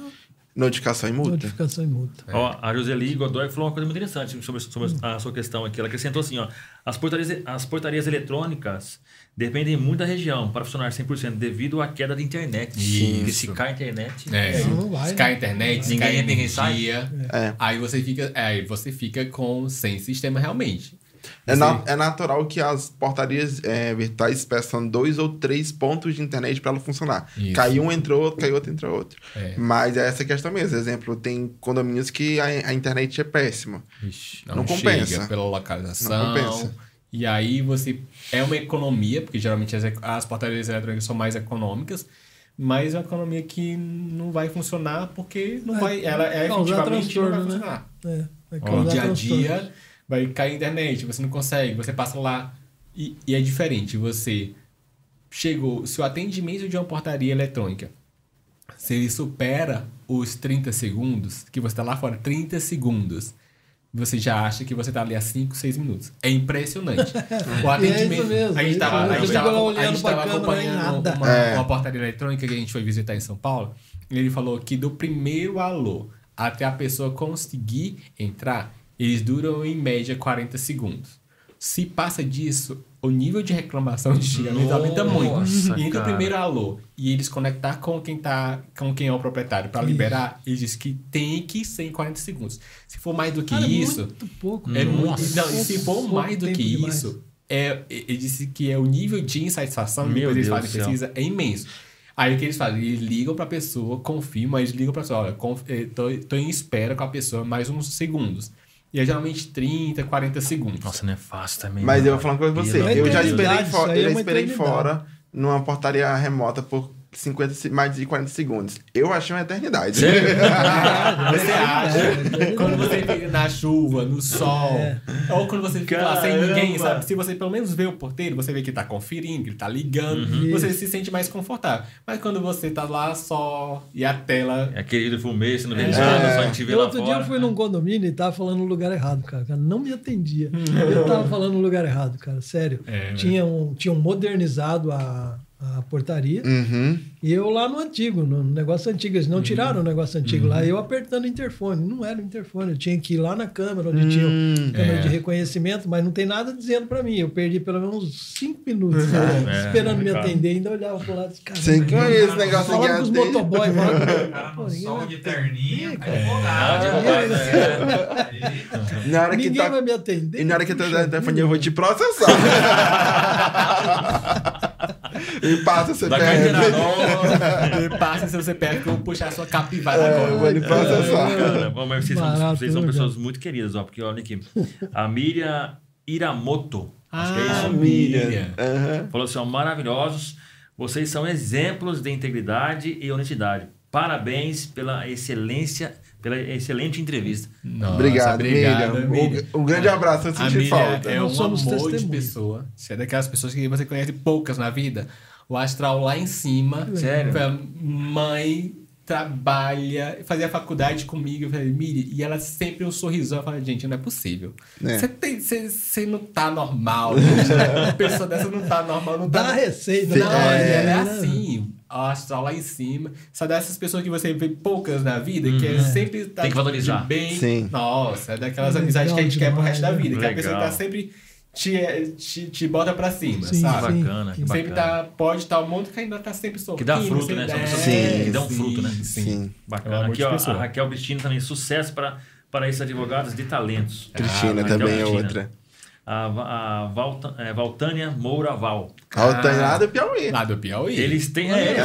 Notificação e multa. notificação e multa. Ó, a Joseli Godoy falou uma coisa muito interessante sobre, sobre a sua questão aqui. Ela acrescentou assim, ó, as portarias, as portarias eletrônicas dependem muito da região para funcionar 100% devido à queda da internet. Isso. Porque se cai a internet... É, Não, não vai, se né? cai a internet, se Ninguém cai a entra, ninguém sai. energia, É. aí você fica, é, aí você fica com sem sistema realmente. É, na- é natural que as portarias é, virtuais peçam dois ou três pontos de internet para ela funcionar. Isso. Caiu um, entrou outro, caiu outro, entrou outro. É. Mas é essa questão mesmo. Exemplo, tem condomínios que a, a internet é péssima. Ixi, Não compensa. chega pela localização. Não compensa. E aí você. É uma economia, porque geralmente as, as portarias eletrônicas são mais econômicas, mas é uma economia que não vai funcionar porque não É, vai. Ela é efetivamente não vai né? funcionar. É, vai Ó, causar No dia a dia vai cair a internet, você não consegue, você passa lá. E, e é diferente, você chegou. Se o atendimento de uma portaria eletrônica se ele supera os 30 segundos, que você está lá fora, 30 segundos, você já acha que você está ali há 5, 6 minutos. É impressionante. O é isso atendimento. mesmo, a gente é estava mesmo. a gente Eu fico tava- lá a olhando gente pra tava câmera e acompanhando uma, É. uma portaria eletrônica que a gente foi visitar em São Paulo. E ele falou que do primeiro alô até a pessoa conseguir entrar, eles duram em média 40 segundos. Se passa disso, o nível de reclamação de xingamento aumenta muito. E entre o primeiro alô e eles conectar com quem tá, com quem é o proprietário para liberar, eles dizem que tem que ser em 40 segundos. Se for mais do que Cara, é isso, muito pouco. é muito, Nossa, não, e se for mais do que demais. isso, é, ele disse que é o nível de insatisfação, Meu depois eles fazem pesquisa, é imenso. Aí o que eles fazem? Eles ligam pra pessoa, confirmam, eles ligam pra pessoa, olha, eh, tô, tô em espera com a pessoa mais uns segundos. E é geralmente 30, 40 segundos. Nossa, não é fácil também. Mas né, eu vou falar uma coisa pra você. Eu já esperei, aí eu é já esperei fora numa portaria remota por 50, se- mais de 40 segundos. Eu achei uma eternidade. Você acha? Quando você fica na chuva, no sol, É. ou quando você fica lá sem ninguém, Caramba. sabe? Se você pelo menos vê o porteiro, você vê que ele tá conferindo, que ele tá ligando, Uhum. você Isso. se sente mais confortável. Mas quando você tá lá só e a tela. É aquele de fumê, você não vê É. nada, só a gente vê Eu, lá outro fora. dia eu fui num condomínio e tava falando no lugar errado, cara. O cara não me atendia. Eu tava falando no lugar errado, cara. Sério. É, tinham, tinham modernizado a, a portaria. Uhum. E eu lá no antigo, no negócio antigo. Eles não tiraram o negócio antigo lá. Eu apertando o interfone. Não era o interfone. Eu tinha que ir lá na câmera, onde tinha Hum. câmera É. de reconhecimento, mas não tem nada dizendo pra mim. Eu perdi pelo menos uns 5 minutos sabe? É, esperando me cara. atender. Ainda olhava pro lado e disse, cara, Sei que é esse negócio falando com aqui os falando com- O no ninguém sol vai de terninho. Ah, de advogado. roubado, né? Na hora que Ninguém tá... vai me atender. E na hora que eu tô Puxa dando telefone, eu vou te processar. e passa você Da carteira perde. nova. Passa seu CPF que eu vou puxar a sua capivara É, agora. vou lhe processar. Cara, bom, mas vocês, são, Barato, vocês são pessoas muito queridas, ó, porque olha aqui. A Miriam Iramoto, acho que é Ah, isso. Miriam. Aham. Falou assim: ó, maravilhosos. Vocês são exemplos de integridade e honestidade. Parabéns pela excelência, pela excelente entrevista. Nossa, Obrigado, obrigado, Miriam. Um, um grande abraço, eu senti falta. é um amor de pessoa. Você é daquelas pessoas que você conhece poucas na vida. O astral lá em cima. Sério? Falei, Mãe trabalha, fazia faculdade comigo, eu falei, Miri, e ela sempre um sorrisão, eu falei, gente, não é possível. É. Você você não tá normal, gente. Uma pessoa dessa não tá normal, não tá Dá a receita. não, né? ela é assim. O astral lá em cima. Só dessas pessoas que você vê poucas na vida, que é sempre tá Tem que valorizar. bem. Sim. Nossa, é daquelas Legal amizades que a gente quer pro resto da demais, vida. Que a pessoa Legal. tá sempre te, te, te bota pra cima, Sim, sabe? sim. Bacana, que Sempre bacana. tá, pode estar um monte que ainda tá sempre sorrindo. Que dá fruto, né? São dá- pessoas que- que dão fruto, né? Sim. Sim. É Bacana. Aqui, ó, a Raquel Bistino também, sucesso para, para esses advogados de talentos. Cristina Raquel também é outra. A, a Valta- é, Valtânia Moura Val. Altanhada do Piauí. Lá do Piauí. Eles têm. É, eles.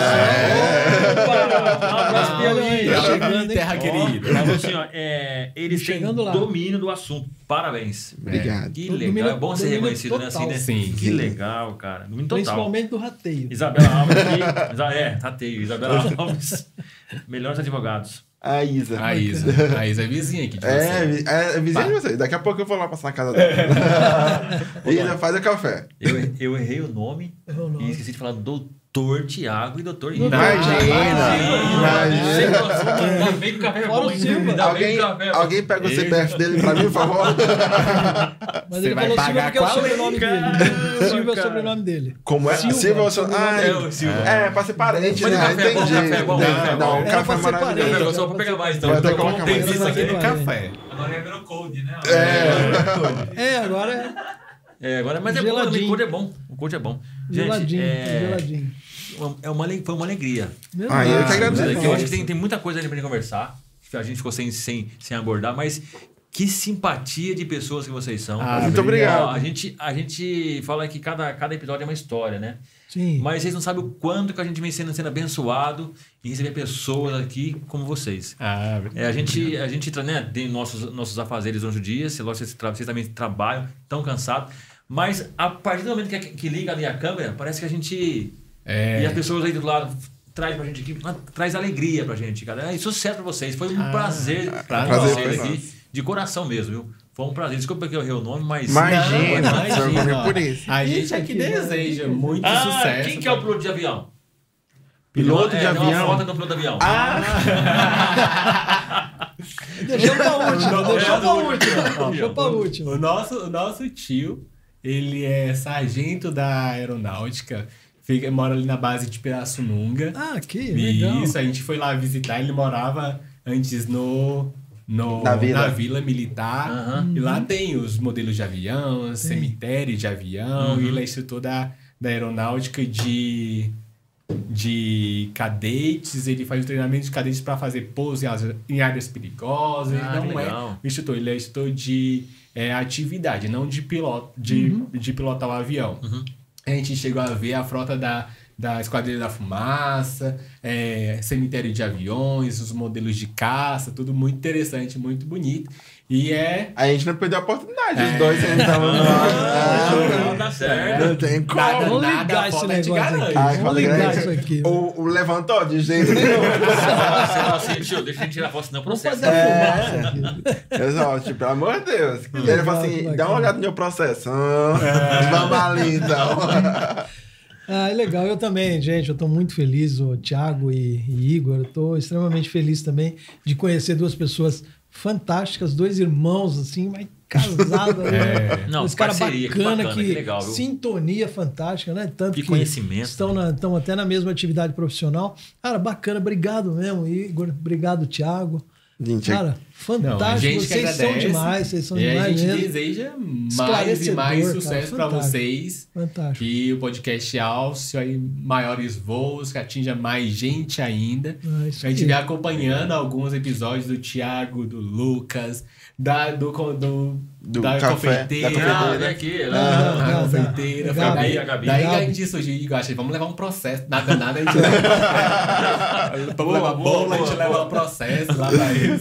Opa! Um abraço, Piauí. Tá chegando, hein? terra Ó, querida. Falou assim, ó, é, eles têm Chegando lá. domínio do assunto. Parabéns. Obrigado. Que Domínio- legal. É bom ser domínio reconhecido, né? Assim, total. né? Sim. Que legal, cara. Domínio total. Principalmente do rateio. Isabela Alves É, tateio. Isabela Alves. Melhores advogados. A Isa. A Isa. A Isa é vizinha aqui de É, você. é, é vizinho de vocês. Daqui a pouco eu vou lá passar na casa dela. Isa, faz o café. Eu, eu errei o nome Errou o nome. e esqueci de falar doutor Tiago e doutor. Imagina, imagina. Que o é o Alguém, que o café é bom. alguém pega o CPF dele pra mim, por favor? Mas Você ele vai falou Silva porque é o sobrenome dele. Silva é o sobrenome dele. Como é? Silva, eu sou... sobrenome Ah, É o Silva. é, pra ser parente, o né? é Entendi. o café é bom, o café é Não, o café é ser maravilhoso. parente. Eu só vou pegar mais, então. Vai até colocar mais. isso aqui no Vai. café. Agora é virou code, né? É, agora é É, agora, mas é bom, o cor é bom. O cor é bom. Gente, geladinho. é, Geladinho. Uma- é uma, foi uma alegria. Meu Ah, eu que agradeço. Eu acho que tem, tem muita coisa ali pra gente conversar. que A gente ficou sem, sem, sem abordar, mas que simpatia de pessoas que vocês são. Ah, Muito obrigado. A, gente, a gente fala que cada, cada episódio é uma história, né? Sim. Mas vocês não sabem o quanto que a gente vem sendo, sendo abençoado em receber pessoas aqui como vocês. Ah, É, a gente, a gente né, tem nossos, nossos afazeres durante o dia, se vocês, vocês também trabalham, tão cansados. Mas a partir do momento que, que liga ali a câmera, parece que a gente. É. E as pessoas aí do lado traz pra gente aqui, ah, traz alegria pra gente, cara. É, sucesso pra vocês. Foi um prazer pra prazer vocês foi aqui, de coração mesmo, viu? Foi um prazer. Desculpa que eu errei o nome, mas. Imagina. Não, ó. por isso. A gente aqui deseja muito Ah, sucesso. quem que é o piloto de avião? Piloto de é, avião? foto do piloto de avião. Deixou pra última. Deixou é pra última. último. Deixou pra última. O nosso, o nosso tio, ele é sargento da aeronáutica, fica, mora ali na base de Pirassununga. Ah, que legal. Isso, a gente foi lá visitar, ele morava antes no, no Na vila. militar. Aham. E lá tem os modelos de avião, cemitério de avião, Uhum. e ele é instrutor da, da aeronáutica de, de cadetes, ele faz o treinamento de cadetes para fazer pouso em áreas, em áreas perigosas. Ah, ele não é legal. instrutor, ele é instrutor de é, atividade, não de, piloto, de, Uhum. de pilotar o avião. A gente chegou a ver a frota da, da Esquadrilha da Fumaça, é, cemitério de aviões, os modelos de caça, tudo muito interessante, muito bonito. E é. A gente não perdeu a oportunidade. Os É. dois sentavam no Não, ar. tá certo. Não tem como. Nada, Vamos nada ligar a esse te negócio garante. aqui. Ai, Vamos fala ligar isso aqui. O, o levantou de jeito nenhum. Você assim, tio, deixa a gente tirar foto, senão Vamos processo. fazer a É. Exato, tipo, pelo amor de Deus. E ele falou assim: dá uma olhada no meu processo. Ah, Vamos ali então. Ah, é legal. Eu também, gente. Eu estou muito feliz, o Thiago e, e Igor. Eu estou extremamente feliz também de conhecer duas pessoas fantásticas, dois irmãos, assim, mas casados. né? Não, Os caras bacana, bacana, que, que legal, sintonia fantástica, né? Tanto Que que, conhecimento, estão, na, estão até na mesma atividade profissional. Cara, bacana. Obrigado mesmo, Igor. Obrigado, Thiago. Gente, Cara, Não, a fantástico. gente que vocês são demais, vocês são e a demais gente mesmo. deseja mais e mais sucesso para vocês. Fantástico. Que o podcast alce aí maiores voos, que atinja mais gente ainda. Ah, isso a gente vem acompanhando alguns episódios do Thiago, do Lucas, da, do, do, Do da café, confeiteira. da confeiteira. aqui. Ah, né? A da- confeiteira. da- daí, Gabi, a Gabi. daí a gente surgiu e acha, vamos levar um processo. Nada, nada, a gente leva. vamos levar bolo, a gente leva um processo lá pra eles.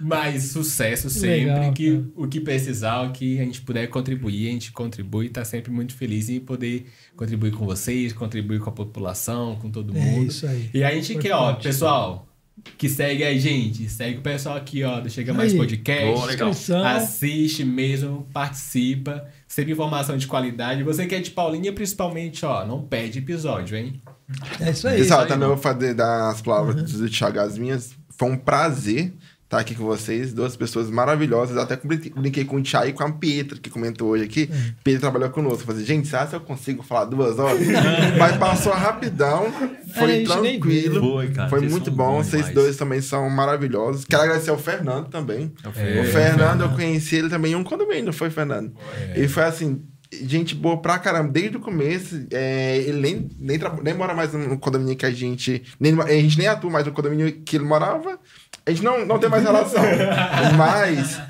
Mas sucesso sempre. legal, que, cara. o que precisar, o que a gente puder contribuir, a gente contribui. Tá sempre muito feliz em poder contribuir com vocês, contribuir com a população, com todo É mundo. isso aí. E a gente quer, ó, pessoal, que segue a gente. Segue o pessoal aqui, ó, do Chega Mais Aí. Podcast. Boa, legal. Assiste mesmo, participa. Sempre informação de qualidade. Você que é de Paulinha, principalmente, ó, não perde episódio, hein? É isso aí. Pessoal, também mano. vou fazer das palavras do Thiago as minhas. Foi um prazer estar aqui com vocês, duas pessoas maravilhosas. Até brinquei com o Thiago e com a Pietra, que comentou hoje aqui. Pietra trabalhou conosco. Falei, gente, será que eu consigo falar duas horas? Mas passou rapidão, É, foi nem tranquilo. Foi, cara, Foi muito bom. Vocês dois também são maravilhosos. Quero agradecer ao Fernando também. É o O Fê. Fernando, eu conheci ele também em um condomínio, não foi, Fernando? Ele foi assim, gente boa pra caramba, desde o começo. é, ele nem, nem, nem mora mais no condomínio que a gente. Nem, a gente nem atua mais no condomínio que ele morava. A gente não, não tem mais relação. Mas.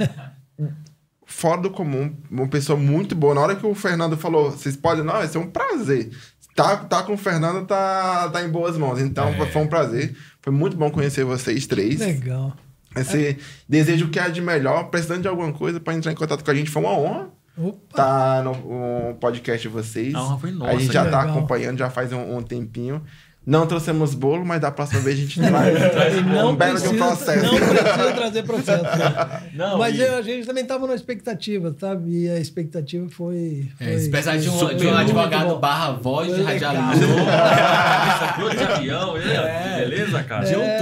Fora do comum, uma pessoa muito boa. Na hora que o Fernando falou, vocês podem, não, vai ser um prazer. Tá, tá com o Fernando, tá, tá em boas mãos. Então, foi um prazer. Foi muito bom conhecer vocês três. Legal. Esse desejo que é de melhor, precisando de alguma coisa para entrar em contato com a gente. Foi uma honra Opa. estar no, no podcast de vocês. A honra foi nossa, A gente já que tá legal. acompanhando já faz um, um tempinho. Não trouxemos bolo, mas da próxima vez a gente traz. E não um belo de um precisa, processo. não precisa trazer processo. né? Não, Mas e- eu- a gente também estava na expectativa, sabe? E a expectativa foi. foi É, se precisar de um, de um advogado barra voz de radialista. Piloto de avião, é. beleza, cara? De um É,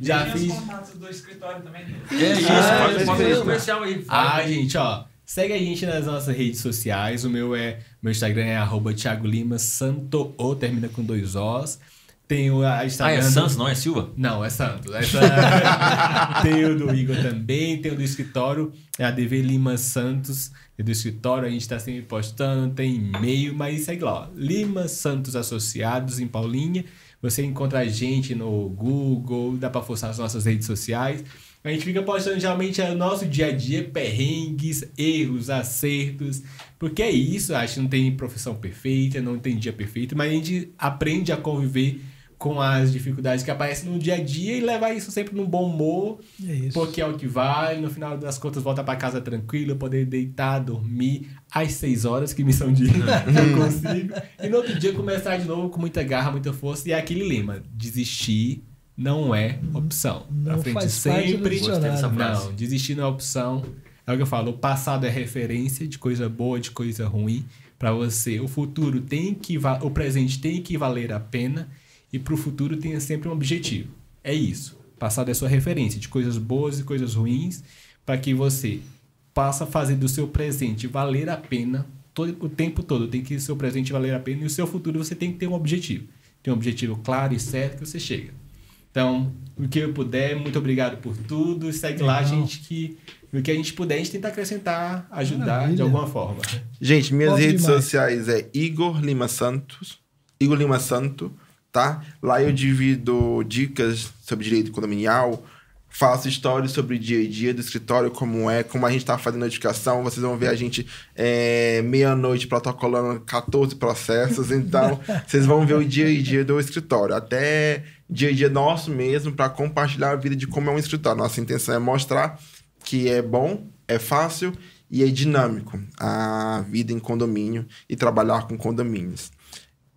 Já Tem os fiz. contatos do escritório também. É isso, Ah, pode fazer comercial aí. Ah, gente, ó. Segue a gente nas nossas redes sociais. O meu é. Meu Instagram é arroba Thiago Lima Santo O, termina com dois Os. Tem o a Ah, Instagram. é do- Santos, não é Silva? Não, é Santos. Essa... tem o do Igor também, tem o do escritório, é a DV Lima Santos, é do escritório, a gente tá sempre postando, tem e-mail, mas segue lá, ó, Lima Santos Associados em Paulinha. Você encontra a gente no Google, dá pra forçar as nossas redes sociais. A gente fica postando geralmente é o nosso dia a dia, perrengues, erros, acertos. Porque é isso, acho que não tem profissão perfeita, não tem dia perfeito, mas a gente aprende a conviver com as dificuldades que aparecem no dia a dia e levar isso sempre num bom humor, É isso. porque é o que vai, no final das contas volta para casa tranquilo, poder deitar, dormir às 6 horas, que missão de eu consigo, e no outro dia começar de novo com muita garra, muita força, e é aquele lema, desistir não é opção. Não pra frente faz parte do sempre. Não, desistir não é opção. É o que eu falo, o passado é referência de coisa boa, de coisa ruim para você. O futuro tem que o presente tem que valer a pena e para o futuro tenha sempre um objetivo. É isso. O passado é sua referência de coisas boas e coisas ruins para que você possa a fazer do seu presente valer a pena todo, o tempo todo. Tem que o seu presente valer a pena e o seu futuro você tem que ter um objetivo. Tem um objetivo claro e certo que você chega. Então, o que eu puder, muito obrigado por tudo. Segue lá, Legal. gente, que o que a gente puder, a gente tenta acrescentar, ajudar de Maravilha. alguma forma. Gente, minhas redes demais. sociais é Igor Lima Santos. Igor Lima Santo, tá? Lá eu divido dicas sobre direito condominial, faço histórias sobre o dia a dia do escritório, como é, como a gente tá fazendo notificação. Vocês vão ver a gente é, meia-noite protocolando 14 processos. Então, vocês vão ver o dia a dia do escritório. Até dia a dia nosso mesmo, para compartilhar a vida de como é um escritório. Nossa intenção é mostrar que é bom, é fácil e é dinâmico a vida em condomínio e trabalhar com condomínios.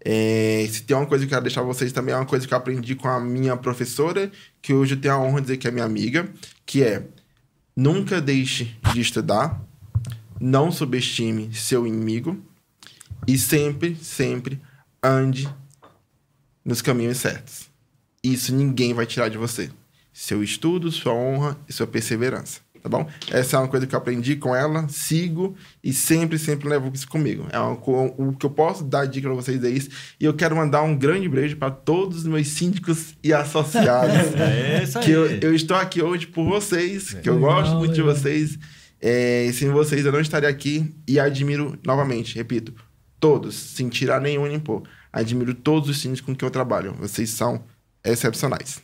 É, se tem uma coisa que eu quero deixar vocês também, é uma coisa que eu aprendi com a minha professora, que hoje eu tenho a honra de dizer que é minha amiga, que é nunca deixe de estudar, não subestime seu inimigo e sempre, sempre ande nos caminhos certos. Isso ninguém vai tirar de você. Seu estudo, sua honra e sua perseverança. Tá bom? Essa é uma coisa que eu aprendi com ela, sigo e sempre, sempre levo isso comigo. É uma, o que eu posso dar dica pra vocês é isso. E eu quero mandar um grande beijo para todos os meus síndicos e associados. É isso aí. que eu, eu estou aqui hoje por vocês, que eu Legal, gosto muito de legal. vocês. É, e sem vocês eu não estaria aqui e admiro novamente, repito, todos, sem tirar nenhum nem pôr. Admiro todos os síndicos com que eu trabalho. Vocês são excepcionais.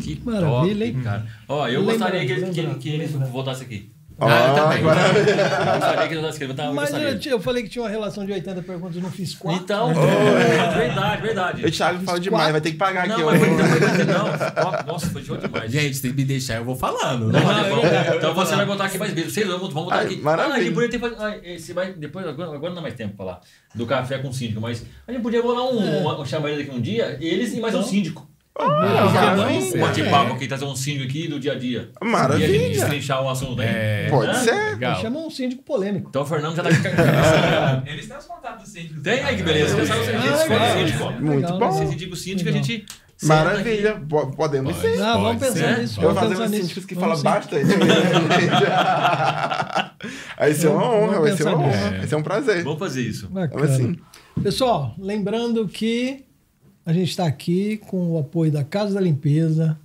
Que Maravilha, hein? cara. Ó, eu Lembra- gostaria que, ele- que, lembra- que ele lembra. voltasse aqui. Ó, Ah, eu também. agora- Eu gostaria que ele voltasse aqui. Eu, tava- eu Mas eu, eu falei que tinha uma relação de 80 perguntas, eu não fiz quatro. Então, né? verdade, verdade. O Thiago fala demais, vai ter que pagar aqui. Não, ó. mas foi, não. Ó, Nossa, foi show demais. Gente, se me deixar, eu vou falando. Não, é Eu- bom. eu- eu- então eu- você vai botar aqui mais vezes. Vocês vão, vamos botar Ai, aqui. maravilha. Ah, a gente podia ter. ah, Esse vai, depois, agora, agora não dá mais tempo pra falar do café com o síndico, mas a gente podia bolar um, um, chamar ele daqui um dia, eles e mais um Então. síndico. Ah, Não, maravilha. Um bate-papo aqui, trazer um síndico aqui do dia a dia. Maravilha. E a gente destrinchar o assunto aí. É. Pode Hã? ser. Legal. Chama um síndico polêmico. Então o Fernando já tá aqui. Eles têm os contatos do síndico. Tem aí que beleza. Já sabe o Ah, síndico, síndico. Muito Legal, bom. Se indica o síndico, a gente. Maravilha. Po- Podemos Pode. sim. Não, vamos pensar ser. nisso. Eu vou Vamos fazer nisso. síndicos que Vamos falam sim. bastante. Vai ser uma Vamos- honra, vai vamos ser uma honra. Vai ser um prazer. Aqui. Vamos fazer isso. Bacana. Vamos assim. Pessoal, lembrando que a gente está aqui com o apoio da Casa da Limpeza,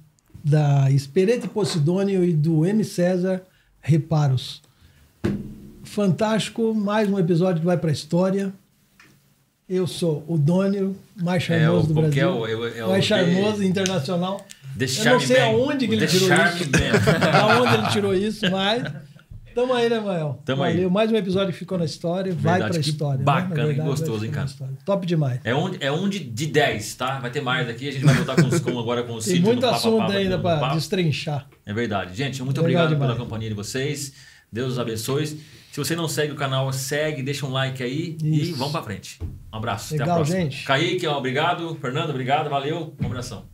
da Esperete Posidônio e do M. César Reparos. Fantástico, mais um episódio que vai para a história. Eu sou o Dônio, mais É, charmoso o- do Brasil. é o- é o- é mais The- charmoso internacional. Eu não sei aonde que ele tirou isso. Aonde ele tirou isso, mas. Tamo aí, né, Mael? Tamo aí. Valeu. Mais um episódio que ficou na história. vai Verdade, pra que história. né? bacana Na e verdade, vai gostoso, hein, cara? Top demais. É um, é um de, de 10, tá? Vai ter mais aqui. A gente vai voltar com, os- com- agora com o Tem muito assunto aqui ainda pra destrinchar. É verdade. Gente, muito Legal obrigado demais. pela companhia de vocês. Deus os abençoe. Se você não segue o canal, segue, deixa um like aí e Isso. vamos pra frente. Um abraço. até Legal, a próxima. gente. Kaique, obrigado. Fernando, obrigado. Valeu. Um abração.